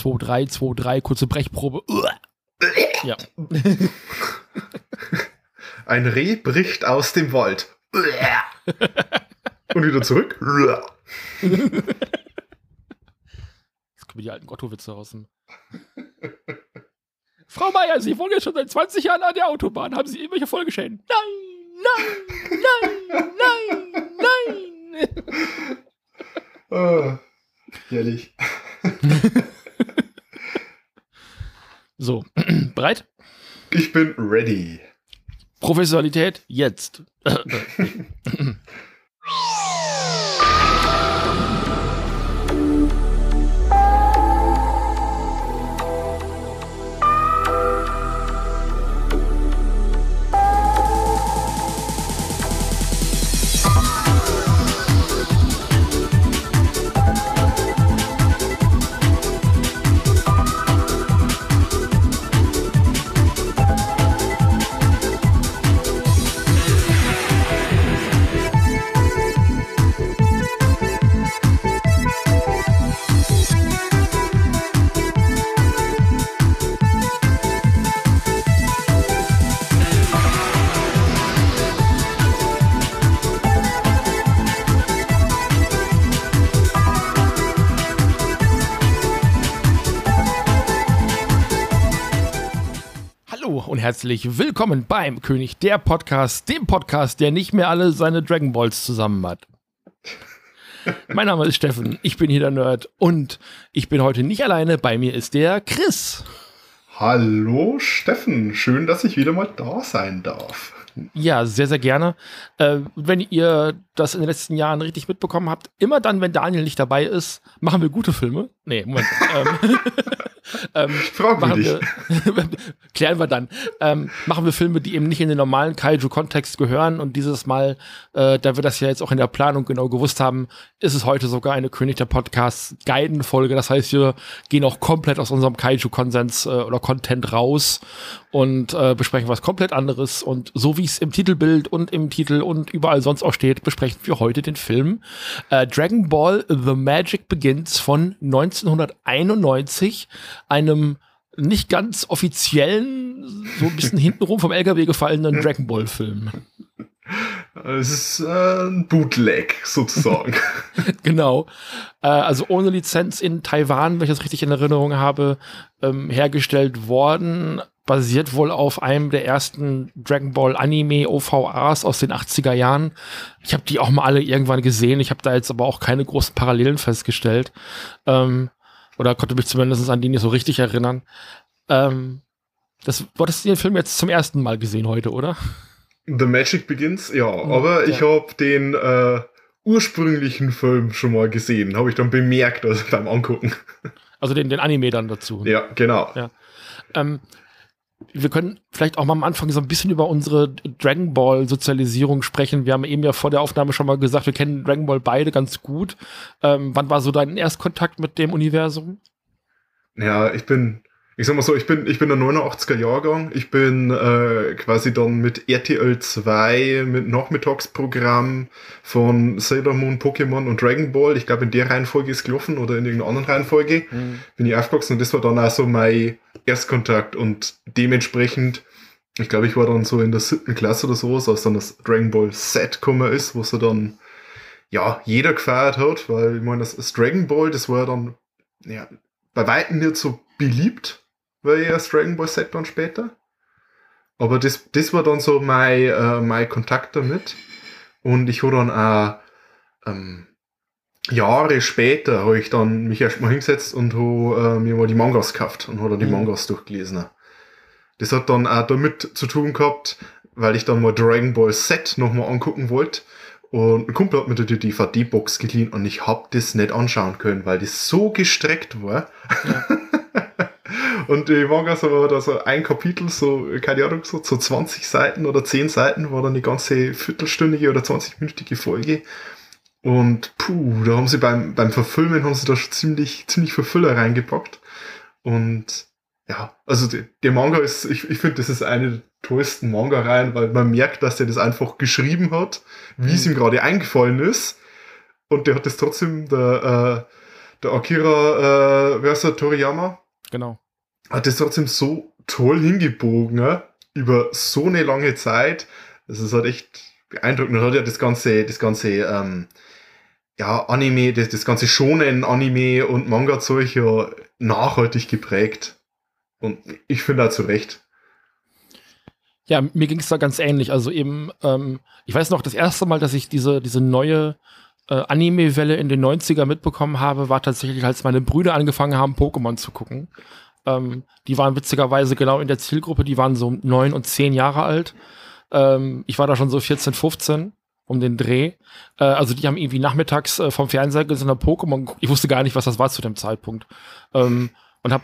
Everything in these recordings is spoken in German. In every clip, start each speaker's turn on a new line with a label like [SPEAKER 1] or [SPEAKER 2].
[SPEAKER 1] 2, 3, 2, 3, kurze Brechprobe. Ja.
[SPEAKER 2] Ein Reh bricht aus dem Wald. Und wieder zurück.
[SPEAKER 1] Jetzt kommen die alten Gotto-Witze raus. Frau Meier, Sie wohnen jetzt schon seit 20 Jahren an der Autobahn. Haben Sie irgendwelche Folgeschäden? Nein, nein, nein, nein, nein.
[SPEAKER 2] Oh, herrlich.
[SPEAKER 1] so, bereit?
[SPEAKER 2] Ich bin ready.
[SPEAKER 1] Professionalität jetzt. herzlich willkommen beim König der Podcast, dem Podcast, der nicht mehr alle seine Dragon Balls zusammen hat. mein Name ist Steffen, ich bin hier der Nerd und ich bin heute nicht alleine, bei mir ist der Chris.
[SPEAKER 2] Hallo Steffen, schön, dass ich wieder mal da sein darf.
[SPEAKER 1] Ja, sehr, sehr gerne. Äh, wenn ihr das in den letzten Jahren richtig mitbekommen habt, immer dann, wenn Daniel nicht dabei ist, machen wir gute Filme. Nee, Moment. ähm,
[SPEAKER 2] ähm, Fragwürdig.
[SPEAKER 1] Wir, klären wir dann. Ähm, machen wir Filme, die eben nicht in den normalen Kaiju-Kontext gehören. Und dieses Mal, äh, da wir das ja jetzt auch in der Planung genau gewusst haben, ist es heute sogar eine König der Podcasts Guiden-Folge. Das heißt, wir gehen auch komplett aus unserem Kaiju-Konsens äh, oder Content raus und äh, besprechen was komplett anderes. Und so wie es im Titelbild und im Titel und überall sonst auch steht, besprechen wir heute den Film äh, Dragon Ball The Magic Begins von 1991, einem nicht ganz offiziellen, so ein bisschen hintenrum vom LKW gefallenen Dragon Ball Film.
[SPEAKER 2] Es ist äh, ein Bootleg sozusagen.
[SPEAKER 1] genau. Äh, also ohne Lizenz in Taiwan, wenn ich das richtig in Erinnerung habe, ähm, hergestellt worden. Basiert wohl auf einem der ersten Dragon Ball Anime OVAs aus den 80er Jahren. Ich habe die auch mal alle irgendwann gesehen. Ich habe da jetzt aber auch keine großen Parallelen festgestellt. Ähm, oder konnte mich zumindest an die nicht so richtig erinnern. Ähm, das, du hattest den Film jetzt zum ersten Mal gesehen heute, oder?
[SPEAKER 2] The Magic Begins, ja, aber ja. ich habe den äh, ursprünglichen Film schon mal gesehen, habe ich dann bemerkt, also beim Angucken.
[SPEAKER 1] Also den, den Anime dann dazu.
[SPEAKER 2] Ja, genau.
[SPEAKER 1] Ja. Ähm, wir können vielleicht auch mal am Anfang so ein bisschen über unsere Dragon Ball Sozialisierung sprechen. Wir haben eben ja vor der Aufnahme schon mal gesagt, wir kennen Dragon Ball beide ganz gut. Ähm, wann war so dein Erstkontakt mit dem Universum?
[SPEAKER 2] Ja, ich bin ich sag mal so, ich bin, ich bin der 89er Jahrgang. Ich bin äh, quasi dann mit RTL 2, mit Nachmittagsprogramm von Sailor Moon, Pokémon und Dragon Ball. Ich glaube, in der Reihenfolge ist gelaufen oder in irgendeiner anderen Reihenfolge. Mhm. Bin ich aufgewachsen und das war dann auch so mein Erstkontakt und dementsprechend, ich glaube, ich war dann so in der siebten Klasse oder sowas, als dann das Dragon Ball Set gekommen ist, wo er dann, ja, jeder gefeiert hat, weil ich meine, das, das Dragon Ball, das war dann, ja, bei Weitem nicht so beliebt war ja das Dragon Ball Set dann später. Aber das, das war dann so mein, äh, mein Kontakt damit. Und ich habe dann auch ähm, Jahre später habe ich dann mich erstmal hingesetzt und habe äh, mir mal die Mangas gekauft und habe dann die mhm. Mangas durchgelesen. Das hat dann auch damit zu tun gehabt, weil ich dann mal Dragon Ball Set nochmal angucken wollte. Und ein Kumpel hat mir die DVD-Box geliehen und ich hab das nicht anschauen können, weil das so gestreckt war. Ja. Und die Mangas war da so ein Kapitel, so, keine Ahnung, so, so 20 Seiten oder 10 Seiten war dann die ganze viertelstündige oder 20-minütige Folge. Und puh, da haben sie beim, beim Verfilmen haben sie da schon ziemlich, ziemlich viel Füller reingepackt. Und ja, also der Manga ist, ich, ich finde, das ist eine der tollsten Manga-Reihen, weil man merkt, dass der das einfach geschrieben hat, wie mhm. es ihm gerade eingefallen ist. Und der hat das trotzdem der, äh, der Akira, äh, der, Toriyama?
[SPEAKER 1] Genau.
[SPEAKER 2] Hat das trotzdem so toll hingebogen, ne? über so eine lange Zeit. Das ist halt echt beeindruckend. Und hat ja das ganze, das ganze, ähm, ja, Anime, das, das ganze Shonen, Anime und Manga-Zeug ja nachhaltig geprägt. Und ich finde da zu Recht.
[SPEAKER 1] Ja, mir ging es da ganz ähnlich. Also eben, ähm, ich weiß noch, das erste Mal, dass ich diese, diese neue äh, Anime-Welle in den 90er mitbekommen habe, war tatsächlich, als meine Brüder angefangen haben, Pokémon zu gucken. Ähm, die waren witzigerweise genau in der Zielgruppe, die waren so neun und zehn Jahre alt. Ähm, ich war da schon so 14, 15 um den Dreh. Äh, also die haben irgendwie nachmittags äh, vom Fernseher gesehen, Pokémon. Ich wusste gar nicht, was das war zu dem Zeitpunkt. Ähm, und hab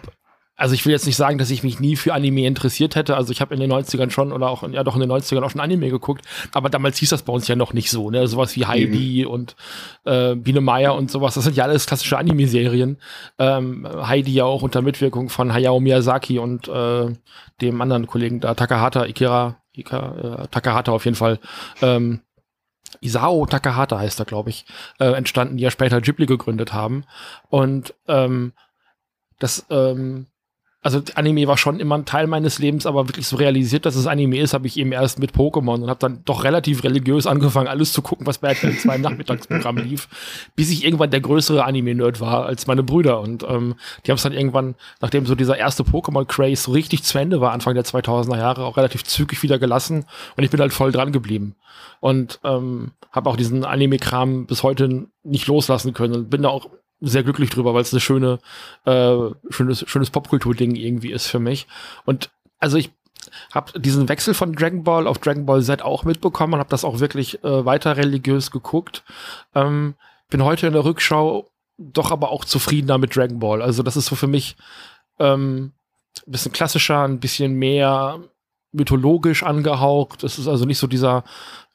[SPEAKER 1] also ich will jetzt nicht sagen, dass ich mich nie für Anime interessiert hätte. Also ich habe in den 90ern schon oder auch, ja doch in den 90ern auch schon Anime geguckt, aber damals hieß das bei uns ja noch nicht so, ne? Sowas wie Heidi mhm. und äh, Biene Meier und sowas. Das sind ja alles klassische Anime-Serien. Ähm, Heidi ja auch unter Mitwirkung von Hayao Miyazaki und äh, dem anderen Kollegen da, Takahata, Ikira, Ika, äh, Takahata auf jeden Fall. Ähm, Isao Takahata heißt er, glaube ich, äh, entstanden, die ja später Ghibli gegründet haben. Und ähm, das ähm, also Anime war schon immer ein Teil meines Lebens, aber wirklich so realisiert, dass es Anime ist, habe ich eben erst mit Pokémon und habe dann doch relativ religiös angefangen, alles zu gucken, was bei RTL 2 im Nachmittagsprogramm lief, bis ich irgendwann der größere Anime-Nerd war als meine Brüder. Und ähm, die haben es dann irgendwann, nachdem so dieser erste Pokémon-Craze so richtig zu Ende war, Anfang der 2000er Jahre, auch relativ zügig wieder gelassen und ich bin halt voll dran geblieben. Und ähm, habe auch diesen Anime-Kram bis heute nicht loslassen können und bin da auch sehr glücklich drüber, weil es eine schöne, äh, schönes, schönes Popkultur-Ding irgendwie ist für mich. Und also ich habe diesen Wechsel von Dragon Ball auf Dragon Ball Z auch mitbekommen und habe das auch wirklich äh, weiter religiös geguckt. Ähm, bin heute in der Rückschau doch aber auch zufriedener mit Dragon Ball. Also das ist so für mich ähm, ein bisschen klassischer, ein bisschen mehr mythologisch angehaucht. Es ist also nicht so dieser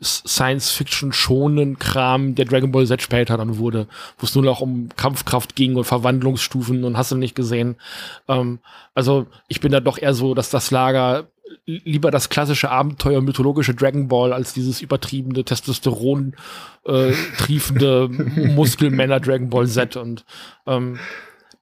[SPEAKER 1] Science-Fiction-schonen Kram, der Dragon Ball Z später dann wurde, wo es nur noch um Kampfkraft ging und Verwandlungsstufen und hast du nicht gesehen. Ähm, also ich bin da doch eher so, dass das Lager lieber das klassische Abenteuer mythologische Dragon Ball als dieses übertriebene Testosteron äh, triefende Muskelmänner Dragon Ball Z und ähm,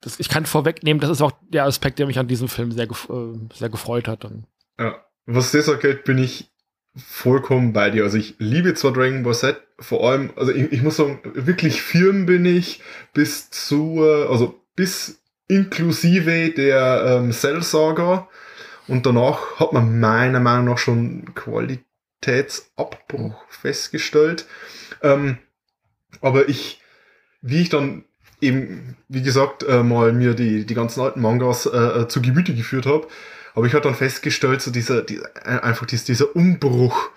[SPEAKER 1] das, ich kann vorwegnehmen, das ist auch der Aspekt, der mich an diesem Film sehr, gef äh, sehr gefreut hat. Dann.
[SPEAKER 2] Ja. Was das angeht, bin ich vollkommen bei dir. Also ich liebe zwar Dragon Ball Z, vor allem, also ich, ich muss sagen, wirklich firm bin ich bis zu, also bis inklusive der ähm, Cell Saga und danach hat man meiner Meinung nach schon Qualitätsabbruch festgestellt. Ähm, aber ich, wie ich dann eben, wie gesagt, äh, mal mir die, die ganzen alten Mangas äh, äh zu Gemüte geführt habe, aber ich habe dann festgestellt, so dieser, dieser einfach dieser, dieser Umbruch.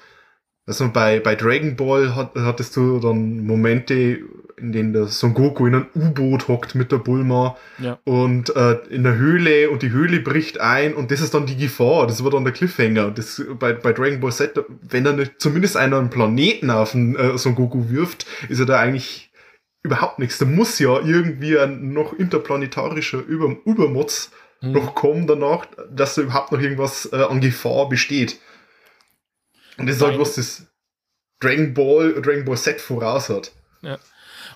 [SPEAKER 2] Also bei, bei Dragon Ball hat, hattest du dann Momente, in denen der Son Goku in einem U-Boot hockt mit der Bulma ja. und äh, in der Höhle und die Höhle bricht ein und das ist dann die Gefahr, das wird dann der Cliffhanger. Das, bei, bei Dragon Ball Z, wenn er nicht zumindest einen Planeten auf den äh, Son Goku wirft, ist er da eigentlich überhaupt nichts. Da muss ja irgendwie ein noch interplanetarischer Über Übermutz mhm. noch kommen danach, dass da überhaupt noch irgendwas äh, an Gefahr besteht. Und das ist halt, was das Dragon Ball, Dragon Ball Set voraus hat.
[SPEAKER 1] Ja.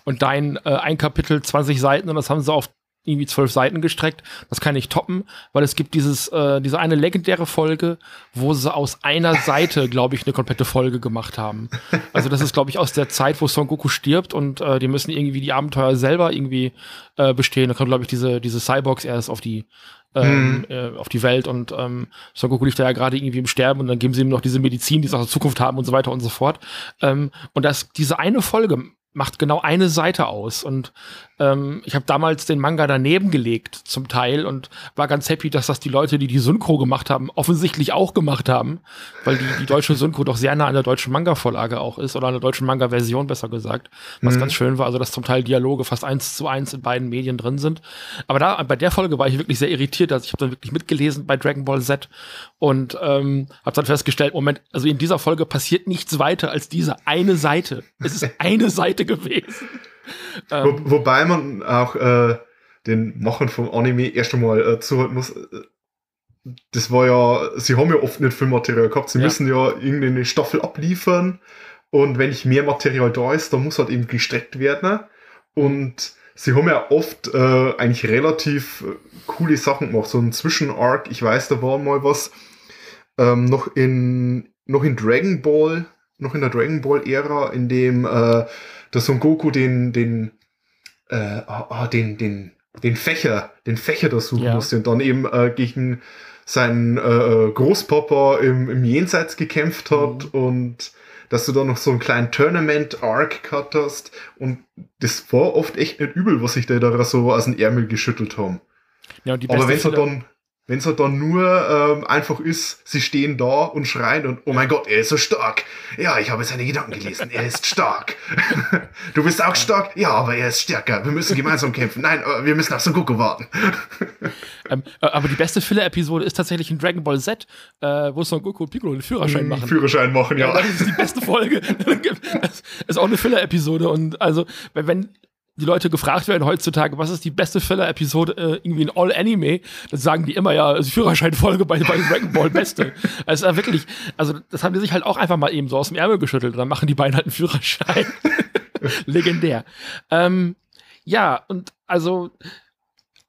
[SPEAKER 1] Und dein äh, ein Kapitel 20 Seiten und das haben sie auf irgendwie zwölf Seiten gestreckt. Das kann ich toppen, weil es gibt dieses, äh, diese eine legendäre Folge, wo sie aus einer Seite, glaube ich, eine komplette Folge gemacht haben. Also das ist, glaube ich, aus der Zeit, wo Son Goku stirbt und äh, die müssen irgendwie die Abenteuer selber irgendwie äh, bestehen. Da kommt, glaube ich, diese, diese Cyborgs erst auf die, ähm, mhm. äh, auf die Welt und ähm, Son Goku liegt da ja gerade irgendwie im Sterben und dann geben sie ihm noch diese Medizin, die sie auch Zukunft haben und so weiter und so fort. Ähm, und das, diese eine Folge macht genau eine Seite aus. Und ähm, ich habe damals den Manga daneben gelegt, zum Teil, und war ganz happy, dass das die Leute, die die Synchro gemacht haben, offensichtlich auch gemacht haben, weil die, die deutsche Synchro doch sehr nah an der deutschen Manga-Vorlage auch ist, oder an der deutschen Manga-Version besser gesagt, was mhm. ganz schön war, also dass zum Teil Dialoge fast eins zu eins in beiden Medien drin sind. Aber da, bei der Folge war ich wirklich sehr irritiert, also ich habe dann wirklich mitgelesen bei Dragon Ball Z und ähm, habe dann festgestellt, Moment, also in dieser Folge passiert nichts weiter als diese eine Seite. Es ist eine Seite gewesen.
[SPEAKER 2] Ähm, Wo, wobei man auch äh, den Machen vom Anime erst einmal äh, zuhören muss. Äh, das war ja, sie haben ja oft nicht viel Material gehabt. Sie ja. müssen ja irgendeine Staffel abliefern. Und wenn nicht mehr Material da ist, dann muss halt eben gestreckt werden. Und sie haben ja oft äh, eigentlich relativ äh, coole Sachen gemacht. So ein Zwischen-Arc, ich weiß, da war mal was ähm, noch in noch in Dragon Ball, noch in der Dragon Ball-Ära, in dem äh, der Son Goku den, den, äh, ah, den, den, den Fächer, den Fächer da suchen ja. musste und dann eben äh, gegen seinen äh, Großpapa im, im Jenseits gekämpft hat mhm. und dass du da noch so einen kleinen Tournament-Arc gehabt hast und das war oft echt nicht übel, was sich da, da so aus dem Ärmel geschüttelt haben. Ja, Aber wenn es dann wenn es halt dann nur ähm, einfach ist, sie stehen da und schreien und oh mein Gott, er ist so stark. Ja, ich habe seine Gedanken gelesen. Er ist stark. du bist auch stark? Ja, aber er ist stärker. Wir müssen gemeinsam kämpfen. Nein, wir müssen auf Son Goku warten.
[SPEAKER 1] ähm, äh, aber die beste Filler-Episode ist tatsächlich in Dragon Ball Z, äh, wo Son Goku und Piccolo den Führerschein hm, machen.
[SPEAKER 2] Führerschein machen, ja. ja.
[SPEAKER 1] Das ist die beste Folge. das ist auch eine Filler-Episode und also, wenn die Leute gefragt werden heutzutage, was ist die beste Filler-Episode äh, irgendwie in All Anime, dann sagen die immer ja, also Führerscheinfolge bei, bei Dragon Ball beste. Also ist wirklich, also das haben die sich halt auch einfach mal eben so aus dem Ärmel geschüttelt und dann machen die beiden halt einen Führerschein. Legendär. Ähm, ja, und also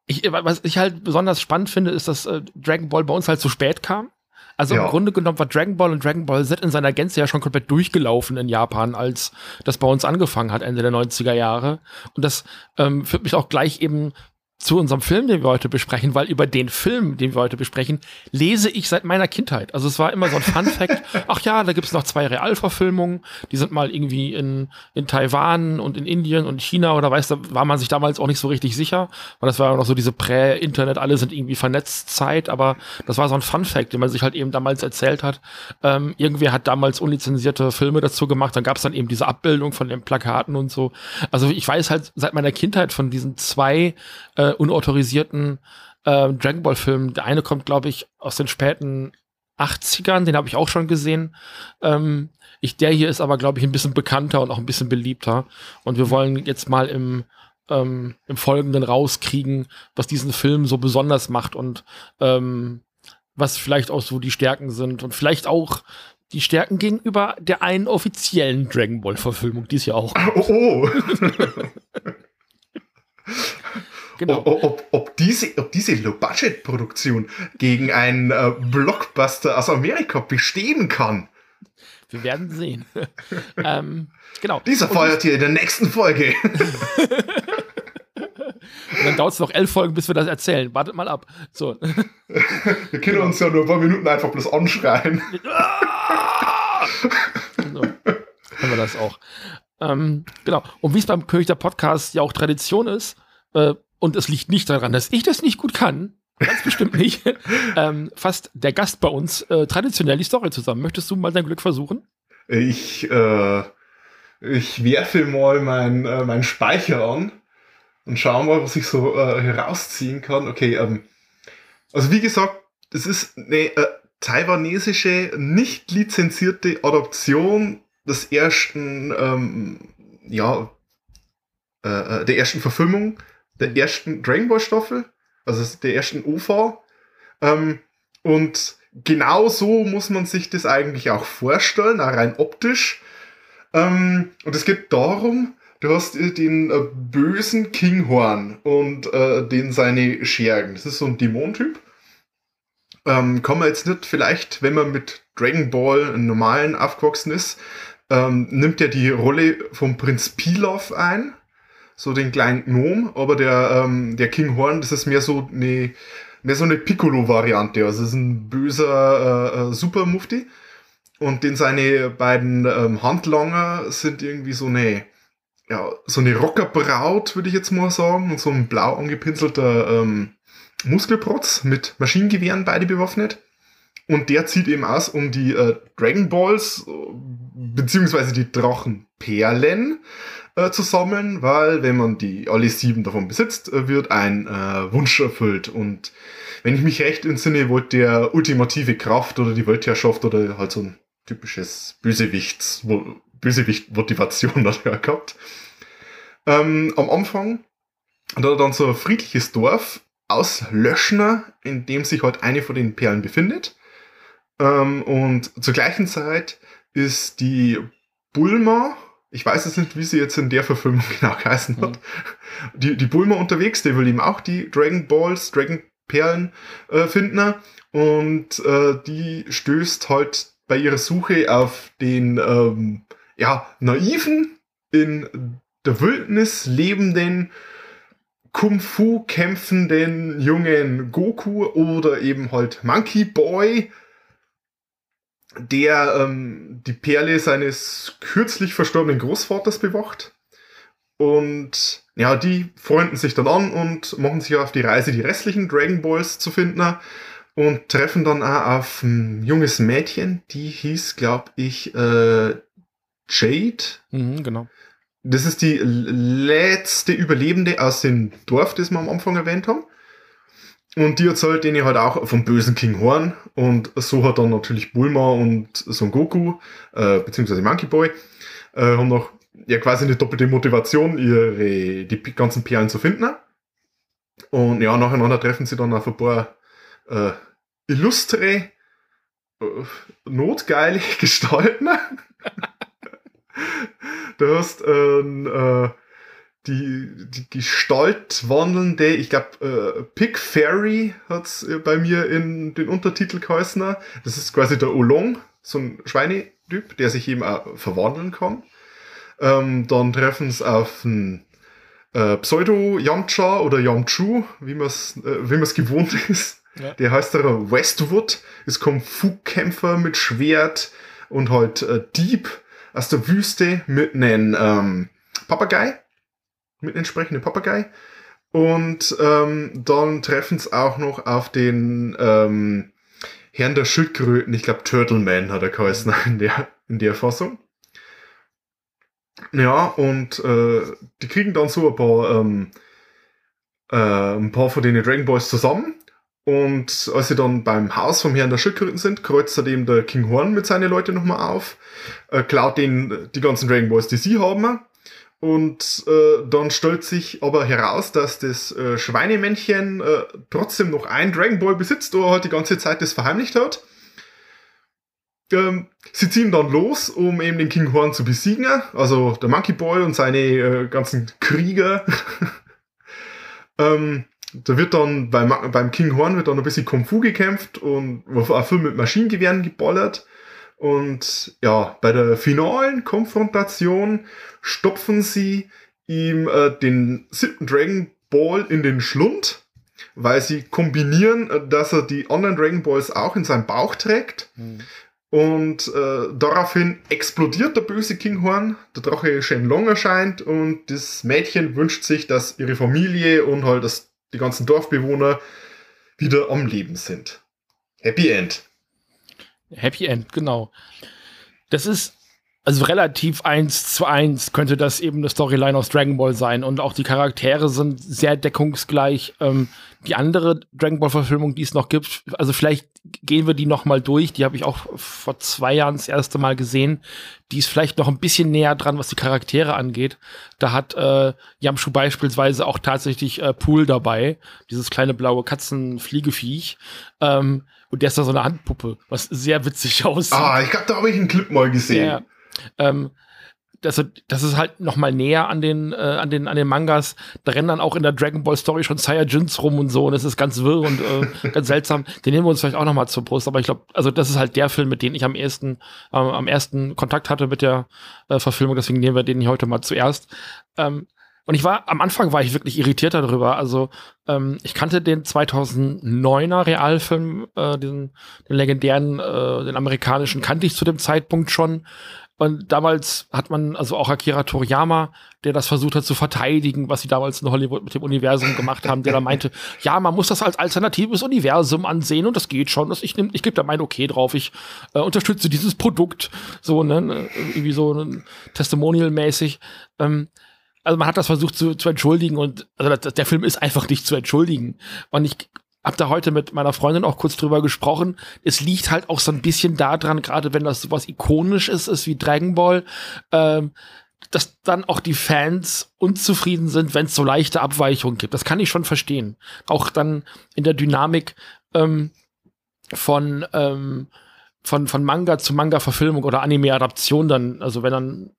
[SPEAKER 1] ich, was ich halt besonders spannend finde, ist, dass äh, Dragon Ball bei uns halt zu spät kam. Also ja. im Grunde genommen war Dragon Ball und Dragon Ball Z in seiner Gänze ja schon komplett durchgelaufen in Japan, als das bei uns angefangen hat, Ende der 90er Jahre. Und das ähm, führt mich auch gleich eben zu unserem Film, den wir heute besprechen, weil über den Film, den wir heute besprechen, lese ich seit meiner Kindheit. Also es war immer so ein Fun-Fact. Ach ja, da gibt's noch zwei Realverfilmungen. Die sind mal irgendwie in, in Taiwan und in Indien und China oder weiß, da war man sich damals auch nicht so richtig sicher, weil das war ja noch so diese Prä-Internet, alle sind irgendwie vernetzt Zeit, aber das war so ein Fun-Fact, den man sich halt eben damals erzählt hat. Ähm, irgendwer hat damals unlizenzierte Filme dazu gemacht, dann gab's dann eben diese Abbildung von den Plakaten und so. Also ich weiß halt seit meiner Kindheit von diesen zwei äh, äh, unautorisierten äh, Dragon Ball Filmen. Der eine kommt, glaube ich, aus den späten 80ern, den habe ich auch schon gesehen. Ähm, ich, der hier ist aber, glaube ich, ein bisschen bekannter und auch ein bisschen beliebter. Und wir wollen jetzt mal im, ähm, im Folgenden rauskriegen, was diesen Film so besonders macht und ähm, was vielleicht auch so die Stärken sind und vielleicht auch die Stärken gegenüber der einen offiziellen Dragon Ball Verfilmung, die es ja auch
[SPEAKER 2] gibt. Oh, oh. Genau. Ob, ob, ob, diese, ob diese Low-Budget-Produktion gegen einen äh, Blockbuster aus Amerika bestehen kann.
[SPEAKER 1] Wir werden sehen. ähm, genau.
[SPEAKER 2] Dieser feuert hier in der nächsten Folge.
[SPEAKER 1] Und dann dauert es noch elf Folgen, bis wir das erzählen. Wartet mal ab. So.
[SPEAKER 2] Wir können uns ja nur ein paar Minuten einfach bloß anschreien.
[SPEAKER 1] so. Haben wir das auch. Ähm, genau. Und wie es beim König der Podcast ja auch Tradition ist, äh, und es liegt nicht daran, dass ich das nicht gut kann, ganz bestimmt nicht, ähm, fasst der Gast bei uns äh, traditionell die Story zusammen. Möchtest du mal dein Glück versuchen?
[SPEAKER 2] Ich, äh, ich werfe mal meinen äh, mein Speicher an und schau mal, was ich so äh, herausziehen kann. Okay, ähm, also wie gesagt, das ist eine äh, taiwanesische, nicht lizenzierte Adoption des ersten, ähm, ja, äh, äh der ersten Verfilmung der ersten Dragon Ball Staffel, also der ersten OV. Ähm, und genau so muss man sich das eigentlich auch vorstellen, auch rein optisch. Ähm, und es geht darum, du hast den äh, bösen Kinghorn und äh, den seine Schergen. Das ist so ein Dämontyp. Ähm, kann man jetzt nicht, vielleicht, wenn man mit Dragon Ball einen normalen aufgewachsen ist, ähm, nimmt er die Rolle vom Prinz Pilaf ein so den kleinen Gnome, aber der, ähm, der King Horn, das ist mehr so eine, mehr so eine Piccolo-Variante. Also das ist ein böser äh, äh, Super-Mufti. Und den seine beiden ähm, Handlanger sind irgendwie so eine, ja, so eine Rockerbraut, würde ich jetzt mal sagen, und so ein blau angepinselter ähm, Muskelprotz mit Maschinengewehren beide bewaffnet. Und der zieht eben aus, um die äh, Dragon Balls, beziehungsweise die Drachenperlen, äh, zu sammeln, weil wenn man die alle sieben davon besitzt, äh, wird ein äh, Wunsch erfüllt. Und wenn ich mich recht entsinne, wollte der ultimative Kraft oder die Weltherrschaft oder halt so ein typisches Bösewichts, Bösewicht-Motivation daher gehabt. Ähm, am Anfang hat er dann so ein friedliches Dorf aus Löschner, in dem sich halt eine von den Perlen befindet. Ähm, und zur gleichen Zeit ist die Bulma, Ich weiß jetzt nicht, wie sie jetzt in der Verfilmung genau geheißen hat. Mhm. Die, die Bulma unterwegs, der will ihm auch die Dragon Balls, Dragon Perlen äh, finden. Und äh, die stößt halt bei ihrer Suche auf den ähm, ja, naiven, in der Wildnis lebenden, Kung Fu kämpfenden jungen Goku oder eben halt Monkey Boy, der ähm, die Perle seines kürzlich verstorbenen Großvaters bewacht. Und ja, die freunden sich dann an und machen sich auf die Reise, die restlichen Dragon Balls zu finden und treffen dann auch auf ein junges Mädchen, die hieß, glaube ich, äh, Jade.
[SPEAKER 1] Mhm, genau.
[SPEAKER 2] Das ist die letzte Überlebende aus dem Dorf, das wir am Anfang erwähnt haben. Und die erzählt denen halt auch vom bösen King Horn. Und so hat dann natürlich Bulma und Son Goku, äh, beziehungsweise Monkey Boy, äh, haben noch ja quasi eine doppelte Motivation, ihre die ganzen Perlen zu finden. Und ja, nacheinander treffen sie dann auf ein paar äh, illustre, äh, notgeile Gestalten. du hast ähm, äh, die, die Gestalt wandelnde, ich glaube, äh, Pig Fairy hat's äh, bei mir in den Untertitel geheißen. Das ist quasi der Olong, so ein Schweinetyp, der sich eben auch verwandeln kann. Ähm, dann treffen sie auf einen äh, Pseudo-Yamcha oder Yamchu, wie man es äh, wie man's gewohnt ist. Ja. Der heißt der Westwood, ist Kung-Fu-Kämpfer mit Schwert und halt äh, Dieb aus der Wüste mit einem ähm, Papagei, mit einem entsprechenden Papagei. Und ähm, dann treffen sie auch noch auf den ähm, Herrn der Schildkröten, ich glaube Turtleman hat er geheißen in der, in der Fassung. Ja, und äh, die kriegen dann so ein paar, ähm, äh, ein paar von den Dragon Balls zusammen. Und als sie dann beim Haus vom Herrn der Schildkröten sind, kreuzt er eben der King Horn mit seinen Leuten nochmal auf, äh, klaut denen die ganzen Dragon Balls, die sie haben. Und äh, dann stellt sich aber heraus, dass das äh, Schweinemännchen äh, trotzdem noch ein Dragon Ball besitzt, oder halt die ganze Zeit das verheimlicht hat. Ähm, sie ziehen dann los, um eben den King Horn zu besiegen. Also der Monkey Boy und seine äh, ganzen Krieger. ähm, da wird dann beim, beim King Horn wird dann ein bisschen Kung Fu gekämpft und auch viel mit Maschinengewehren geballert. Und ja, bei der finalen Konfrontation stopfen sie ihm äh, den siebten Dragon Ball in den Schlund, weil sie kombinieren, äh, dass er die anderen Dragon Balls auch in seinem Bauch trägt. Mhm. Und äh, daraufhin explodiert der böse Kinghorn, der Drache Shenlong erscheint und das Mädchen wünscht sich, dass ihre Familie und halt das, die ganzen Dorfbewohner wieder am Leben sind. Happy End.
[SPEAKER 1] Happy End, genau. Das ist also relativ eins zu eins könnte das eben eine Storyline aus Dragon Ball sein und auch die Charaktere sind sehr deckungsgleich. Ähm, die andere Dragon Ball Verfilmung, die es noch gibt, also vielleicht gehen wir die noch mal durch. Die habe ich auch vor zwei Jahren das erste Mal gesehen. Die ist vielleicht noch ein bisschen näher dran, was die Charaktere angeht. Da hat äh, Yamshu beispielsweise auch tatsächlich äh, Pool dabei, dieses kleine blaue Katzenfliegeviech. Ähm, und der ist da so eine Handpuppe, was sehr witzig aussieht.
[SPEAKER 2] Ah, ich glaube, da habe ich einen Clip mal gesehen.
[SPEAKER 1] Ja. Ähm, das, das ist halt noch mal näher an den, äh, an, den, an den Mangas. Da rennen dann auch in der Dragon Ball Story schon Saiyajins rum und so. Und es ist ganz wirr und äh, ganz seltsam. Den nehmen wir uns vielleicht auch noch mal zur Brust. Aber ich glaube, also das ist halt der Film, mit dem ich am ersten, äh, am ersten Kontakt hatte mit der äh, Verfilmung. Deswegen nehmen wir den hier heute mal zuerst. Ähm, und ich war, am Anfang war ich wirklich irritiert darüber. Also, ähm, ich kannte den 2009er Realfilm, äh, den, den legendären, äh, den amerikanischen kannte ich zu dem Zeitpunkt schon. Und damals hat man, also auch Akira Toriyama, der das versucht hat zu verteidigen, was sie damals in Hollywood mit dem Universum gemacht haben, der da meinte, ja, man muss das als alternatives Universum ansehen und das geht schon. Das, ich nehm, ich gebe da mein Okay drauf. Ich äh, unterstütze dieses Produkt, so, ne, irgendwie so ne, testimonial-mäßig. Ähm, also man hat das versucht zu, zu entschuldigen und also das, der Film ist einfach nicht zu entschuldigen. Und ich habe da heute mit meiner Freundin auch kurz drüber gesprochen. Es liegt halt auch so ein bisschen daran, gerade wenn das sowas ikonisch ist, ist wie Dragon Ball, ähm, dass dann auch die Fans unzufrieden sind, wenn es so leichte Abweichungen gibt. Das kann ich schon verstehen. Auch dann in der Dynamik ähm, von ähm, von, von Manga zu Manga-Verfilmung oder Anime-Adaption dann, also wenn dann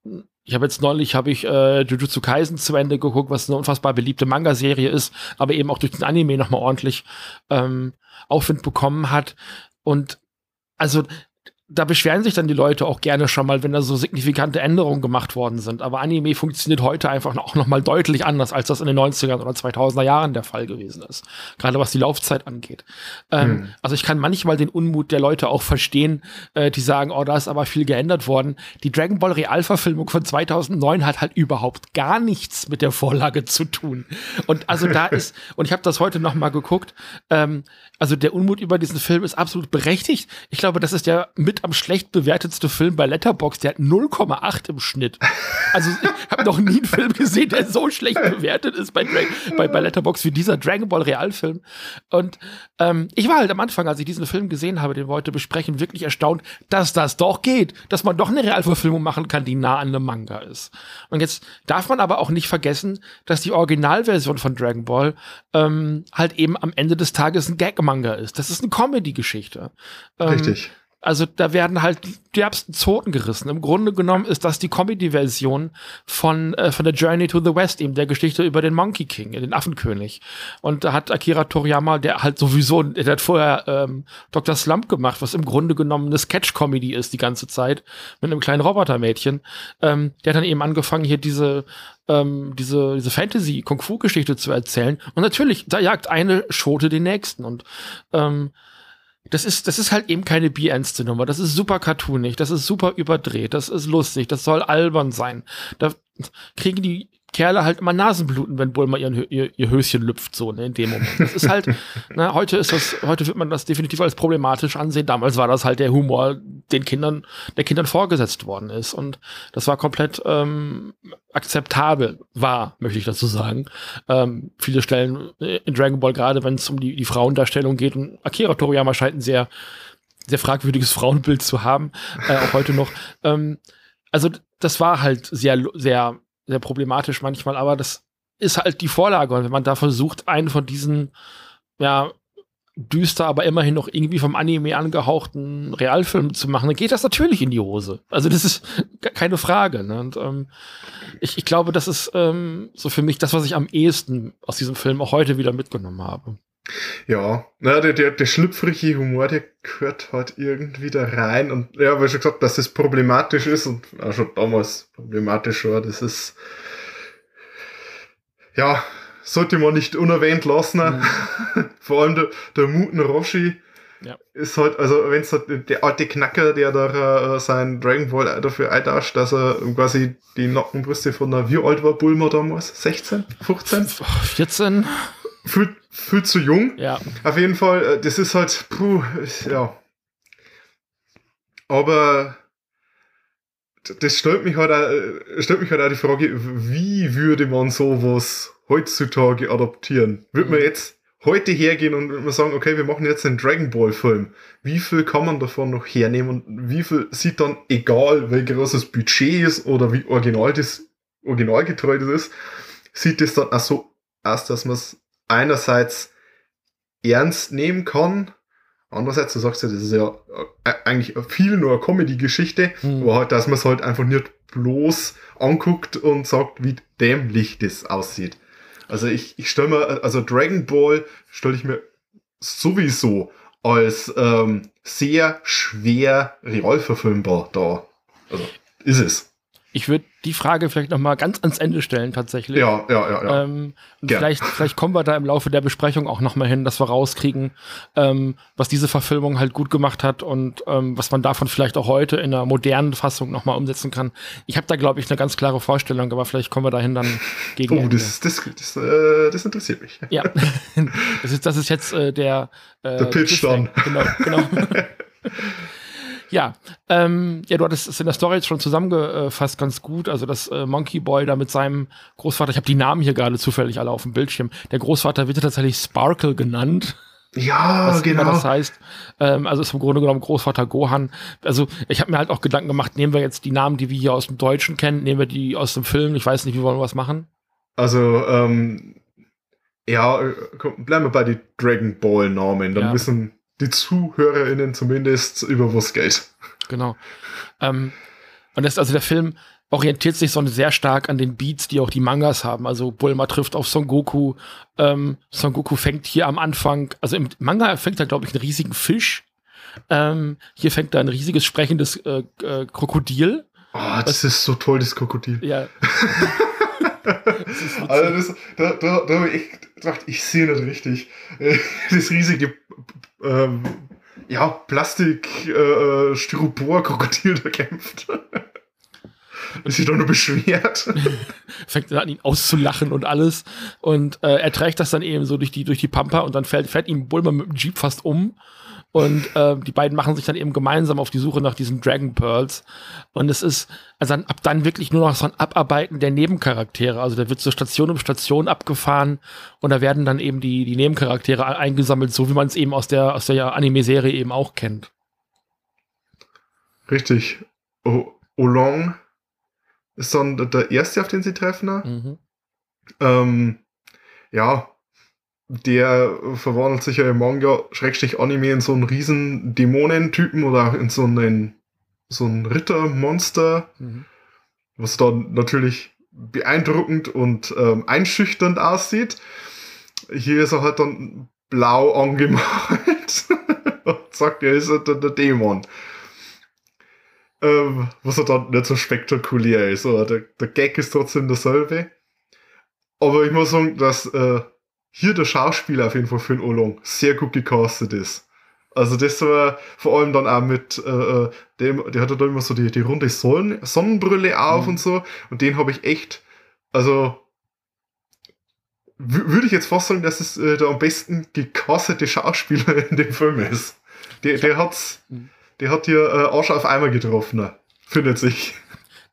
[SPEAKER 1] ich habe jetzt neulich habe ich äh, Jujutsu Kaisen zu Ende geguckt, was eine unfassbar beliebte Manga-Serie ist, aber eben auch durch den Anime nochmal ordentlich ähm, Aufwind bekommen hat. Und also da beschweren sich dann die Leute auch gerne schon mal, wenn da so signifikante Änderungen gemacht worden sind. Aber Anime funktioniert heute einfach auch noch mal deutlich anders, als das in den 90er oder 2000er Jahren der Fall gewesen ist. Gerade was die Laufzeit angeht. Ähm, hm. Also ich kann manchmal den Unmut der Leute auch verstehen, äh, die sagen, oh, da ist aber viel geändert worden. Die Dragon Ball Realverfilmung von 2009 hat halt überhaupt gar nichts mit der Vorlage zu tun. Und also da ist, und ich habe das heute noch mal geguckt, ähm, also der Unmut über diesen Film ist absolut berechtigt. Ich glaube, das ist der mit am schlecht bewertetste Film bei Letterbox. Der hat 0,8 im Schnitt. Also ich habe noch nie einen Film gesehen, der so schlecht bewertet ist bei, bei, bei Letterbox wie dieser Dragon Ball Realfilm. Und ähm, ich war halt am Anfang, als ich diesen Film gesehen habe, den wir heute besprechen, wirklich erstaunt, dass das doch geht, dass man doch eine Realverfilmung machen kann, die nah an einem Manga ist. Und jetzt darf man aber auch nicht vergessen, dass die Originalversion von Dragon Ball ähm, halt eben am Ende des Tages ein Gag Manga ist. Das ist eine Comedy-Geschichte.
[SPEAKER 2] Ähm, Richtig.
[SPEAKER 1] Also da werden halt die derbsten Zoten gerissen. Im Grunde genommen ist das die Comedy-Version von, äh, von der Journey to the West, eben der Geschichte über den Monkey King, den Affenkönig. Und da hat Akira Toriyama, der halt sowieso, der hat vorher ähm, Dr. Slump gemacht, was im Grunde genommen eine Sketch-Comedy ist die ganze Zeit, mit einem kleinen Robotermädchen. Ähm, der hat dann eben angefangen, hier diese ähm, diese, diese Fantasy-Kung-Fu-Geschichte zu erzählen. Und natürlich, da jagt eine Schote den nächsten. Und ähm, das ist, das ist halt eben keine bierernste Nummer. Das ist super cartoonig, das ist super überdreht, das ist lustig, das soll albern sein. Da kriegen die Kerle halt immer Nasenbluten, wenn Bulma ihren, ihr, ihr Höschen lüpft, so ne, in dem Moment. Das ist halt, na, heute ist das, heute wird man das definitiv als problematisch ansehen. Damals war das halt der Humor, den Kindern, der Kindern vorgesetzt worden ist. Und das war komplett ähm, akzeptabel, war, möchte ich dazu sagen. Ähm, viele Stellen in Dragon Ball, gerade wenn es um die, die Frauendarstellung geht, und Akira Toriyama scheint ein sehr, sehr fragwürdiges Frauenbild zu haben, äh, auch heute noch. Ähm, also das war halt sehr, sehr sehr problematisch manchmal, aber das ist halt die Vorlage. Und wenn man da versucht, einen von diesen, ja, düster, aber immerhin noch irgendwie vom Anime angehauchten Realfilm zu machen, dann geht das natürlich in die Hose. Also das ist keine Frage. Ne? Und ähm, ich, ich glaube, das ist ähm, so für mich das, was ich am ehesten aus diesem Film auch heute wieder mitgenommen habe.
[SPEAKER 2] Ja, na, der, der, der schlüpfrige Humor, der gehört halt irgendwie da rein. Und ja, weil schon gesagt, dass es problematisch ist und auch schon damals problematisch war, das ist ja, sollte man nicht unerwähnt lassen. Mhm. Vor allem der, der Muten Roshi ja. ist halt, also wenn es halt der alte Knacker, der da äh, sein Dragon Ball dafür eintauscht, dass er quasi die Nackenbrüste von der, wie alt war Bulma damals? 16? 15?
[SPEAKER 1] 14?
[SPEAKER 2] Viel, viel zu jung.
[SPEAKER 1] Ja.
[SPEAKER 2] Auf jeden Fall, äh, das ist halt, puh, ja. Aber das stellt mich halt auch, äh, stellt mich halt auch die Frage, wie würde man sowas heutzutage adaptieren? Würde man mhm. jetzt heute hergehen und man sagen, okay, wir machen jetzt einen Dragon Ball Film. Wie viel kann man davon noch hernehmen und wie viel sieht dann, egal wie groß das Budget ist oder wie original das, originalgetreu das ist, sieht das dann auch so aus, dass man es einerseits ernst nehmen kann, andererseits, du sagst ja, das ist ja äh, eigentlich viel nur eine Comedy-Geschichte, mhm. aber halt, dass man es halt einfach nicht bloß anguckt und sagt, wie dämlich das aussieht. Also ich, ich stelle mir, also Dragon Ball stelle ich mir sowieso als ähm, sehr schwer realverfilmbar da. Also ist es.
[SPEAKER 1] Ich würde die Frage vielleicht noch mal ganz ans Ende stellen tatsächlich.
[SPEAKER 2] Ja, ja, ja. ja.
[SPEAKER 1] Ähm, vielleicht, vielleicht kommen wir da im Laufe der Besprechung auch noch mal hin, dass wir rauskriegen, ähm, was diese Verfilmung halt gut gemacht hat und ähm, was man davon vielleicht auch heute in einer modernen Fassung noch mal umsetzen kann. Ich habe da, glaube ich, eine ganz klare Vorstellung, aber vielleicht kommen wir dahin dann gegen.
[SPEAKER 2] Oh, das, das, das, äh, das interessiert mich.
[SPEAKER 1] Ja, das ist, das ist jetzt äh, der,
[SPEAKER 2] äh, der Pitch dann.
[SPEAKER 1] Genau, genau. Ja, ähm, ja, du hattest es in der Story jetzt schon zusammengefasst ganz gut. Also, dass äh, Monkey Boy da mit seinem Großvater, ich habe die Namen hier gerade zufällig alle auf dem Bildschirm. Der Großvater wird ja tatsächlich Sparkle genannt.
[SPEAKER 2] Ja, was genau.
[SPEAKER 1] das heißt. Ähm, also ist im Grunde genommen Großvater Gohan. Also ich habe mir halt auch Gedanken gemacht, nehmen wir jetzt die Namen, die wir hier aus dem Deutschen kennen, nehmen wir die aus dem Film. Ich weiß nicht, wie wollen wir was machen?
[SPEAKER 2] Also, ähm, ja, äh, komm, bleiben wir bei den Dragon Ball Namen. Dann ja. wissen die ZuhörerInnen zumindest über was Geld.
[SPEAKER 1] Genau. Ähm, und das, also der Film orientiert sich so sehr stark an den Beats, die auch die Mangas haben. Also Bulma trifft auf Son Goku. Ähm, Son Goku fängt hier am Anfang, also im Manga fängt er, glaube ich, einen riesigen Fisch. Ähm, hier fängt er ein riesiges sprechendes äh, äh, Krokodil.
[SPEAKER 2] Oh, das, das ist so toll, das Krokodil.
[SPEAKER 1] Ja.
[SPEAKER 2] das also das, da, da, da habe ich gedacht, ich sehe nicht richtig. Das riesige ähm, ja, Plastik-Styropor-Krokodil äh, da kämpft. Und sich doch nur beschwert.
[SPEAKER 1] Fängt an, ihn auszulachen und alles. Und äh, er trägt das dann eben so durch die, durch die Pampa und dann fährt, fährt ihm Bulma mit dem Jeep fast um. Und äh, die beiden machen sich dann eben gemeinsam auf die Suche nach diesen Dragon Pearls. Und es ist also dann, ab dann wirklich nur noch so ein Abarbeiten der Nebencharaktere. Also da wird so Station um Station abgefahren und da werden dann eben die, die Nebencharaktere eingesammelt, so wie man es eben aus der, aus der Anime-Serie eben auch kennt.
[SPEAKER 2] Richtig. O Olong ist dann der erste, auf den sie treffen. Ne? Mhm. Ähm, ja, der verwandelt sich ja im Manga, Schrägstrich Anime, in so einen riesen Dämonentypen oder in so einen, so ein Rittermonster, mhm. was dann natürlich beeindruckend und ähm, einschüchternd aussieht. Hier ist er halt dann blau angemalt und sagt, er ist der, der Dämon. Ähm, was er dann nicht so spektakulär ist. Aber der, der Gag ist trotzdem derselbe. Aber ich muss sagen, dass äh, hier der Schauspieler auf jeden Fall für den Olong sehr gut gecastet ist. Also das war vor allem dann auch mit äh, äh dem, der hat da immer so die, die runde Sonnen, Sonnenbrille auf mhm. und so. Und den habe ich echt, also würde ich jetzt fast sagen, dass es äh, der am besten gecastete Schauspieler in dem Film ist. Der, der hat's, mhm. der hat hier äh, Arsch auf Eimer getroffen, findet sich.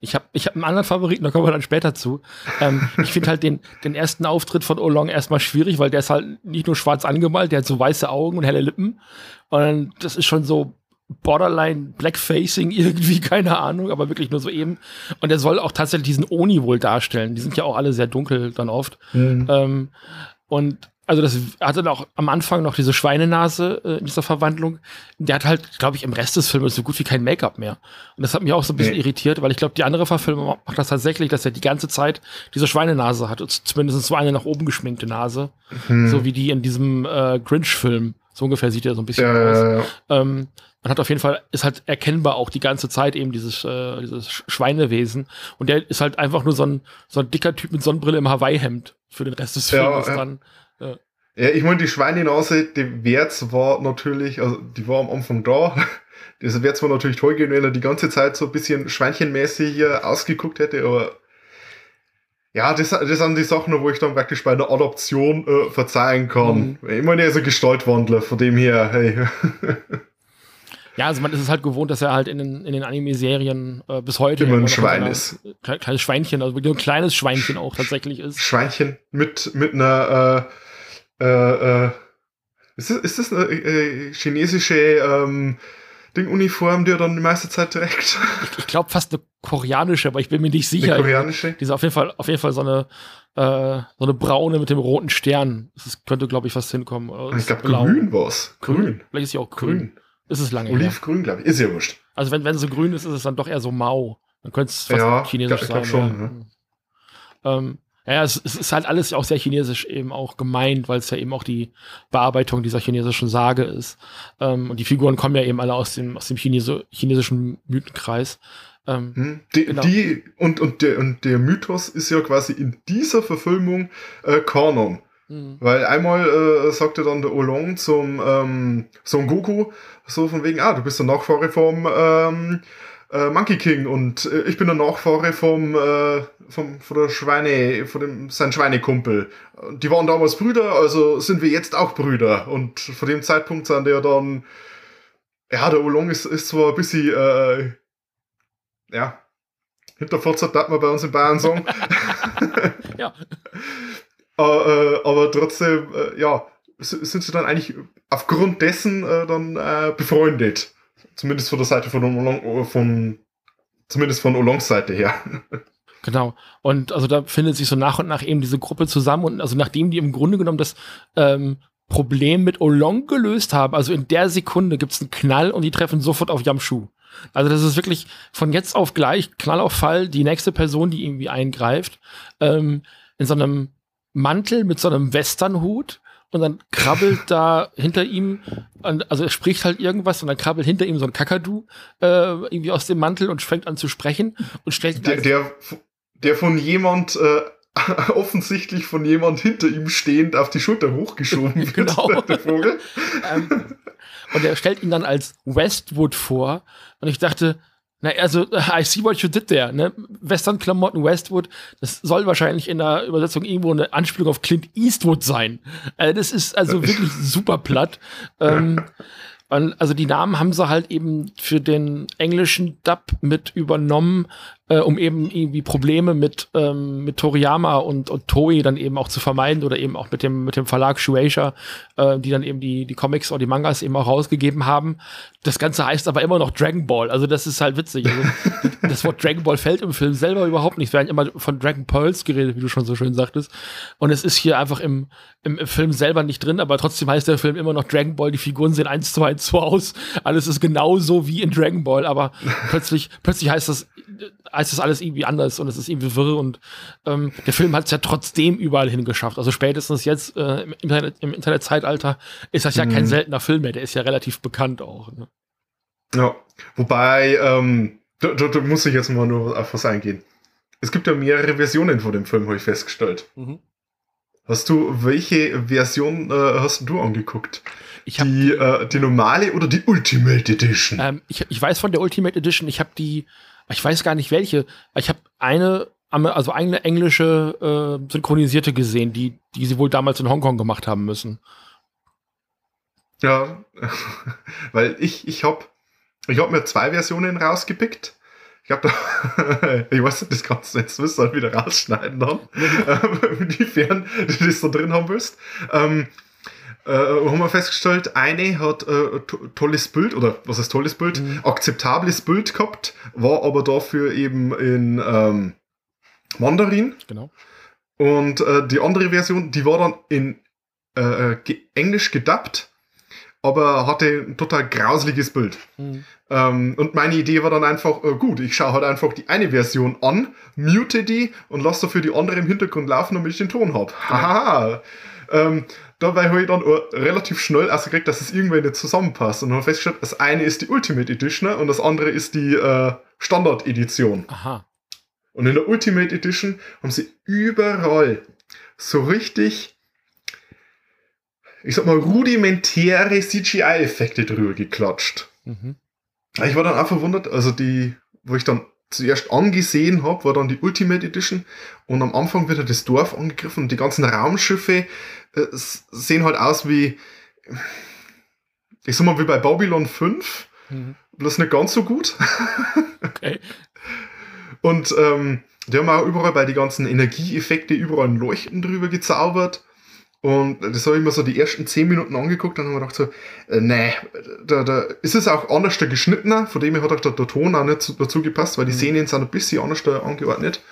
[SPEAKER 1] Ich habe ich hab einen anderen Favoriten, da kommen wir dann später zu. Ähm, ich finde halt den, den ersten Auftritt von Olong erstmal schwierig, weil der ist halt nicht nur schwarz angemalt, der hat so weiße Augen und helle Lippen. Und das ist schon so Borderline Blackfacing irgendwie, keine Ahnung, aber wirklich nur so eben. Und er soll auch tatsächlich diesen Oni wohl darstellen. Die sind ja auch alle sehr dunkel dann oft. Mhm. Ähm, und also das hatte auch am Anfang noch diese Schweinenase äh, in dieser Verwandlung. Der hat halt, glaube ich, im Rest des Films so gut wie kein Make-up mehr. Und das hat mich auch so ein bisschen nee. irritiert, weil ich glaube, die andere Verfilmung macht das tatsächlich, dass er die ganze Zeit diese Schweinenase hat. Zumindest so eine nach oben geschminkte Nase. Mhm. So wie die in diesem äh, Grinch-Film. So ungefähr sieht er so ein bisschen ja, aus. Ja, ja. Ähm, man hat auf jeden Fall, ist halt erkennbar auch die ganze Zeit eben dieses, äh, dieses Schweinewesen. Und der ist halt einfach nur so ein, so ein dicker Typ mit Sonnenbrille im Hawaii-Hemd für den Rest des Films dann.
[SPEAKER 2] Ja. Ja, ich meine, die Schweinenase, die wäre zwar natürlich, also die war am Anfang da. Das wäre zwar natürlich toll gewesen, wenn er die ganze Zeit so ein bisschen schweinchenmäßig hier ausgeguckt hätte, aber ja, das, das sind die Sachen, wo ich dann wirklich bei der Adoption äh, verzeihen kann. Mhm. Ich meine, er ist ein Gestaltwandler, von dem her, hey.
[SPEAKER 1] Ja, also man ist es halt gewohnt, dass er halt in den, in den Anime-Serien äh, bis heute
[SPEAKER 2] immer ein Schwein einer, ist.
[SPEAKER 1] Kleines Schweinchen, also ein kleines Schweinchen auch tatsächlich ist.
[SPEAKER 2] Schweinchen mit, mit einer äh, äh, äh, ist, das, ist das eine äh, chinesische ähm, Ding-Uniform, die er dann die meiste Zeit trägt?
[SPEAKER 1] Ich, ich glaube fast eine koreanische, aber ich bin mir nicht sicher. Eine
[SPEAKER 2] koreanische?
[SPEAKER 1] Die ist auf jeden Fall, auf jeden Fall so eine, äh, so eine braune mit dem roten Stern. Das könnte, glaube ich, fast hinkommen.
[SPEAKER 2] Ich glaube, grün war's. Grün. grün.
[SPEAKER 1] Vielleicht ist sie auch grün. grün. Ist es lange
[SPEAKER 2] Olivgrün, glaube ich. Ist ja wurscht.
[SPEAKER 1] Also wenn, wenn so grün ist, ist es dann doch eher so mau. Dann könnte es fast ja, chinesisch ich glaub, sein. Schon, ja. Ne? Ähm, ja, es, es, ist halt alles auch sehr chinesisch eben auch gemeint, weil es ja eben auch die Bearbeitung dieser chinesischen Sage ist. Ähm, und die Figuren kommen ja eben alle aus dem, aus dem Chinese, chinesischen Mythenkreis.
[SPEAKER 2] Ähm, hm. die, genau. die, und, und, der, und der Mythos ist ja quasi in dieser Verfilmung äh, Kanon. Mhm. Weil einmal äh, sagte dann der Olong zum ähm, Son Goku so von wegen, ah, du bist der Nachfahre vom ähm, äh, Monkey King und äh, ich bin der Nachfahre vom, äh, vom von der Schweine, von dem sein Schweinekumpel. Die waren damals Brüder, also sind wir jetzt auch Brüder. Und von dem Zeitpunkt sind der dann, ja, der Olong ist, ist zwar ein bisschen, äh, ja, hinterfotzert, darf man bei uns in Bayern sagen. ja. Äh, äh, aber trotzdem, äh, ja, sind sie dann eigentlich aufgrund dessen dann befreundet. Zumindest von der Seite von, Olong, von zumindest von Olongs Seite her.
[SPEAKER 1] Genau. Und also da findet sich so nach und nach eben diese Gruppe zusammen und also nachdem die im Grunde genommen das ähm, Problem mit Olong gelöst haben, also in der Sekunde gibt es einen Knall und die treffen sofort auf Yamshu. Also das ist wirklich von jetzt auf gleich, Knall auf Fall, die nächste Person, die irgendwie eingreift, ähm, in so einem Mantel mit so einem Westernhut und dann krabbelt da hinter ihm, also er spricht halt irgendwas und dann krabbelt hinter ihm so ein Kakadu äh, irgendwie aus dem Mantel und fängt an zu sprechen und stellt
[SPEAKER 2] der, der, der von jemand äh, offensichtlich von jemand hinter ihm stehend auf die Schulter hochgeschoben wird,
[SPEAKER 1] genau.
[SPEAKER 2] der Vogel.
[SPEAKER 1] ähm, und er stellt ihn dann als Westwood vor und ich dachte, na, also, I see what you did there, ne? Western-Klamotten, Westwood, das soll wahrscheinlich in der Übersetzung irgendwo eine Anspielung auf Clint Eastwood sein. Äh, das ist also wirklich super platt. Ähm, also die Namen haben sie halt eben für den englischen Dub mit übernommen, äh, um eben irgendwie Probleme mit, ähm, mit Toriyama und, und Toei dann eben auch zu vermeiden oder eben auch mit dem, mit dem Verlag Shueisha, äh, die dann eben die, die Comics oder die Mangas eben auch rausgegeben haben. Das Ganze heißt aber immer noch Dragon Ball. Also das ist halt witzig. Also, das Wort Dragon Ball fällt im Film selber überhaupt nicht. Es werden immer von Dragon Pearls geredet, wie du schon so schön sagtest. Und es ist hier einfach im, im, im Film selber nicht drin, aber trotzdem heißt der Film immer noch Dragon Ball. Die Figuren sehen eins zu eins so aus. Alles ist genauso wie in Dragon Ball, aber plötzlich, plötzlich heißt das heißt das alles irgendwie anders und es ist irgendwie wirr und ähm, der Film hat es ja trotzdem überall hingeschafft. Also spätestens jetzt äh, im, Internet, im Internetzeitalter ist das ja mhm. kein seltener Film mehr, der ist ja relativ bekannt auch. Ne?
[SPEAKER 2] Ja, wobei, ähm, da, da, da, muss ich jetzt mal nur auf was eingehen. Es gibt ja mehrere Versionen von dem Film, habe ich festgestellt. Mhm. Hast du, welche Version äh, hast du angeguckt?
[SPEAKER 1] Ich hab,
[SPEAKER 2] die, äh, die normale oder die Ultimate Edition?
[SPEAKER 1] Ähm, ich, ich weiß von der Ultimate Edition, ich habe die ich weiß gar nicht welche. Ich habe eine, also eine englische äh, synchronisierte gesehen, die, die sie wohl damals in Hongkong gemacht haben müssen.
[SPEAKER 2] Ja, weil ich, ich habe ich hab mir zwei Versionen rausgepickt. Ich habe da, ich weiß nicht, das kannst du jetzt müssen wieder rausschneiden dann, ähm, inwiefern du das da drin haben willst. Ähm, äh, haben wir festgestellt, eine hat äh, tolles Bild, oder was ist tolles Bild? Mhm. Akzeptables Bild gehabt, war aber dafür eben in ähm, Mandarin.
[SPEAKER 1] Genau.
[SPEAKER 2] Und äh, die andere Version, die war dann in äh, ge Englisch gedubbt, aber hatte ein total grausliches Bild. Mhm. Ähm, und meine Idee war dann einfach, äh, gut, ich schaue halt einfach die eine Version an, mute die und lasse dafür die andere im Hintergrund laufen, damit ich den Ton habe. Genau. Haha. Ähm, dabei habe ich dann relativ schnell ausgekriegt, dass es irgendwie nicht zusammenpasst. Und habe festgestellt, das eine ist die Ultimate Edition und das andere ist die äh, Standard Edition.
[SPEAKER 1] Aha.
[SPEAKER 2] Und in der Ultimate Edition haben sie überall so richtig, ich sag mal, rudimentäre CGI-Effekte drüber geklatscht. Mhm. Ich war dann auch verwundert, also die, wo ich dann zuerst angesehen habe, war dann die Ultimate Edition und am Anfang wird halt das Dorf angegriffen und die ganzen Raumschiffe äh, sehen halt aus wie, ich sag mal, wie bei Babylon 5, mhm. bloß nicht ganz so gut. okay. Und ähm, die haben auch überall bei die ganzen Energieeffekte überall ein Leuchten drüber gezaubert. Und das habe ich mir so die ersten zehn Minuten angeguckt und habe mir gedacht so, äh, nee, da, da ist es auch anders geschnittener, von dem her hat auch der, der Ton auch nicht dazu gepasst, weil die mhm. Szenen sind ein bisschen anders angeordnet.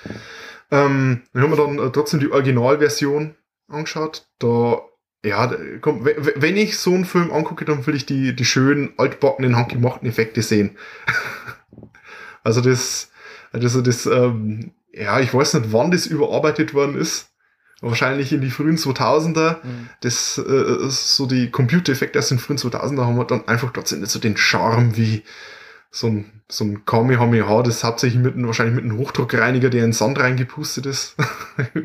[SPEAKER 2] Ähm, dann haben wir dann äh, trotzdem die Originalversion angeschaut. Da, ja, komm, wenn ich so einen Film angucke, dann will ich die, die schönen, altbackenen, handgemachten Effekte sehen. also das, also das, ähm, ja, ich weiß nicht, wann das überarbeitet worden ist wahrscheinlich in die frühen 2000er. Mhm. Das, äh, so die Computereffekte aus den frühen 2000er haben wir dann einfach trotzdem nicht so den Charme wie so ein, so ein Kamehameha, das hauptsächlich mit wahrscheinlich mit einem Hochdruckreiniger, der in Sand reingepustet ist.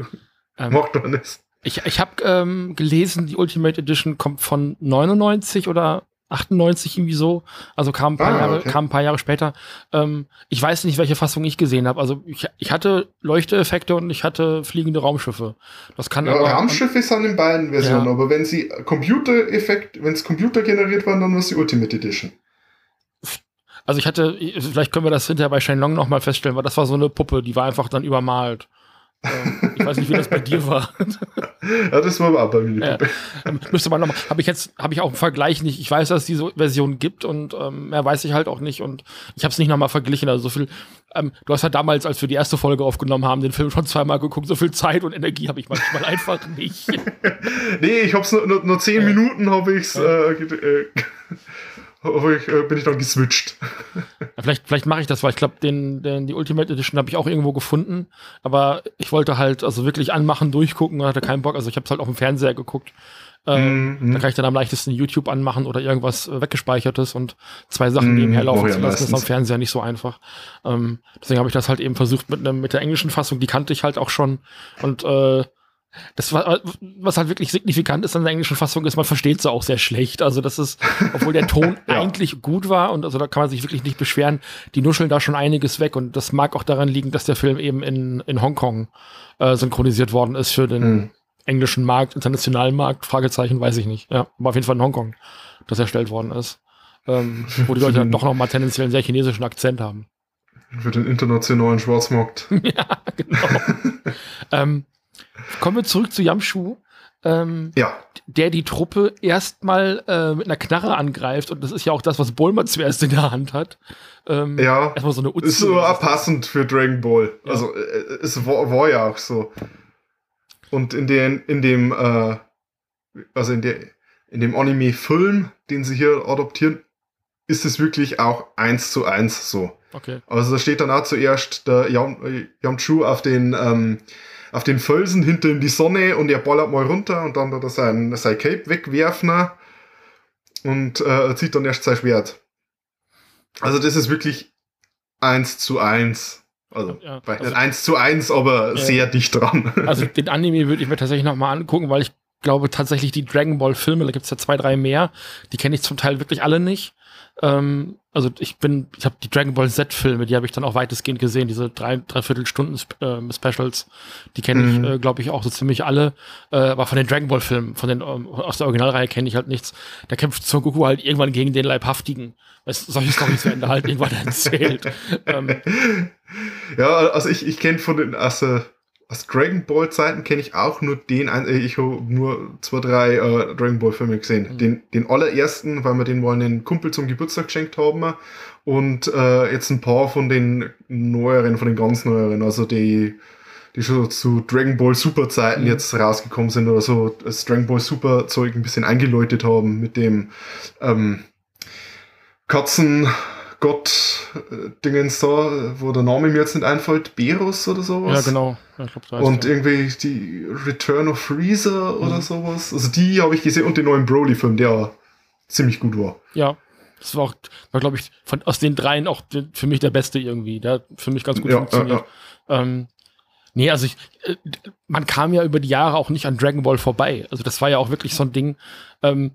[SPEAKER 1] ähm, Macht man das. Ich, ich habe ähm, gelesen, die Ultimate Edition kommt von 99 oder 98 irgendwie so. Also kam ein paar, ah, Jahre, kam ein paar Jahre später. Ähm, ich weiß nicht, welche Fassung ich gesehen habe. Also ich, ich hatte Leuchteeffekte und ich hatte fliegende Raumschiffe. Das kann
[SPEAKER 2] ja, aber, Raumschiffe sind in beiden Versionen, ja. aber wenn sie Computereffekt, wenn es Computer generiert waren, dann war es die Ultimate Edition.
[SPEAKER 1] Also ich hatte, vielleicht können wir das hinterher bei Shenlong nochmal feststellen, weil das war so eine Puppe, die war einfach dann übermalt. Ähm, ich weiß nicht, wie das bei dir war.
[SPEAKER 2] ja, das war auch bei mir.
[SPEAKER 1] Äh, müsste man nochmal. Habe ich jetzt, habe ich auch einen Vergleich nicht. Ich weiß, dass es diese Version gibt und ähm, mehr weiß ich halt auch nicht. Und ich habe es nicht nochmal verglichen. Also so viel. Ähm, du hast ja damals, als wir die erste Folge aufgenommen haben, den Film schon zweimal geguckt. So viel Zeit und Energie habe ich manchmal einfach nicht.
[SPEAKER 2] nee, ich habe es nur, nur, nur, zehn ja. Minuten habe ich es. Äh, äh, ich, äh, bin ich dann geswitcht.
[SPEAKER 1] Ja, vielleicht, vielleicht mache ich das, weil ich glaube, den, den, die Ultimate Edition habe ich auch irgendwo gefunden. Aber ich wollte halt also wirklich anmachen, durchgucken und hatte keinen Bock. Also ich habe es halt auf dem Fernseher geguckt. Ähm, mhm. Da kann ich dann am leichtesten YouTube anmachen oder irgendwas äh, weggespeichertes und zwei Sachen mhm, nebenher laufen zu lassen, ist am Fernseher nicht so einfach. Ähm, deswegen habe ich das halt eben versucht mit, ne, mit der englischen Fassung, die kannte ich halt auch schon. Und äh, das war, was halt wirklich signifikant ist an der englischen Fassung, ist, man versteht sie auch sehr schlecht. Also das ist, obwohl der Ton ja. eigentlich gut war und also da kann man sich wirklich nicht beschweren, die nuscheln da schon einiges weg und das mag auch daran liegen, dass der Film eben in, in Hongkong äh, synchronisiert worden ist für den mhm. englischen Markt, internationalen Markt, Fragezeichen, weiß ich nicht. Ja, aber auf jeden Fall in Hongkong, das erstellt worden ist. Ähm, wo die Leute dann doch noch mal tendenziell einen sehr chinesischen Akzent haben.
[SPEAKER 2] Für den internationalen Schwarzmarkt.
[SPEAKER 1] ja, genau. ähm, Kommen wir zurück zu Yamshu. Ähm, ja. Der die Truppe erstmal äh, mit einer Knarre angreift und das ist ja auch das, was Bulma zuerst in der Hand hat.
[SPEAKER 2] Ähm, ja. Erstmal so eine Uzi Ist so passend für Dragon Ball. Ja. Also äh, es war, war, ja auch so. Und in den, in dem, äh, also in der, in dem Anime-Film, den sie hier adoptieren, ist es wirklich auch eins zu eins so. Okay. Also da steht dann auch zuerst der Yam, Yamchu auf den ähm, auf den Felsen hinter ihm die Sonne und er ballert mal runter und dann hat er sein, sein Cape wegwerfen und äh, zieht dann erst sein Schwert. Also das ist wirklich eins zu eins. Also, ja, also eins zu eins, aber äh, sehr dicht dran.
[SPEAKER 1] Also den Anime würde ich mir tatsächlich nochmal angucken, weil ich glaube tatsächlich die Dragon Ball Filme, da gibt es ja zwei, drei mehr, die kenne ich zum Teil wirklich alle nicht. Ähm, also ich bin, ich habe die Dragon Ball Z-Filme, die habe ich dann auch weitestgehend gesehen, diese drei, dreiviertel Stunden äh, Specials, die kenne ich, mhm. äh, glaube ich, auch so ziemlich alle. Äh, aber von den Dragon Ball-Filmen, von den ähm, aus der Originalreihe kenne ich halt nichts. Da kämpft Son Goku halt irgendwann gegen den Leibhaftigen. Weißt, solche Storys werden halt irgendwann erzählt. ähm,
[SPEAKER 2] ja, also ich, ich kenne von den, also aus Dragon Ball Zeiten kenne ich auch nur den, äh, ich habe nur zwei, drei äh, Dragon Ball Filme gesehen. Mhm. Den, den allerersten, weil wir den mal einen Kumpel zum Geburtstag geschenkt haben. Und äh, jetzt ein paar von den neueren, von den ganz neueren, also die, die schon zu Dragon Ball Super Zeiten mhm. jetzt rausgekommen sind oder so, das Dragon Ball Super Zeug ein bisschen eingeläutet haben mit dem ähm, Katzen Gott äh, Dingens da, wo der Name mir jetzt nicht einfällt, Berus oder sowas.
[SPEAKER 1] Ja, genau.
[SPEAKER 2] Ja, glaub, und ja. irgendwie die Return of Freezer mhm. oder sowas. Also die habe ich gesehen und den neuen Broly-Film, der ziemlich gut war.
[SPEAKER 1] Ja. Das war auch, war, glaube ich, von, aus den dreien auch für mich der beste irgendwie. Der hat für mich ganz gut ja, funktioniert. Ja, ähm, nee, also ich, äh, man kam ja über die Jahre auch nicht an Dragon Ball vorbei. Also das war ja auch wirklich so ein Ding, ähm,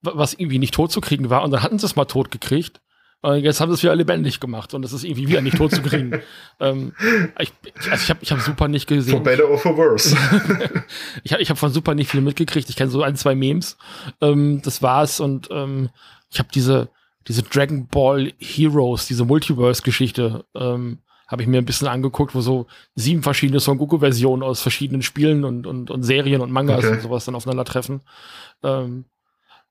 [SPEAKER 1] was irgendwie nicht tot zu kriegen war. Und dann hatten sie es mal tot gekriegt. Und jetzt haben sie es wieder lebendig gemacht und es ist irgendwie wieder nicht tot zu kriegen. ähm, ich also ich habe ich hab Super nicht gesehen.
[SPEAKER 2] For better or for worse.
[SPEAKER 1] ich habe ich hab von Super nicht viel mitgekriegt. Ich kenne so ein, zwei Memes. Ähm, das war's. Und ähm, ich habe diese, diese Dragon Ball Heroes, diese Multiverse-Geschichte, ähm, habe ich mir ein bisschen angeguckt, wo so sieben verschiedene Son Goku-Versionen aus verschiedenen Spielen und, und, und Serien und Mangas okay. und sowas dann aufeinandertreffen. Ähm,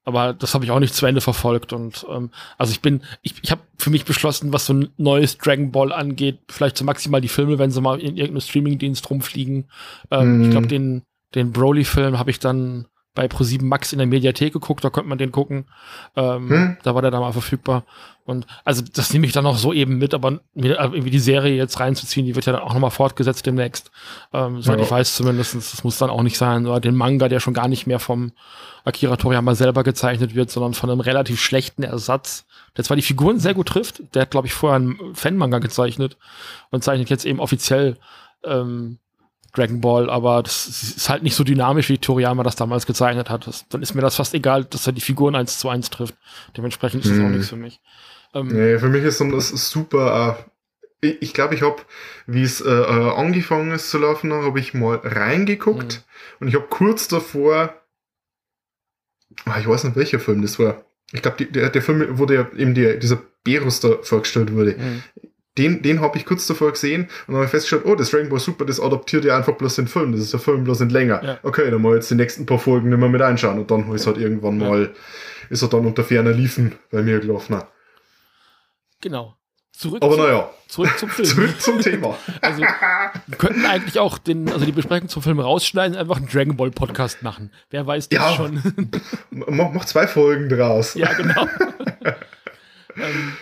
[SPEAKER 1] aber das habe ich auch nicht zu Ende verfolgt und ähm, also ich bin ich, ich habe für mich beschlossen, was so ein neues Dragon Ball angeht, vielleicht so maximal die Filme, wenn sie mal in irgendeinem Streamingdienst rumfliegen. Ähm, mm. Ich glaube den den Broly Film habe ich dann bei Pro7 Max in der Mediathek geguckt, da konnte man den gucken. Ähm, hm? Da war der da mal verfügbar. Und also das nehme ich dann auch so eben mit, aber mir irgendwie die Serie jetzt reinzuziehen, die wird ja dann auch nochmal fortgesetzt demnächst. Ähm, soweit ja. ich weiß zumindest, das muss dann auch nicht sein. Oder den Manga, der schon gar nicht mehr vom Akira Toriyama selber gezeichnet wird, sondern von einem relativ schlechten Ersatz, der zwar die Figuren sehr gut trifft, der hat, glaube ich, vorher einen Fan-Manga gezeichnet und zeichnet jetzt eben offiziell ähm, Dragon Ball, aber das ist halt nicht so dynamisch, wie Toriyama das damals gezeichnet hat. Das, dann ist mir das fast egal, dass er die Figuren eins zu eins trifft. Dementsprechend ist das hm. auch nichts für mich.
[SPEAKER 2] Ähm, nee, für mich ist das super. Äh, ich glaube, ich habe, wie es äh, äh, angefangen ist zu laufen, habe ich mal reingeguckt mhm. und ich habe kurz davor, ah, ich weiß nicht, welcher Film das war. Ich glaube, der, der Film, wo der eben die, dieser Berus da vorgestellt wurde. Mhm den, den habe ich kurz davor gesehen und dann habe ich festgestellt, oh, das Dragon Ball Super, das adaptiert ja einfach bloß den Film. Das ist der Film bloß in länger. Ja. Okay, dann mal jetzt die nächsten paar Folgen nicht mehr mit einschauen. Und dann ist halt irgendwann ja. mal, ist er dann unter ferner Liefen bei mir gelaufen.
[SPEAKER 1] Genau.
[SPEAKER 2] Zurück Aber naja.
[SPEAKER 1] Zurück zum Film.
[SPEAKER 2] zurück zum Thema.
[SPEAKER 1] Also, wir könnten eigentlich auch den, also die Besprechung zum Film rausschneiden und einfach einen Dragon Ball Podcast machen. Wer weiß das ja, schon.
[SPEAKER 2] mach, mach zwei Folgen draus.
[SPEAKER 1] Ja, genau. ähm,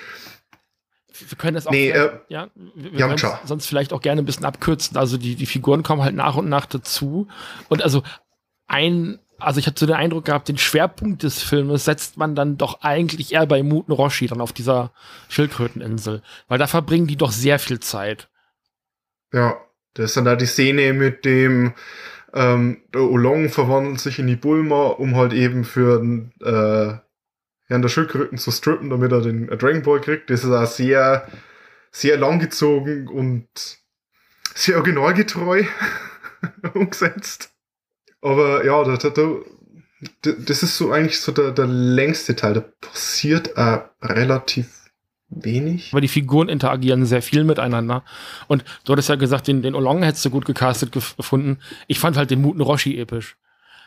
[SPEAKER 1] wir können das auch
[SPEAKER 2] Nee, äh,
[SPEAKER 1] ja, wir, sonst vielleicht auch gerne ein bisschen abkürzen. Also die, die Figuren kommen halt nach und nach dazu. Und also ein, also ich hatte so den Eindruck gehabt, den Schwerpunkt des Filmes setzt man dann doch eigentlich eher bei Muten Roshi, dann auf dieser Schildkröteninsel. Weil da verbringen die doch sehr viel Zeit.
[SPEAKER 2] Ja, das ist dann da die Szene mit dem ähm, der Olong verwandelt sich in die Bulma, um halt eben für äh, Herrn der Schildkröten zu strippen, damit er den äh, Dragon Ball kriegt. Das ist auch sehr, sehr langgezogen und sehr originalgetreu umgesetzt. Aber ja, da, da, da, das ist so eigentlich so der, der längste Teil. Da passiert äh, relativ wenig.
[SPEAKER 1] Aber die Figuren interagieren sehr viel miteinander. Und du hattest ja gesagt, den, den Olong hättest du gut gecastet gef- gefunden. Ich fand halt den Muten Roshi episch.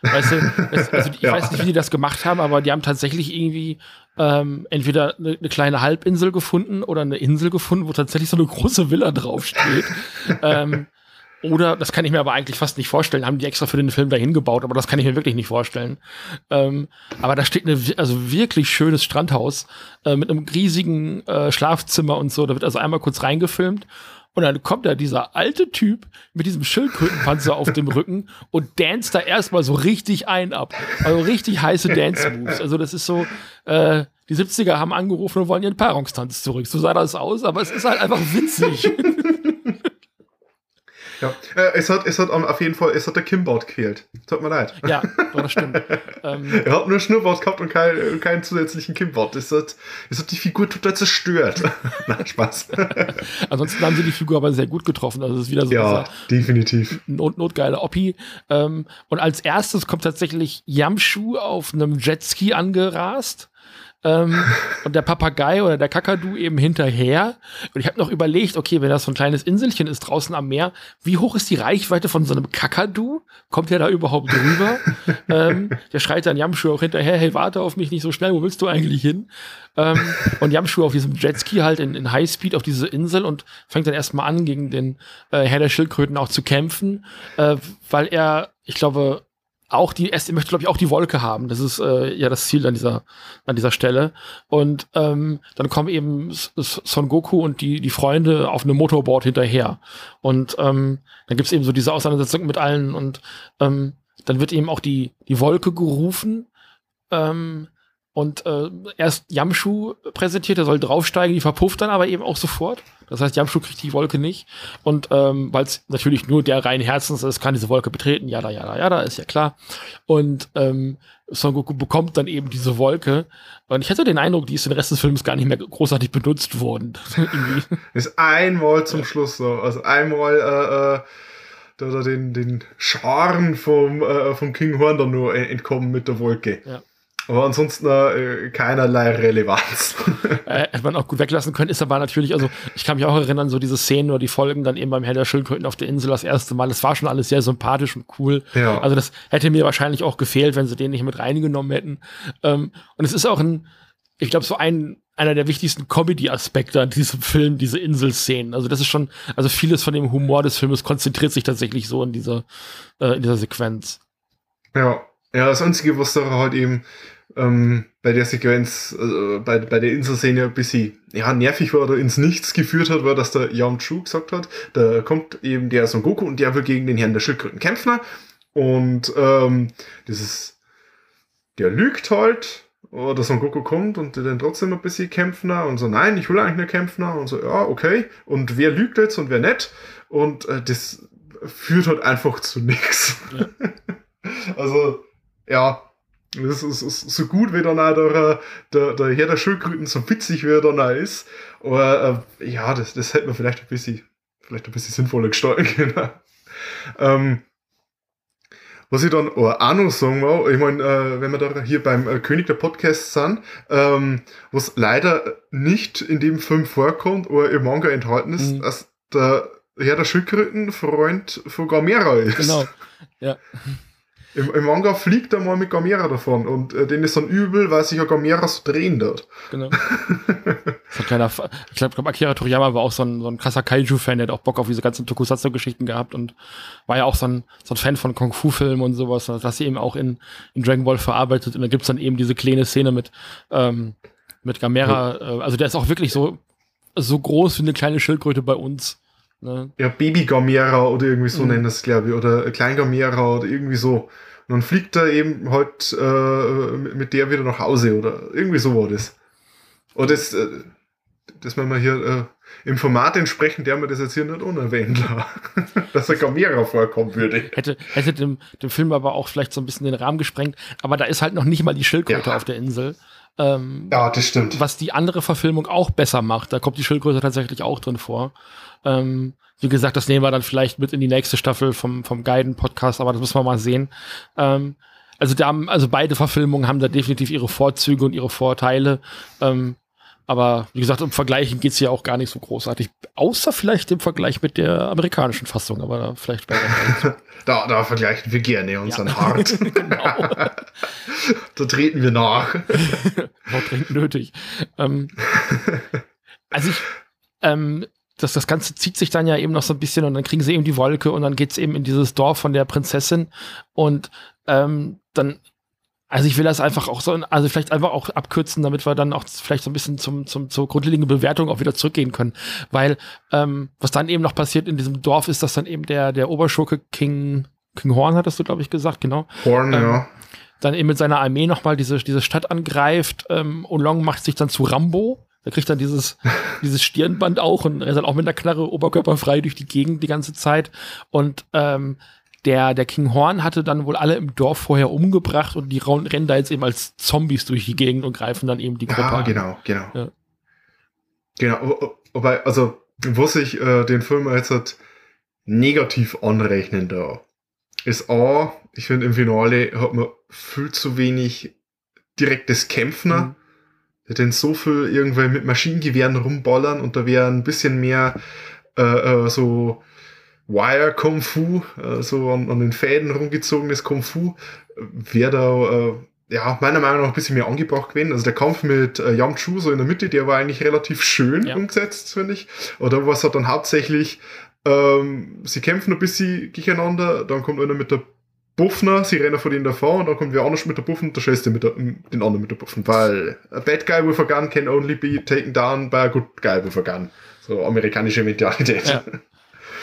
[SPEAKER 1] Weißt du, es, also ich
[SPEAKER 2] Ja.
[SPEAKER 1] weiß nicht, wie die das gemacht haben, aber die haben tatsächlich irgendwie ähm, entweder eine, eine kleine Halbinsel gefunden oder eine Insel gefunden, wo tatsächlich so eine große Villa draufsteht. ähm, oder, das kann ich mir aber eigentlich fast nicht vorstellen, haben die extra für den Film dahin gebaut, aber das kann ich mir wirklich nicht vorstellen. Ähm, aber da steht eine, also wirklich schönes Strandhaus äh, mit einem riesigen äh, Schlafzimmer und so. Da wird also einmal kurz reingefilmt. Und dann kommt da dieser alte Typ mit diesem Schildkrötenpanzer auf dem Rücken und danst da erstmal so richtig ein ab. Also richtig heiße Dance-Moves. Also das ist so, äh, die 70er haben angerufen und wollen ihren Paarungstanz zurück. So sah das aus, aber es ist halt einfach witzig.
[SPEAKER 2] Ja. Äh, es hat, es hat auf jeden Fall, es hat der Kimbart gekillt. Tut mir leid.
[SPEAKER 1] ja, das stimmt. Ähm,
[SPEAKER 2] Er hat nur Schnurrbart gehabt und keinen, keinen zusätzlichen Kimbart. Es hat, es hat die Figur total zerstört. Nein, Spaß.
[SPEAKER 1] ansonsten haben sie die Figur aber sehr gut getroffen. Also es ist wieder so
[SPEAKER 2] ja, definitiv.
[SPEAKER 1] not notgeile Oppi. Ähm, und als erstes kommt tatsächlich Yamshu auf einem Jetski angerast. Ähm, und der Papagei oder der Kakadu eben hinterher. Und ich habe noch überlegt, okay, wenn das so ein kleines Inselchen ist draußen am Meer, wie hoch ist die Reichweite von so einem Kakadu? Kommt der da überhaupt rüber? ähm, der schreit dann Yamshu auch hinterher, hey, warte auf mich nicht so schnell, wo willst du eigentlich hin? Ähm, und Yamshu auf diesem Jetski halt in, in Highspeed auf diese Insel und fängt dann erstmal an, gegen den äh, Herr der Schildkröten auch zu kämpfen, äh, weil er, ich glaube, auch die, er möchte, glaube ich, auch die Wolke haben. Das ist äh, ja das Ziel an dieser, an dieser Stelle. Und ähm, dann kommen eben Son Goku und die, die Freunde auf einem Motorboard hinterher. Und ähm, dann gibt's eben so diese Auseinandersetzung mit allen und ähm, dann wird eben auch die, die Wolke gerufen. Ähm, und äh, erst Yamshu präsentiert, er soll draufsteigen, die verpufft dann aber eben auch sofort. Das heißt, Yamshu kriegt die Wolke nicht. Und ähm, weil es natürlich nur der rein Herzens ist, kann diese Wolke betreten. Jada, jada, jada, ist ja klar. Und ähm, Son Goku bekommt dann eben diese Wolke. Und ich hatte den Eindruck, die ist den Rest des Films gar nicht mehr großartig benutzt worden.
[SPEAKER 2] Ist einmal zum Schluss so. Also einmal äh, äh, da, da den, den Scharen vom, äh, vom King Horn dann nur en- entkommen mit der Wolke.
[SPEAKER 1] Ja.
[SPEAKER 2] Aber ansonsten äh, keinerlei Relevanz.
[SPEAKER 1] äh, hätte man auch gut weglassen können, ist aber natürlich, also ich kann mich auch erinnern, so diese Szenen oder die Folgen dann eben beim Herr der Schildkröten auf der Insel das erste Mal, das war schon alles sehr sympathisch und cool.
[SPEAKER 2] Ja.
[SPEAKER 1] Also das hätte mir wahrscheinlich auch gefehlt, wenn sie den nicht mit reingenommen hätten. Ähm, und es ist auch ein, ich glaube, so ein, einer der wichtigsten Comedy-Aspekte an diesem Film, diese Inselszenen. Also das ist schon, also vieles von dem Humor des Filmes konzentriert sich tatsächlich so in dieser, äh, in dieser Sequenz.
[SPEAKER 2] Ja, ja, das Einzige, was da halt eben ähm, bei der Sequenz, äh, bei, bei der Inselszene ein bisschen ja, nervig war oder ins Nichts geführt hat, war, dass der Yam Chu gesagt hat, da kommt eben der Son Goku und der will gegen den Herrn der Schildkröten kämpfen. Und ähm, das ist, der lügt halt, oder Son Goku kommt und der dann trotzdem ein bisschen kämpfen und so, nein, ich will eigentlich nicht kämpfen und so, ja, okay. Und wer lügt jetzt und wer nicht? Und äh, das führt halt einfach zu nichts.
[SPEAKER 1] Ja.
[SPEAKER 2] Also, ja, das ist, ist so gut, wie dann auch der, der, der Herr der Schildkröten so witzig, wie er dann ist. Aber äh, ja, das, das hätte man vielleicht ein bisschen, vielleicht ein bisschen sinnvoller gestalten können. ähm, was ich dann auch noch sagen will, ich meine, äh, wenn wir da hier beim äh, König der Podcasts sind, ähm, was leider nicht in dem Film vorkommt oder im Manga enthalten ist,
[SPEAKER 1] Mhm.
[SPEAKER 2] dass der Herr der Schildkröten Freund von Gamera ist.
[SPEAKER 1] Genau. Ja.
[SPEAKER 2] Im, Im Manga fliegt er mal mit Gamera davon und äh, den ist dann übel, weil sich ja Gamera so drehen dort.
[SPEAKER 1] Genau. so ein kleiner, ich glaube, glaub, Akira Toriyama war auch so ein, so ein krasser Kaiju-Fan, der hat auch Bock auf diese ganzen Tokusatsu-Geschichten gehabt und war ja auch so ein, so ein Fan von Kung-Fu-Filmen und sowas, und das sie eben auch in, in Dragon Ball verarbeitet. Und da gibt's dann eben diese kleine Szene mit, ähm, mit Gamera, äh, also der ist auch wirklich so so groß wie eine kleine Schildkröte bei uns.
[SPEAKER 2] Ne? Ja, Baby Gamera oder irgendwie so mhm. nennen das, glaube ich, oder Klein Gamera oder irgendwie so. Und dann fliegt er eben halt äh, mit der wieder nach Hause oder irgendwie so war das. Und das, äh, das wenn wir hier äh, im Format entsprechen, der mir das jetzt hier nicht unerwähnt, dass er Gamera vorkommen würde.
[SPEAKER 1] Hätte, hätte dem, dem Film aber auch vielleicht so ein bisschen den Rahmen gesprengt, aber da ist halt noch nicht mal die Schildkröte ja. auf der Insel.
[SPEAKER 2] Ähm, ja, das stimmt.
[SPEAKER 1] Was die andere Verfilmung auch besser macht. Da kommt die Schildkröte tatsächlich auch drin vor. Ähm, wie gesagt, das nehmen wir dann vielleicht mit in die nächste Staffel vom, vom Guiden-Podcast, aber das müssen wir mal sehen. Ähm, also, da haben, also beide Verfilmungen haben da definitiv ihre Vorzüge und ihre Vorteile. Ähm, aber wie gesagt, im Vergleichen geht's hier auch gar nicht so großartig. Außer vielleicht im Vergleich mit der amerikanischen Fassung, aber da vielleicht bei
[SPEAKER 2] da, da vergleichen wir gerne unseren ja. Hart. genau. da treten wir nach.
[SPEAKER 1] Wort dringend nötig. Ähm, also ich, ähm, das, das Ganze zieht sich dann ja eben noch so ein bisschen und dann kriegen sie eben die Wolke und dann geht's eben in dieses Dorf von der Prinzessin und ähm, dann also ich will das einfach auch so, also vielleicht einfach auch abkürzen, damit wir dann auch vielleicht so ein bisschen zum, zum, zur grundlegenden Bewertung auch wieder zurückgehen können. Weil ähm, was dann eben noch passiert in diesem Dorf ist, dass dann eben der, der Oberschurke King, King Horn, hattest du, glaube ich, gesagt, genau.
[SPEAKER 2] Horn, ähm, ja.
[SPEAKER 1] Dann eben mit seiner Armee nochmal diese, diese Stadt angreift. Ähm, Olong macht sich dann zu Rambo. Er kriegt dann dieses, dieses Stirnband auch und er ist dann auch mit einer Knarre oberkörperfrei durch die Gegend die ganze Zeit. Und ähm, der, der King Horn hatte dann wohl alle im Dorf vorher umgebracht und die rennen da jetzt eben als Zombies durch die Gegend und greifen dann eben die Gruppe
[SPEAKER 2] ja, genau, an. Genau, ja. genau. Wobei, also, was ich äh, den Film jetzt halt negativ anrechnen da, ist A, ich finde im Finale hat man viel zu wenig direktes Kämpfen. Mhm. Denn so viel irgendwann mit Maschinengewehren rumballern und da wäre ein bisschen mehr äh, äh, so Wire Kung Fu, äh, so an, an, den Fäden rumgezogenes Kung Fu, wäre da, äh, ja, meiner Meinung nach ein bisschen mehr angebracht gewesen. Also der Kampf mit äh, Yam Chu so in der Mitte, der war eigentlich relativ schön ja. umgesetzt, finde ich. Oder was hat dann hauptsächlich, ähm, sie kämpfen ein bisschen gegeneinander, dann kommt einer mit der Buffner, sie rennen vor denen davor und dann kommt wer anders mit der Buffen und der scheißt mit der, den anderen mit der Buffen. Weil a bad guy with a gun can only be taken down by a good guy with a gun. So amerikanische Mentalität. Ja.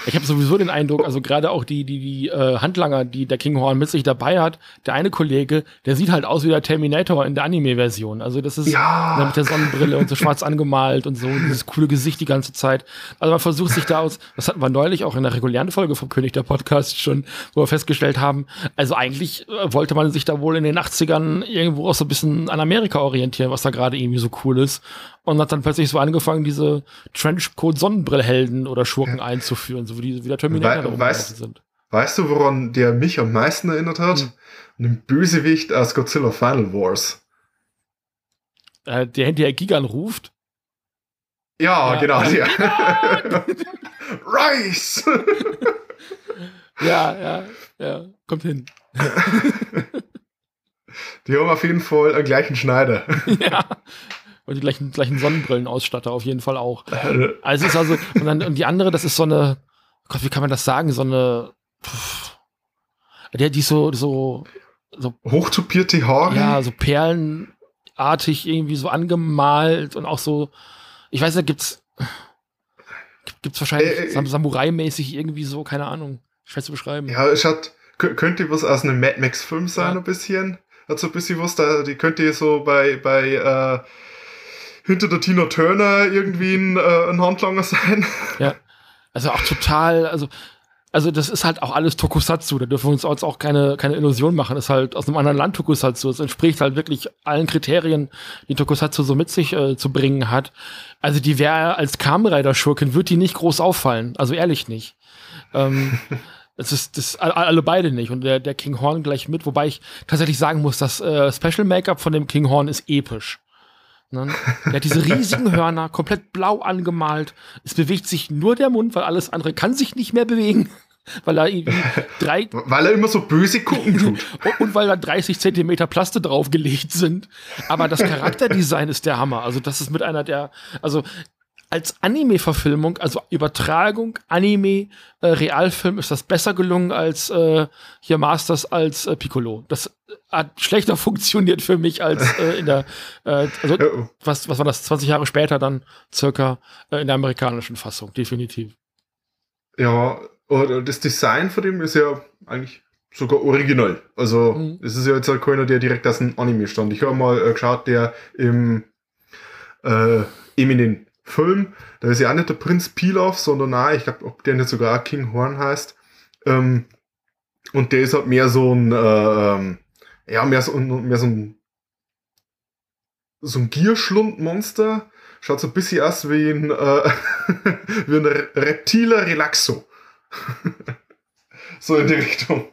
[SPEAKER 1] Ich habe sowieso den Eindruck, also gerade auch die, die, die äh, Handlanger, die der Kinghorn mit sich dabei hat, der eine Kollege, der sieht halt aus wie der Terminator in der Anime-Version. Also das ist
[SPEAKER 2] ja.
[SPEAKER 1] mit der Sonnenbrille und so schwarz angemalt und so, dieses coole Gesicht die ganze Zeit. Also man versucht sich da aus, das hatten wir neulich auch in der regulären Folge vom König der Podcast schon, wo wir festgestellt haben, also eigentlich äh, wollte man sich da wohl in den 80ern irgendwo auch so ein bisschen an Amerika orientieren, was da gerade irgendwie so cool ist und hat dann plötzlich so angefangen, diese Trenchcoat-Sonnenbrillhelden oder Schurken ja. einzuführen, so wie, die, wie der Terminator
[SPEAKER 2] We weißt, sind. Weißt du, woran der mich am meisten erinnert hat? Hm. Einen Bösewicht aus Godzilla Final Wars.
[SPEAKER 1] Äh, der hinterher Gigan ruft.
[SPEAKER 2] Ja, ja genau. Ja. Rice!
[SPEAKER 1] ja, ja, ja, kommt hin.
[SPEAKER 2] Die haben auf jeden Fall einen gleichen Schneider.
[SPEAKER 1] ja, und die gleichen, gleichen Sonnenbrillenausstatter auf jeden Fall auch. Also ist also, und dann, und die andere, das ist so eine, Gott, wie kann man das sagen, so eine, pff, der, die so, so, so.
[SPEAKER 2] Hochtupierte Haare?
[SPEAKER 1] Ja, so perlenartig irgendwie so angemalt und auch so, ich weiß nicht, gibt's, gibt's wahrscheinlich äh, äh, Samurai-mäßig irgendwie so, keine Ahnung, schwer zu beschreiben.
[SPEAKER 2] Ja, es hat, könnte was aus einem Mad Max-Film sein, ja. ein bisschen. Hat so ein bisschen was da, die könnte so bei, bei, äh, hinter der Tina Turner irgendwie ein, äh, ein Handlanger sein.
[SPEAKER 1] Ja. Also auch total, also, also das ist halt auch alles Tokusatsu, da dürfen wir uns auch keine, keine Illusion machen. Das ist halt aus einem anderen Land Tokusatsu. Es entspricht halt wirklich allen Kriterien, die Tokusatsu so mit sich äh, zu bringen hat. Also die wäre als Kamen-Rider-Schurkin, wird die nicht groß auffallen. Also ehrlich nicht. ähm, es ist das alle beide nicht und der, der King Horn gleich mit, wobei ich tatsächlich sagen muss, das äh, Special Make-up von dem King Horn ist episch. Ne? Der hat diese riesigen Hörner, komplett blau angemalt. Es bewegt sich nur der Mund, weil alles andere kann sich nicht mehr bewegen. Weil er irgendwie drei.
[SPEAKER 2] Weil er immer so böse gucken tut.
[SPEAKER 1] und, und weil da 30 Zentimeter Plaste draufgelegt sind. Aber das Charakterdesign ist der Hammer. Also, das ist mit einer der. Also, als Anime-Verfilmung, also Übertragung, Anime, äh, Realfilm, ist das besser gelungen als äh, hier Masters als äh, Piccolo. Das hat schlechter funktioniert für mich als äh, in der, äh, also was, was war das, 20 Jahre später dann circa äh, in der amerikanischen Fassung, definitiv.
[SPEAKER 2] Ja, oder das Design von dem ist ja eigentlich sogar original. Also mhm. es ist ja jetzt keiner, der direkt aus dem Anime stand. Ich habe mal äh, geschaut, der im äh, den Film, da ist ja nicht der Prinz Pilaf, sondern nein, ich glaube, ob der nicht sogar King Horn heißt. Ähm, und der ist halt mehr so ein, äh, ähm, ja, mehr so, mehr so ein, so ein Gierschlundmonster. Schaut so ein bisschen aus wie ein, äh, wie ein reptiler Relaxo. so in die Richtung.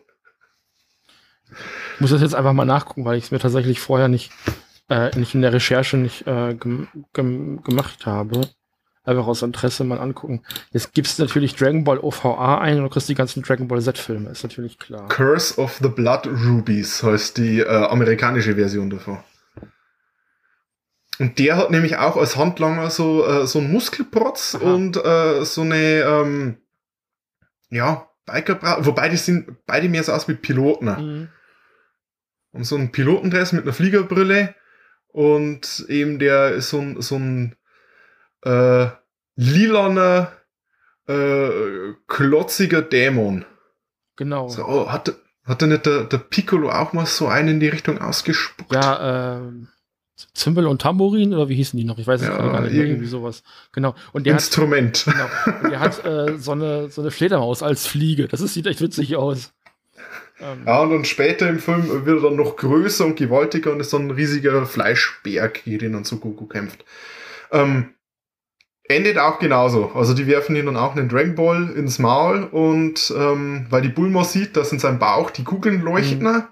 [SPEAKER 1] Ich muss das jetzt einfach mal nachgucken, weil ich es mir tatsächlich vorher nicht äh, nicht in der Recherche nicht äh, gem gem gemacht habe. Einfach aus Interesse mal angucken. Jetzt gibt's natürlich Dragon Ball OVA ein und du kriegst die ganzen Dragon Ball Z-Filme, ist natürlich klar.
[SPEAKER 2] Curse of the Blood Rubies heißt die äh, amerikanische Version davon. Und der hat nämlich auch als Handlanger so, äh, so einen Muskelprotz Aha. und äh, so eine, ähm, ja, Biker, wobei die sind beide mehr so aus wie Piloten. Mhm. Und so ein Pilotendress mit einer Fliegerbrille und eben der ist so ein, so ein äh, lilaner, äh, klotziger Dämon.
[SPEAKER 1] Genau.
[SPEAKER 2] So, oh, hat, hat nicht der, der Piccolo auch mal so einen in die Richtung ausgespuckt?
[SPEAKER 1] Ja, äh, Zimbel und Tambourin oder wie hießen die noch? Ich weiß es ja, gar nicht. Irgendwie sowas. Genau. Und der
[SPEAKER 2] Instrument.
[SPEAKER 1] Hat, genau. Und der hat äh, so, eine, so eine Fledermaus als Fliege. Das ist, sieht echt witzig aus.
[SPEAKER 2] Ähm, ja, und dann später im Film wird er dann noch größer und gewaltiger und ist dann ein riesiger Fleischberg, gegen den dann so Goku kämpft. Ähm, endet auch genauso. Also die werfen ihn dann auch einen Dragon Ball ins Maul und ähm, weil die Bulma sieht, dass in seinem Bauch die Kugeln leuchten mhm.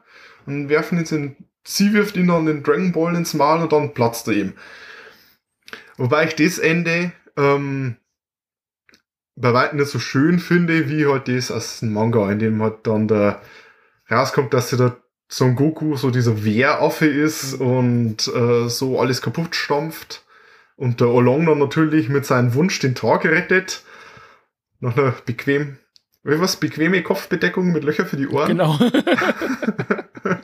[SPEAKER 2] und werfen ihn in, sie wirft ihn dann den Dragon Ball ins Maul und dann platzt er ihm. Wobei ich das Ende ähm, bei weitem nicht so schön finde, wie halt das aus dem Manga, in dem halt dann der rauskommt, dass der Son Goku so dieser Wehraffe ist mhm. und äh, so alles kaputt stampft. Und der Olong dann natürlich mit seinem Wunsch den Tag rettet. Nach einer bequem, wie was, bequeme Kopfbedeckung mit Löcher für die Ohren.
[SPEAKER 1] Genau.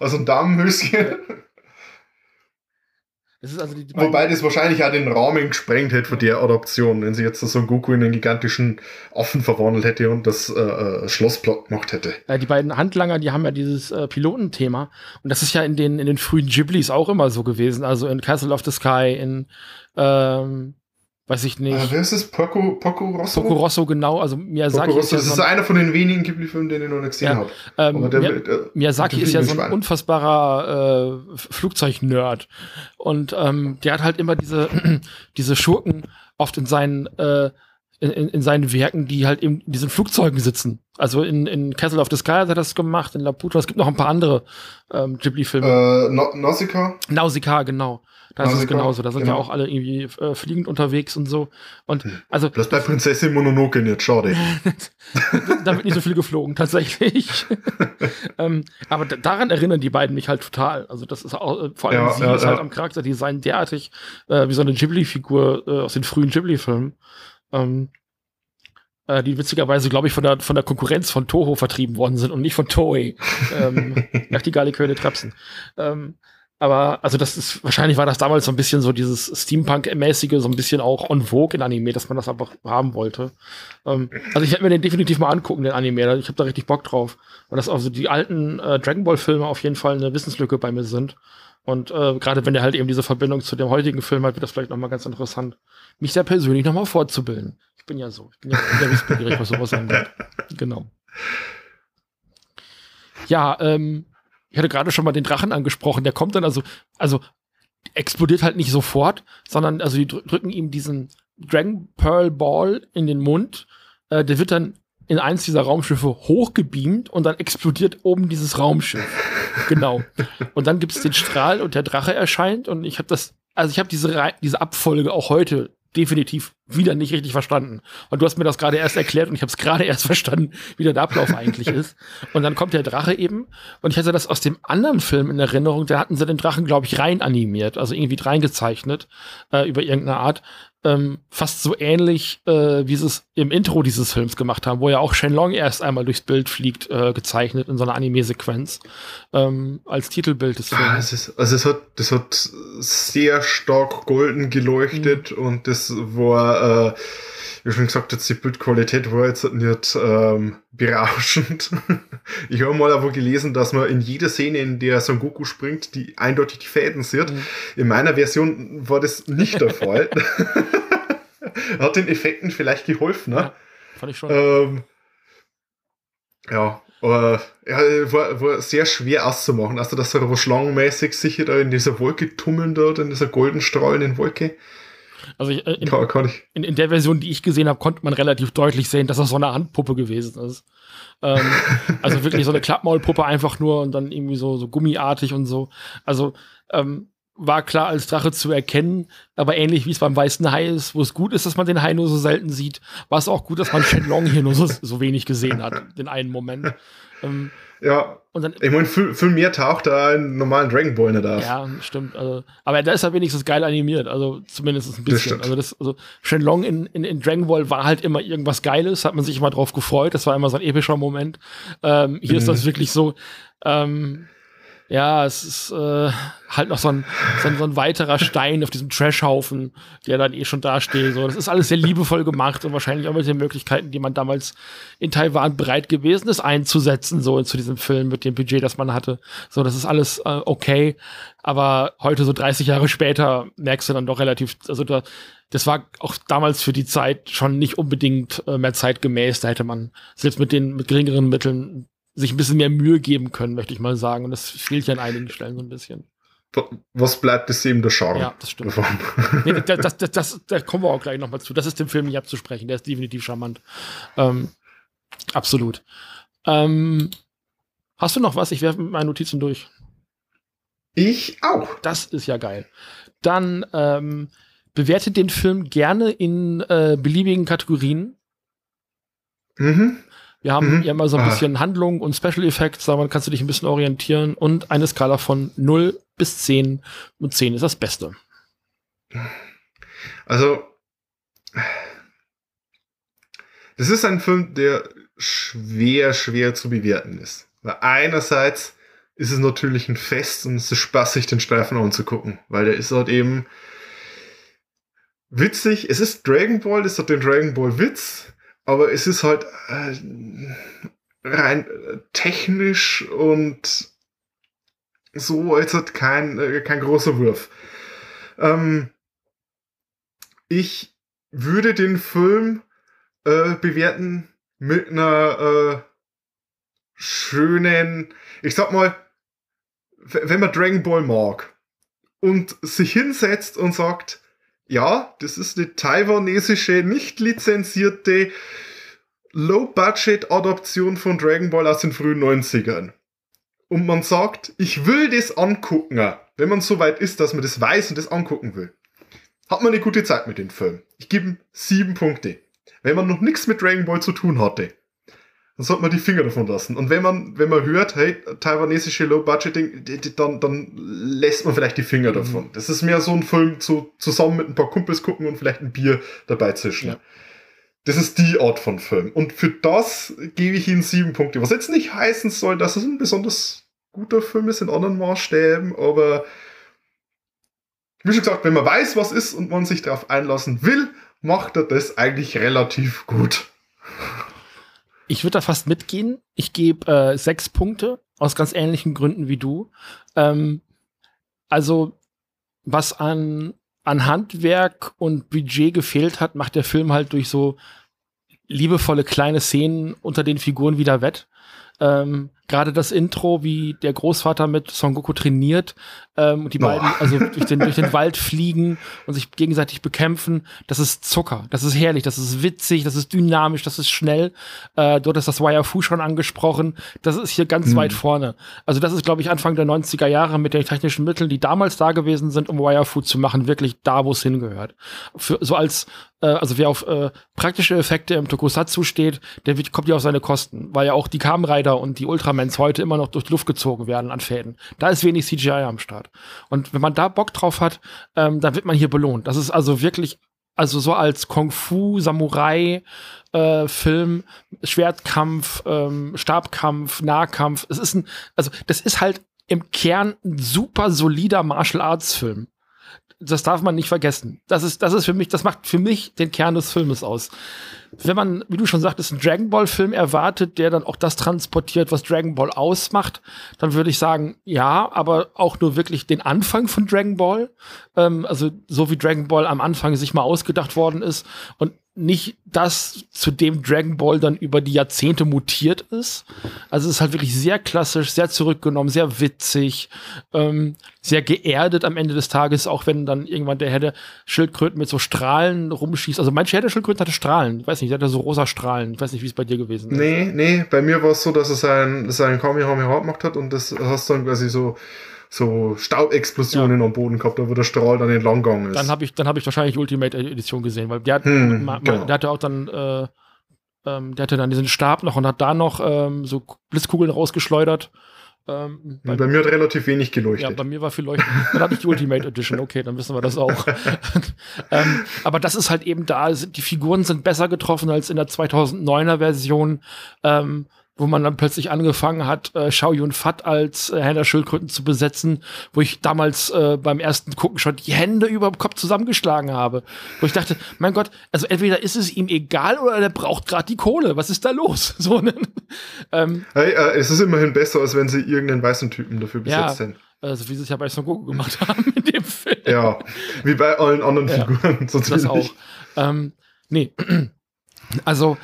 [SPEAKER 2] also ein Damenhöschen. Das also die, die Wobei das wahrscheinlich auch den Rahmen gesprengt hätte für die Adaption, wenn sie jetzt so einen Goku in einen gigantischen Affen verwandelt hätte und das äh, äh Schloss platt gemacht hätte.
[SPEAKER 1] Ja, die beiden Handlanger, die haben ja dieses äh, Pilotenthema. Und das ist ja in den, in den frühen Ghiblis auch immer so gewesen. Also in Castle of the Sky, in ähm, weiß ich nicht.
[SPEAKER 2] Äh, wer ist das? Poco, Poco Rosso?
[SPEAKER 1] Poco Rosso, genau. Also Miyazaki
[SPEAKER 2] ist ja das ist so einer von den wenigen Ghibli-Filmen, den ich noch nicht gesehen ja, habe. Ähm,
[SPEAKER 1] der, äh, Miyazaki ist ja so ein unfassbarer äh, Flugzeug-Nerd. Und ähm, der hat halt immer diese, diese Schurken oft in seinen äh, in, in seinen Werken, die halt in diesen Flugzeugen sitzen. Also in, in Castle of the Sky hat er das gemacht, in Laputa. Es gibt noch ein paar andere ähm, Ghibli-Filme.
[SPEAKER 2] Äh, Nausicaa?
[SPEAKER 1] Nausicaa, genau. Da ist es genauso. Da sind genau. ja auch alle irgendwie äh, fliegend unterwegs und so. Und hm. also.
[SPEAKER 2] Das bei Prinzessin Mononoke nicht, schade.
[SPEAKER 1] da wird nicht so viel geflogen, tatsächlich. ähm, aber daran erinnern die beiden mich halt total. Also, das ist auch, äh, vor allem ja, sie ja, ist halt am Charakterdesign derartig äh, wie so eine Ghibli-Figur äh, aus den frühen Ghibli-Filmen. Ähm, äh, die witzigerweise, glaube ich, von der, von der Konkurrenz von Toho vertrieben worden sind und nicht von Toei. ähm, Nachtigall, Kölne, Trapsen. Ähm, aber also das ist, wahrscheinlich war das damals so ein bisschen so dieses Steampunk-mäßige, so ein bisschen auch on vogue in Anime, dass man das einfach haben wollte. Ähm, also ich werde mir den definitiv mal angucken, den Anime. Ich habe da richtig Bock drauf. Und dass also die alten äh, Dragon Ball-Filme auf jeden Fall eine Wissenslücke bei mir sind. Und äh, gerade wenn der halt eben diese Verbindung zu dem heutigen Film hat, wird das vielleicht nochmal ganz interessant, mich da persönlich nochmal fortzubilden. Ich bin ja so. Ich bin ja sehr wissbegierig, was sowas angeht. Genau. Ja, ähm, ich hatte gerade schon mal den Drachen angesprochen, der kommt dann also, also explodiert halt nicht sofort, sondern also die drücken ihm diesen Dragon Pearl Ball in den Mund. Äh, der wird dann in eins dieser Raumschiffe hochgebeamt und dann explodiert oben dieses Raumschiff. genau. Und dann gibt es den Strahl und der Drache erscheint und ich habe das, also ich habe diese, diese Abfolge auch heute definitiv wieder nicht richtig verstanden. Und du hast mir das gerade erst erklärt und ich habe es gerade erst verstanden, wie der Ablauf eigentlich ist. Und dann kommt der Drache eben. Und ich hatte das aus dem anderen Film in Erinnerung, da hatten sie den Drachen, glaube ich, rein animiert, also irgendwie reingezeichnet, äh, über irgendeine Art ähm, fast so ähnlich, äh, wie sie es im Intro dieses Films gemacht haben, wo ja auch Shenlong erst einmal durchs Bild fliegt, äh, gezeichnet in so einer Anime-Sequenz ähm, als Titelbild des
[SPEAKER 2] Films. Ah, es ist, also es hat, das hat sehr stark golden geleuchtet mhm. und das war äh, wie schon gesagt, jetzt die Bildqualität war jetzt nicht ähm, berauschend. ich habe mal aber gelesen, dass man in jeder Szene, in der Son Goku springt, die eindeutig die Fäden sieht. Mhm. In meiner Version war das nicht der Fall. Hat den Effekten vielleicht geholfen, ne? Ja,
[SPEAKER 1] fand ich schon.
[SPEAKER 2] Ähm, ja, aber ja, war, war sehr schwer auszumachen. Also, dass er aber schlangenmäßig sicher da in dieser Wolke tummeln dort, in dieser golden strahlenden Wolke.
[SPEAKER 1] Also ich, äh, in, kann, kann ich. In, in, der Version, die ich gesehen habe, konnte man relativ deutlich sehen, dass das so eine Handpuppe gewesen ist. Ähm, also wirklich so eine Klappmaulpuppe einfach nur und dann irgendwie so, so gummiartig und so. Also ähm, war klar als Drache zu erkennen, aber ähnlich wie es beim weißen Hai ist, wo es gut ist, dass man den Hai nur so selten sieht, war es auch gut, dass man Shenlong hier nur so, so wenig gesehen hat, den einen Moment.
[SPEAKER 2] Ähm, ja. Dann, ich meine, viel, viel mehr taucht da in normalen Dragon Ball nicht auf.
[SPEAKER 1] Ja, stimmt. Also, aber da ist er wenigstens geil animiert. Also zumindest ein bisschen. Das also das, also Shenlong in, in, in Dragon Ball war halt immer irgendwas Geiles, hat man sich immer drauf gefreut. Das war immer so ein epischer Moment. Ähm, hier mhm. ist das wirklich so, ähm, ja, es ist äh, halt noch so ein, so ein, so ein weiterer Stein auf diesem Trashhaufen, der dann eh schon dasteht. So, das ist alles sehr liebevoll gemacht und wahrscheinlich auch mit den Möglichkeiten, die man damals in Taiwan bereit gewesen ist, einzusetzen, so zu diesem Film mit dem Budget, das man hatte. So, das ist alles äh, okay. Aber heute, so 30 Jahre später, merkst du dann doch relativ, also da, das war auch damals für die Zeit schon nicht unbedingt äh, mehr zeitgemäß. Da hätte man selbst mit den mit geringeren Mitteln sich ein bisschen mehr Mühe geben können, möchte ich mal sagen. Und das fehlt ja an einigen Stellen so ein bisschen.
[SPEAKER 2] Was bleibt, ist eben der Charme.
[SPEAKER 1] Ja, das stimmt. nee, das, das, das, da kommen wir auch gleich nochmal zu. Das ist dem Film nicht abzusprechen. Der ist definitiv charmant. Ähm, absolut. Ähm, hast du noch was? Ich werfe meine Notizen durch.
[SPEAKER 2] Ich auch.
[SPEAKER 1] Das ist ja geil. Dann ähm, bewertet den Film gerne in äh, beliebigen Kategorien.
[SPEAKER 2] Mhm.
[SPEAKER 1] Wir haben mhm. ja immer so ein ah. bisschen ah. Handlung und Special Effects, daran kannst du dich ein bisschen orientieren und eine Skala von 0 bis 10 und 10 ist das Beste.
[SPEAKER 2] Also, das ist ein Film, der schwer, schwer zu bewerten ist. Weil einerseits ist es natürlich ein Fest und es ist spaßig, den Streifen anzugucken, weil der ist halt eben witzig. Es ist Dragon Ball, das hat den Dragon Ball Witz, aber es ist halt äh, rein äh, technisch und so als hat kein, äh, kein großer Wurf. Ähm, ich würde den Film äh, bewerten mit einer äh, schönen, ich sag mal, wenn man Dragon Ball mag und sich hinsetzt und sagt, ja, das ist eine taiwanesische, nicht lizenzierte Low-Budget-Adaption von Dragon Ball aus den frühen 90ern. Und man sagt, ich will das angucken, wenn man so weit ist, dass man das weiß und das angucken will. Hat man eine gute Zeit mit dem Film. Ich gebe ihm sieben Punkte. Wenn man noch nichts mit Dragon Ball zu tun hatte, dann sollte man die Finger davon lassen. Und wenn man, wenn man hört, hey, taiwanesische Low-Budgeting, dann, dann lässt man vielleicht die Finger mhm. davon. Das ist mehr so ein Film zu, zusammen mit ein paar Kumpels gucken und vielleicht ein Bier dabei zischen. Ja. Das ist die Art von Film. Und für das gebe ich Ihnen sieben Punkte. Was jetzt nicht heißen soll, dass es ein besonders guter Film ist in anderen Maßstäben, aber wie schon gesagt, wenn man weiß, was ist und man sich darauf einlassen will, macht er das eigentlich relativ gut.
[SPEAKER 1] Ich würde da fast mitgehen. Ich gebe äh, sechs Punkte aus ganz ähnlichen Gründen wie du. Ähm, also, was an, an Handwerk und Budget gefehlt hat, macht der Film halt durch so liebevolle kleine Szenen unter den Figuren wieder wett. Ähm, gerade das Intro, wie der Großvater mit Son Goku trainiert ähm, und die oh. beiden also durch den, durch den Wald fliegen und sich gegenseitig bekämpfen, das ist Zucker, das ist herrlich, das ist witzig, das ist dynamisch, das ist schnell. Äh, dort ist das Wire Fu schon angesprochen, das ist hier ganz mhm. weit vorne. Also das ist, glaube ich, Anfang der 90er Jahre mit den technischen Mitteln, die damals da gewesen sind, um Wire Fu zu machen, wirklich da, wo es hingehört. Für, so als äh, also wer auf äh, praktische Effekte im Tokusatsu steht, der wird, kommt ja auf seine Kosten, weil ja auch die Kamen Rider und die Ultramans heute immer noch durch die Luft gezogen werden an Fäden. Da ist wenig CGI am Start. Und wenn man da Bock drauf hat, ähm, dann wird man hier belohnt. Das ist also wirklich, also so als Kung Fu, Samurai, äh, Film, Schwertkampf, ähm, Stabkampf, Nahkampf. Es ist ein, also das ist halt im Kern ein super solider Martial Arts Film das darf man nicht vergessen. Das ist, das ist für mich, das macht für mich den Kern des Filmes aus. Wenn man, wie du schon sagtest, einen Dragon Ball Film erwartet, der dann auch das transportiert, was Dragon Ball ausmacht, dann würde ich sagen, ja, aber auch nur wirklich den Anfang von Dragon Ball. Ähm, also so wie Dragon Ball am Anfang sich mal ausgedacht worden ist und nicht das, zu dem Dragon Ball dann über die Jahrzehnte mutiert ist. Also es ist halt wirklich sehr klassisch, sehr zurückgenommen, sehr witzig, ähm, sehr geerdet am Ende des Tages, auch wenn dann irgendwann der Herr der Schildkröten mit so Strahlen rumschießt. Also manche Herr der Schildkröten hatte Strahlen. Ich weiß nicht, der hatte so rosa Strahlen. Ich weiß nicht, wie es bei dir gewesen
[SPEAKER 2] ist. Nee, nee, bei mir war es so, dass er sein, sein Kamehameha gemacht hat und das hast dann quasi so so Staubexplosionen ja. am Boden gehabt, wo der Strahl dann entlang gegangen ist.
[SPEAKER 1] Dann habe ich, dann habe ich wahrscheinlich Ultimate Edition gesehen, weil der, hm, ma, genau. der hatte auch dann, äh, ähm, der hatte dann diesen Stab noch und hat da noch ähm, so Blitzkugeln rausgeschleudert.
[SPEAKER 2] Ähm, bei, bei, mir hat relativ wenig geleuchtet.
[SPEAKER 1] Ja, bei mir war viel leuchten. Dann hatte ich die Ultimate Edition, okay, dann wissen wir das auch. ähm, aber das ist halt eben da, die Figuren sind besser getroffen als in der 2009er Version. Ähm, wo man dann plötzlich angefangen hat, äh, Shao Yun Fat als äh, der Schildkröten zu besetzen, wo ich damals äh, beim ersten Gucken schon die Hände über dem Kopf zusammengeschlagen habe. Wo ich dachte, mein Gott, also entweder ist es ihm egal oder der braucht gerade die Kohle. Was ist da los? So, ne?
[SPEAKER 2] ähm, hey, äh, es ist immerhin besser, als wenn sie irgendeinen weißen Typen dafür besetzt
[SPEAKER 1] ja,
[SPEAKER 2] hätten.
[SPEAKER 1] Also wie sie es ja bei Son Goku gemacht haben in dem Film.
[SPEAKER 2] Ja, wie bei allen anderen ja, Figuren.
[SPEAKER 1] So das auch. Ähm, nee, also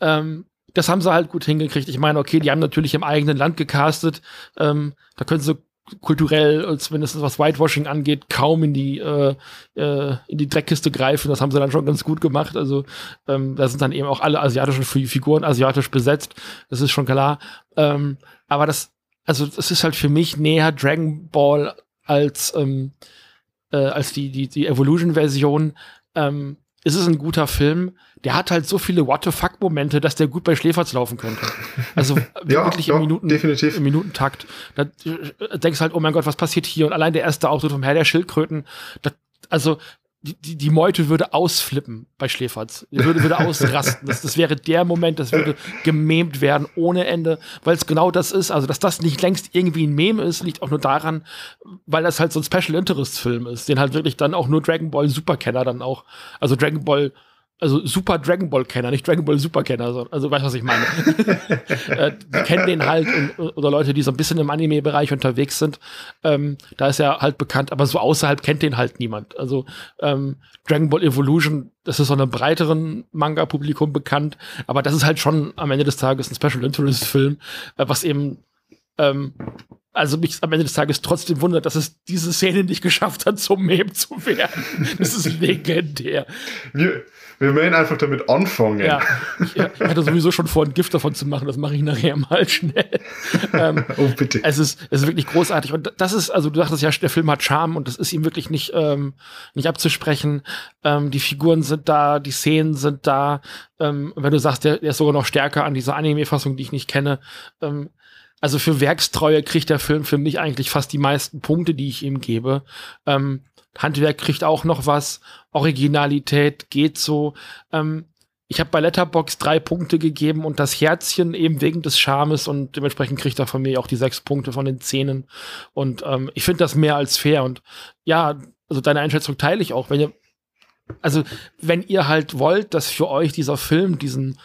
[SPEAKER 1] ähm, das haben sie halt gut hingekriegt. Ich meine, okay, die haben natürlich im eigenen Land gecastet. Ähm, da können sie kulturell, zumindest was Whitewashing angeht, kaum in die äh, äh, in die Dreckkiste greifen. Das haben sie dann schon ganz gut gemacht. Also ähm, da sind dann eben auch alle asiatischen Figuren asiatisch besetzt. Das ist schon klar. Ähm, aber das, also das ist halt für mich näher Dragon Ball als ähm, äh, als die die die Evolution-Version. Ähm, ist es ein guter Film. Der hat halt so viele What the fuck Momente, dass der gut bei Schläferz laufen könnte. Also ja, wirklich im, Minuten,
[SPEAKER 2] definitiv.
[SPEAKER 1] im Minutentakt. Da äh, denkst du halt, oh mein Gott, was passiert hier? Und allein der erste Auftritt vom Herr der Schildkröten, das, also die, die, Meute würde ausflippen bei Schläferz. Die würde, würde ausrasten. Das, das wäre der Moment, das würde gememt werden ohne Ende, weil es genau das ist. Also, dass das nicht längst irgendwie ein Meme ist, liegt auch nur daran, weil das halt so ein Special Interest Film ist, den halt wirklich dann auch nur Dragon Ball Superkenner dann auch, also Dragon Ball also Super Dragon Ball Kenner, nicht Dragon Ball Super Kenner, also, also weißt du, was ich meine? äh, die kennen den halt und, oder Leute, die so ein bisschen im Anime-Bereich unterwegs sind, ähm, da ist er halt bekannt, aber so außerhalb kennt den halt niemand. Also ähm, Dragon Ball Evolution, das ist so einem breiteren Manga-Publikum bekannt, aber das ist halt schon am Ende des Tages ein Special Interest Film, äh, was eben ähm, also mich am Ende des Tages trotzdem wundert, dass es diese Szene nicht geschafft hat, zum Meme zu werden. Das ist legendär.
[SPEAKER 2] Wir, wir werden einfach damit anfangen.
[SPEAKER 1] Ja, ich, ich, hatte sowieso schon vor, ein Gift davon zu machen. Das mache ich nachher mal schnell. ähm,
[SPEAKER 2] oh, bitte.
[SPEAKER 1] Es ist, es ist wirklich großartig. Und das ist, also du sagtest ja, der Film hat Charme und das ist ihm wirklich nicht, ähm, nicht abzusprechen. Ähm, die Figuren sind da, die Szenen sind da. Ähm, wenn du sagst, der, der ist sogar noch stärker an dieser Anime-Fassung, die ich nicht kenne. Ähm, also für Werkstreue kriegt der Film für mich eigentlich fast die meisten Punkte, die ich ihm gebe. Ähm, Handwerk kriegt auch noch was, Originalität geht so. Ähm, ich habe bei Letterbox drei Punkte gegeben und das Herzchen eben wegen des Charmes und dementsprechend kriegt er von mir auch die sechs Punkte von den Zähnen. Und ähm, ich finde das mehr als fair. Und ja, also deine Einschätzung teile ich auch. Wenn ihr, also wenn ihr halt wollt, dass für euch dieser Film diesen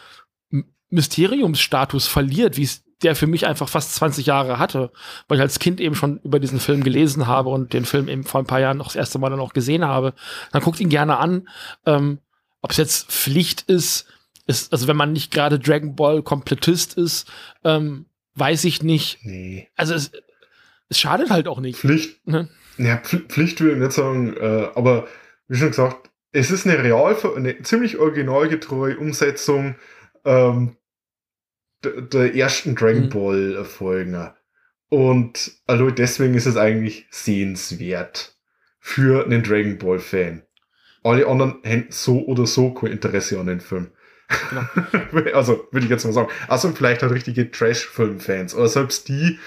[SPEAKER 1] Mysteriumsstatus verliert, wie es der für mich einfach fast 20 Jahre hatte, weil ich als Kind eben schon über diesen Film gelesen habe und den Film eben vor ein paar Jahren noch das erste Mal dann auch gesehen habe, dann guckt ihn gerne an. Ähm, Ob es jetzt Pflicht ist, ist, also wenn man nicht gerade Dragon Ball Komplettist ist, ähm, weiß ich nicht.
[SPEAKER 2] Nee.
[SPEAKER 1] Also es, es schadet halt auch nicht.
[SPEAKER 2] Pflicht,
[SPEAKER 1] Ne?
[SPEAKER 2] ja, Pf- Pflicht will ich nicht sagen, äh, aber wie schon gesagt, es ist eine real, eine ziemlich originalgetreue Umsetzung ähm, der, ersten Dragon
[SPEAKER 1] Mhm.
[SPEAKER 2] Ball Folgen. Und also deswegen ist es eigentlich sehenswert für einen Dragon Ball Fan. Alle anderen hätten so oder so kein Interesse an den Film. also, würde ich jetzt mal sagen. Also vielleicht halt richtige Trash-Film-Fans. Aber selbst die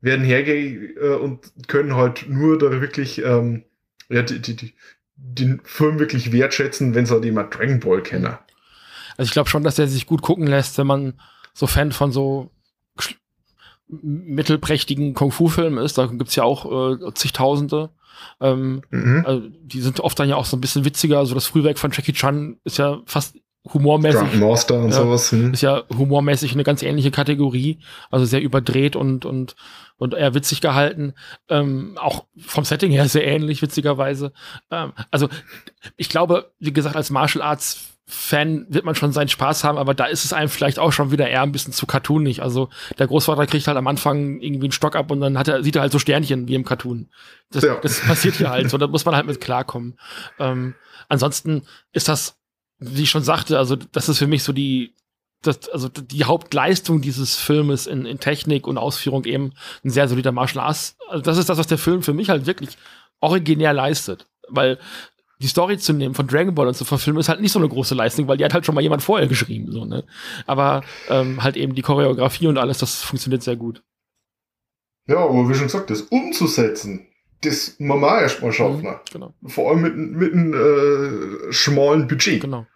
[SPEAKER 2] werden hergehen äh, und können halt nur da wirklich ähm, ja, die, die, die, den Film wirklich wertschätzen, wenn sie halt jemand Dragon Ball kennen.
[SPEAKER 1] Also ich glaube schon, dass der sich gut gucken lässt, wenn man so Fan von so mittelprächtigen Kung-Fu-Filmen ist. Da gibt's ja auch äh, zigtausende. Ähm,
[SPEAKER 2] Mhm.
[SPEAKER 1] also die sind oft dann ja auch so ein bisschen witziger. Also das Frühwerk von Jackie Chan ist ja fast humormäßig.
[SPEAKER 2] Drunken Master und
[SPEAKER 1] Ja.
[SPEAKER 2] sowas. Hm.
[SPEAKER 1] ist ja humormäßig eine ganz ähnliche Kategorie, also sehr überdreht und und und eher witzig gehalten, ähm, auch vom Setting her sehr ähnlich witzigerweise. Ähm, also ich glaube, wie gesagt, als Martial Arts Fan wird man schon seinen Spaß haben, aber da ist es einem vielleicht auch schon wieder eher ein bisschen zu cartoonig. Also der Großvater kriegt halt am Anfang irgendwie einen Stock ab und dann hat er, sieht er halt so Sternchen wie im Cartoon. Das,
[SPEAKER 2] Ja.
[SPEAKER 1] das passiert hier halt so, da muss man halt mit klarkommen. Ähm, ansonsten ist das, wie ich schon sagte, also das ist für mich so die, das, also die Hauptleistung dieses Filmes in, in Technik und Ausführung eben ein sehr solider Martial Arts. Also das ist das, was der Film für mich halt wirklich originär leistet. Weil die Story zu nehmen von Dragon Ball und zu verfilmen ist halt nicht so eine große Leistung, weil die hat halt schon mal jemand vorher geschrieben. So, ne? Aber ähm, halt eben die Choreografie und alles, das funktioniert sehr gut.
[SPEAKER 2] Ja, aber wie schon gesagt, das umzusetzen, das man auch erstmal schaffen.
[SPEAKER 1] Mhm, genau.
[SPEAKER 2] Vor allem mit, mit einem äh, schmalen Budget.
[SPEAKER 1] Genau.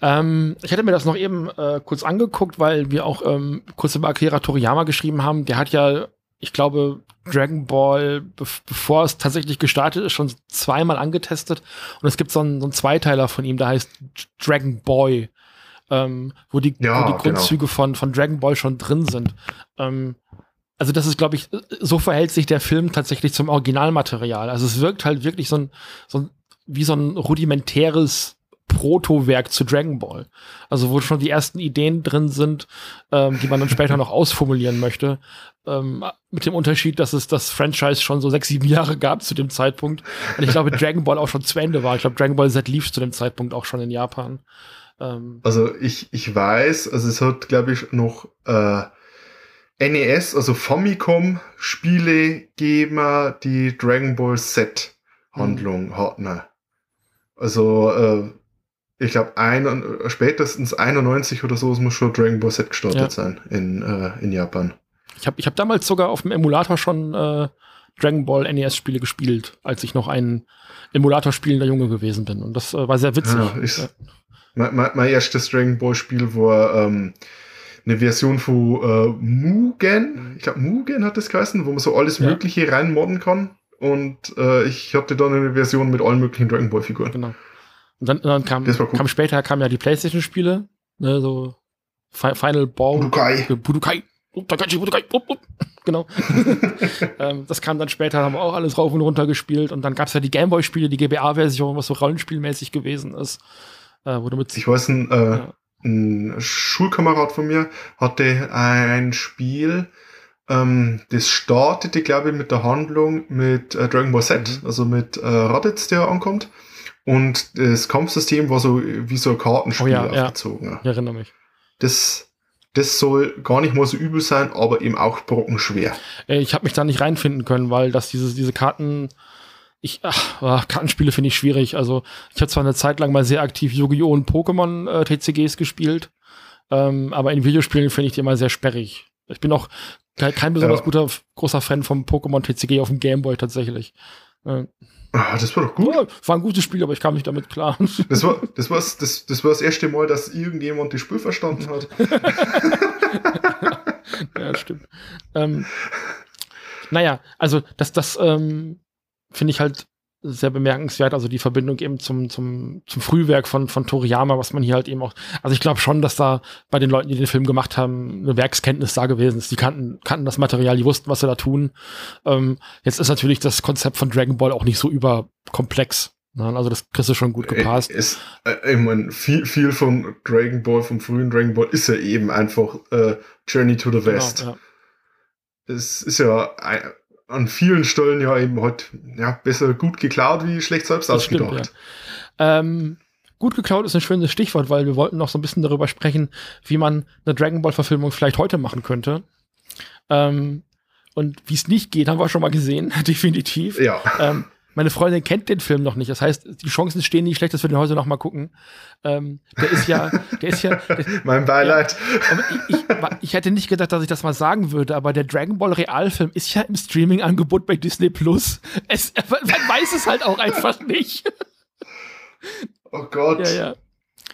[SPEAKER 1] Ähm, ich hatte mir das noch eben äh, kurz angeguckt, weil wir auch ähm, kurz über Akira Toriyama geschrieben haben. Der hat ja, ich glaube, Dragon Ball, bev bevor es tatsächlich gestartet ist, schon zweimal angetestet. Und es gibt so einen, so einen Zweiteiler von ihm, der heißt Dragon Boy, ähm, wo die,
[SPEAKER 2] Ja,
[SPEAKER 1] wo die
[SPEAKER 2] genau.
[SPEAKER 1] Grundzüge von, von Dragon Ball schon drin sind. Ähm, also das ist, glaube ich, so verhält sich der Film tatsächlich zum Originalmaterial. Also es wirkt halt wirklich so ein, so ein wie so ein rudimentäres Protowerk zu Dragon Ball. Also wo schon die ersten Ideen drin sind, ähm, die man dann später noch ausformulieren möchte. Ähm, mit dem Unterschied, dass es das Franchise schon so sechs, sieben Jahre gab zu dem Zeitpunkt. Und ich glaube, Dragon Ball auch schon zu Ende war. Ich glaube, Dragon Ball Z lief zu dem Zeitpunkt auch schon in Japan. Ähm,
[SPEAKER 2] Also ich, ich weiß, also es hat, glaube ich, noch äh, NES, also Famicom-Spiele gegeben, die Dragon Ball Z-Handlung hatten. Also äh, ich glaube, ein, spätestens 91 oder so muss schon Dragon Ball Z gestartet
[SPEAKER 1] Ja.
[SPEAKER 2] sein in, äh, in Japan.
[SPEAKER 1] ich habe ich hab damals sogar auf dem Emulator schon äh, Dragon Ball NES-Spiele gespielt, als ich noch ein Emulator spielender Junge gewesen bin. Und das äh, war sehr witzig.
[SPEAKER 2] Ja, ich-
[SPEAKER 1] Ja.
[SPEAKER 2] Mein, mein, mein erstes Dragon Ball Spiel war ähm, eine Version von äh, Mugen. Ich glaube, Mugen hat das geheißen, wo man so alles
[SPEAKER 1] Ja.
[SPEAKER 2] Mögliche reinmodden kann. Und äh, ich hatte dann eine Version mit allen möglichen Dragon Ball Figuren.
[SPEAKER 1] Genau. Und dann, dann kam,
[SPEAKER 2] cool.
[SPEAKER 1] kam später kam ja die PlayStation-Spiele, ne, so Fi Final Ball,
[SPEAKER 2] Budokai.
[SPEAKER 1] Budokai, Budokai, Budokai, up, up. genau. ähm, das kam dann später, haben wir auch alles rauf und runter gespielt und dann gab es ja die Gameboy-Spiele, die GBA-Version, was so rollenspielmäßig gewesen ist, äh, wo du mit
[SPEAKER 2] Ich weiß, ein, äh,
[SPEAKER 1] Ja.
[SPEAKER 2] ein Schulkamerad von mir hatte ein Spiel, ähm, das startete, glaube ich, mit der Handlung mit äh, Dragon Ball Z,
[SPEAKER 1] Mhm.
[SPEAKER 2] also mit äh, Raditz, der ankommt. Und das Kampfsystem war so wie so ein Kartenspiel
[SPEAKER 1] Oh ja, ja.
[SPEAKER 2] aufgezogen.
[SPEAKER 1] ich erinnere mich.
[SPEAKER 2] Das, das soll gar nicht mal so übel sein, aber eben auch brockenschwer.
[SPEAKER 1] Äh, Ich habe mich da nicht reinfinden können, weil das diese, diese Karten, ich, ach, ah, Kartenspiele finde ich schwierig. Also ich habe zwar eine Zeit lang mal sehr aktiv Yu-Gi-Oh! und Pokémon äh, TCGs gespielt, ähm, aber in Videospielen finde ich die immer sehr sperrig. Ich bin auch kein, kein besonders
[SPEAKER 2] Ja.
[SPEAKER 1] guter, großer Fan vom Pokémon TCG auf dem Gameboy tatsächlich. Äh,
[SPEAKER 2] Ah, das war doch gut.
[SPEAKER 1] ja, war ein gutes Spiel, aber ich kam nicht damit klar.
[SPEAKER 2] Das war das, war's, das, das war das erste Mal, dass irgendjemand das Spiel verstanden hat.
[SPEAKER 1] ja, stimmt. Ähm, naja, also das, das ähm, finde ich halt sehr bemerkenswert, also die Verbindung eben zum, zum, zum Frühwerk von, von Toriyama, was man hier halt eben auch, also ich glaube schon, dass da bei den Leuten, die den Film gemacht haben, eine Werkskenntnis da gewesen ist. Die kannten, kannten das Material, die wussten, was sie da tun. Ähm, jetzt ist natürlich das Konzept von Dragon Ball auch nicht so überkomplex. Also das kriegst du schon gut gepasst.
[SPEAKER 2] Ist, äh, ich meine, viel, viel von Dragon Ball, vom frühen Dragon Ball, ist ja eben einfach äh, Journey to the genau, West. Genau, ja. Es ist ja an vielen Stellen ja eben halt ja, besser gut geklaut wie schlecht selbst das ausgedacht. Stimmt,
[SPEAKER 1] ja. ähm, gut geklaut ist ein schönes Stichwort, weil wir wollten noch so ein bisschen darüber sprechen, wie man eine Dragon Ball-Verfilmung vielleicht heute machen könnte. Ähm, und wie es nicht geht, haben wir schon mal gesehen, definitiv.
[SPEAKER 2] Ja.
[SPEAKER 1] Ähm, meine Freundin kennt den Film noch nicht. Das heißt, die Chancen stehen nicht schlecht, dass wir den heute noch mal gucken. Ähm, der ist ja, der ist ja. Der,
[SPEAKER 2] mein Beileid.
[SPEAKER 1] Ich, ich, ich, hätte nicht gedacht, dass ich das mal sagen würde, aber der Dragon Ball Realfilm ist ja im Streaming-Angebot bei Disney Plus. Es, man weiß es halt auch einfach nicht.
[SPEAKER 2] Oh Gott.
[SPEAKER 1] Ja, ja.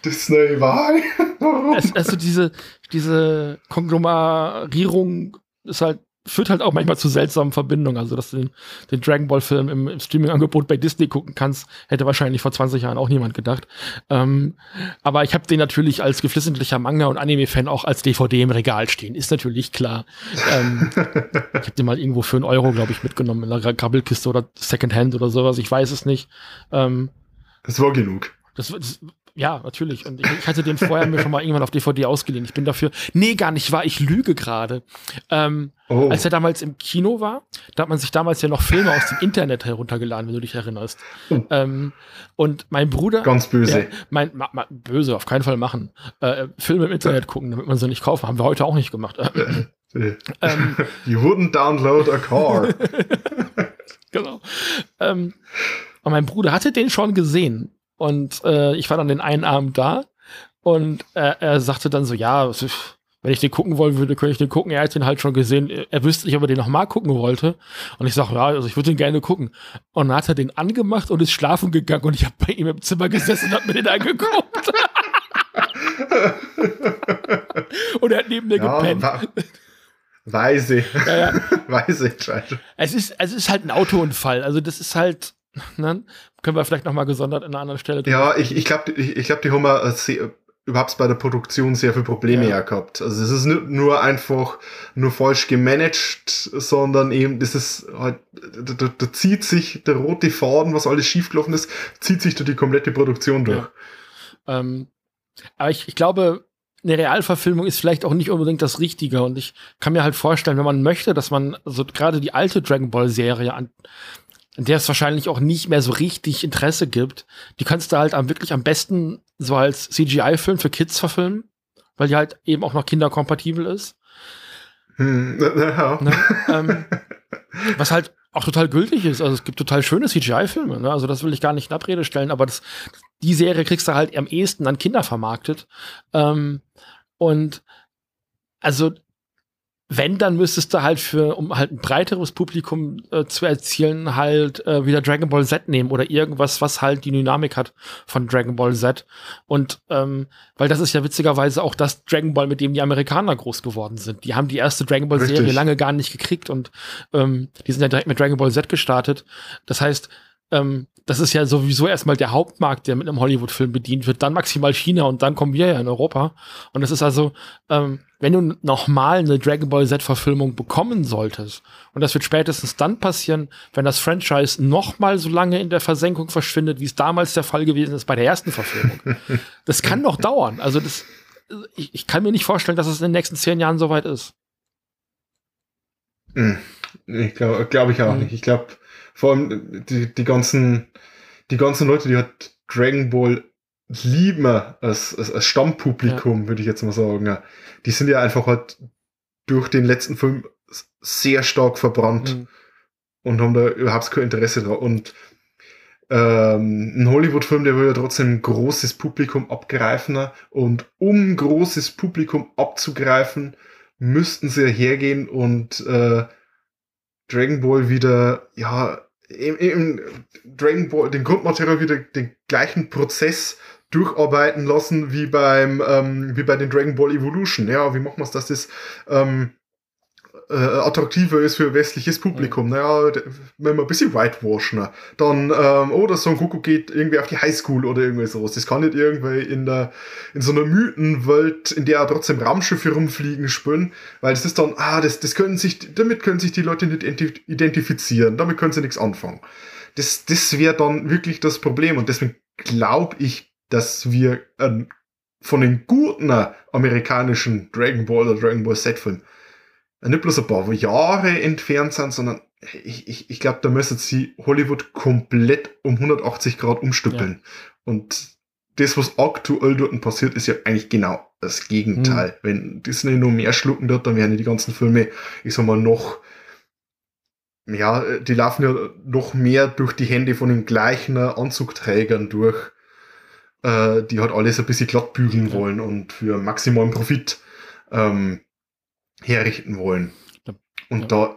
[SPEAKER 2] Disney, why?
[SPEAKER 1] Warum? also diese, diese Konglomerierung ist halt führt halt auch manchmal zu seltsamen Verbindungen. Also, dass du den, den Dragon Ball-Film im, im Streaming-Angebot bei Disney gucken kannst, hätte wahrscheinlich vor 20 Jahren auch niemand gedacht. Ähm, aber ich habe den natürlich als geflissentlicher Manga- und Anime-Fan auch als DVD im Regal stehen. Ist natürlich klar. ähm, ich habe den mal irgendwo für einen Euro, glaube ich, mitgenommen in einer Krabbelkiste oder Secondhand oder sowas. Ich weiß es nicht. Ähm,
[SPEAKER 2] das war genug.
[SPEAKER 1] Das, das, ja, natürlich. Und ich, ich, hatte den vorher mir schon mal irgendwann auf DVD ausgeliehen. Ich bin dafür. Nee, gar nicht wahr. Ich lüge gerade. Ähm, oh. Als er damals im Kino war, da hat man sich damals ja noch Filme aus dem Internet heruntergeladen, wenn du dich erinnerst. Oh. Ähm, und mein Bruder.
[SPEAKER 2] Ganz böse. Der,
[SPEAKER 1] mein, ma, ma, böse, auf keinen Fall machen. Äh, Filme im Internet gucken, damit man sie nicht kaufen. Haben wir heute auch nicht gemacht.
[SPEAKER 2] ähm, you wouldn't download a car.
[SPEAKER 1] genau. Ähm, und mein Bruder hatte den schon gesehen und äh, ich war dann den einen Abend da und äh, er sagte dann so, ja, wenn ich den gucken wollen würde, könnte ich den gucken. Er hat den halt schon gesehen. Er wüsste nicht, ob er den nochmal gucken wollte. Und ich sage, ja, also ich würde den gerne gucken. Und dann hat er den angemacht und ist schlafen gegangen. Und ich habe bei ihm im Zimmer gesessen und habe mir den angeguckt. und er hat neben mir ja, gepennt.
[SPEAKER 2] Weise. Ja, ja. Weise
[SPEAKER 1] Entscheidung. Es ist, es ist halt ein Autounfall. Also das ist halt, ne? Können wir vielleicht nochmal gesondert an einer anderen Stelle
[SPEAKER 2] Ja, ich, ich glaube, ich, ich glaub, die haben äh, sehr, überhaupt bei der Produktion sehr viele Probleme ja. gehabt. Also es ist nicht nur einfach nur falsch gemanagt, sondern eben, das ist halt, da, da, zieht sich der rote Faden, was alles schiefgelaufen ist, zieht sich durch die komplette Produktion durch.
[SPEAKER 1] Ja. Ähm, aber ich, ich glaube, eine Realverfilmung ist vielleicht auch nicht unbedingt das Richtige. Und ich kann mir halt vorstellen, wenn man möchte, dass man so gerade die alte Dragon Ball Serie an, in der es wahrscheinlich auch nicht mehr so richtig Interesse gibt, die kannst du halt am, wirklich am besten so als CGI-Film für Kids verfilmen, weil die halt eben auch noch kinderkompatibel ist. Hm, ja. Ne? Ähm, was halt auch total gültig ist. Also es gibt total schöne CGI-Filme. Ne? Also das will ich gar nicht in Abrede stellen, aber das, die Serie kriegst du halt am ehesten an Kinder vermarktet. Ähm, und also wenn, dann müsstest du halt für, um halt ein breiteres Publikum äh, zu erzielen, halt äh, wieder Dragon Ball Z nehmen oder irgendwas, was halt die Dynamik hat von Dragon Ball Z. Und ähm, weil das ist ja witzigerweise auch das Dragon Ball, mit dem die Amerikaner groß geworden sind. Die haben die erste Dragon Ball Serie lange gar nicht gekriegt und ähm, die sind ja direkt mit Dragon Ball Z gestartet. Das heißt, ähm, das ist ja sowieso erstmal der Hauptmarkt, der mit einem Hollywood-Film bedient wird, dann maximal China und dann kommen wir ja in Europa. Und das ist also, ähm, wenn du nochmal eine Dragon Ball Z-Verfilmung bekommen solltest, und das wird spätestens dann passieren, wenn das Franchise nochmal so lange in der Versenkung verschwindet, wie es damals der Fall gewesen ist bei der ersten Verfilmung. das kann noch dauern. Also das, ich, ich kann mir nicht vorstellen, dass es in den nächsten zehn Jahren soweit ist.
[SPEAKER 2] Hm. Ich glaube glaub ich auch mhm. nicht. Ich glaube, vor allem die, die ganzen, die ganzen Leute, die halt Dragon Ball lieben als, als, als Stammpublikum, ja. würde ich jetzt mal sagen. Die sind ja einfach halt durch den letzten Film sehr stark verbrannt mhm. und haben da überhaupt kein Interesse drauf. Und ähm, ein Hollywood-Film, der will ja trotzdem ein großes Publikum abgreifen. Und um großes Publikum abzugreifen, müssten sie hergehen und äh, Dragon Ball wieder, ja, im, im Dragon Ball, den Grundmaterial wieder den gleichen Prozess durcharbeiten lassen wie beim ähm, wie bei den Dragon Ball Evolution. Ja, wie machen wir es, dass das ähm, äh, attraktiver ist für westliches Publikum. Mhm. Naja, wenn wir ein bisschen whitewashen, dann, ähm, oh, das Son Goku geht irgendwie auf die Highschool oder irgendwie sowas. Das kann nicht irgendwie in der, in so einer Mythenwelt, in der trotzdem Raumschiffe rumfliegen, spielen, weil das ist dann, ah, das, das können sich, damit können sich die Leute nicht identifizieren, damit können sie nichts anfangen. das, das wäre dann wirklich das Problem. Und deswegen glaube ich, dass wir äh, von den guten amerikanischen Dragon Ball oder Dragon Ball Z-Filmen nicht bloß ein paar Jahre entfernt sind, sondern ich, ich, ich glaube, da müssen sie Hollywood komplett um 180 Grad umstüppeln. Ja. Und das, was aktuell dort passiert, ist ja eigentlich genau das Gegenteil. Mhm. Wenn Disney nur mehr schlucken wird, dann werden die ganzen Filme, ich sag mal, noch, ja, die laufen ja noch mehr durch die Hände von den gleichen Anzugträgern durch, äh, die halt alles ein bisschen glatt bügeln ja. wollen und für maximalen Profit ähm, herrichten wollen. Und ja. da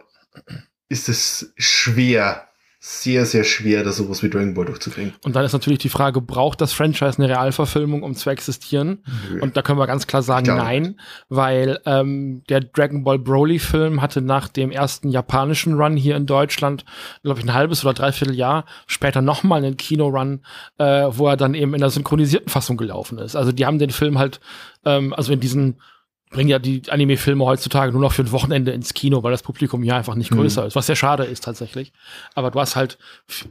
[SPEAKER 2] ist es schwer, sehr, sehr schwer, da sowas wie Dragon Ball durchzukriegen.
[SPEAKER 1] Und dann ist natürlich die Frage, braucht das Franchise eine Realverfilmung, um zu existieren? Nö. Und da können wir ganz klar sagen, nein, weil ähm, der Dragon Ball Broly-Film hatte nach dem ersten japanischen Run hier in Deutschland, glaube ich, ein halbes oder dreiviertel Jahr, später nochmal einen Kino-Run, äh, wo er dann eben in der synchronisierten Fassung gelaufen ist. Also die haben den Film halt, ähm, also in diesen bringen ja die Anime-Filme heutzutage nur noch für ein Wochenende ins Kino, weil das Publikum hier einfach nicht mhm. größer mhm. ist, was sehr schade ist tatsächlich. Aber du hast halt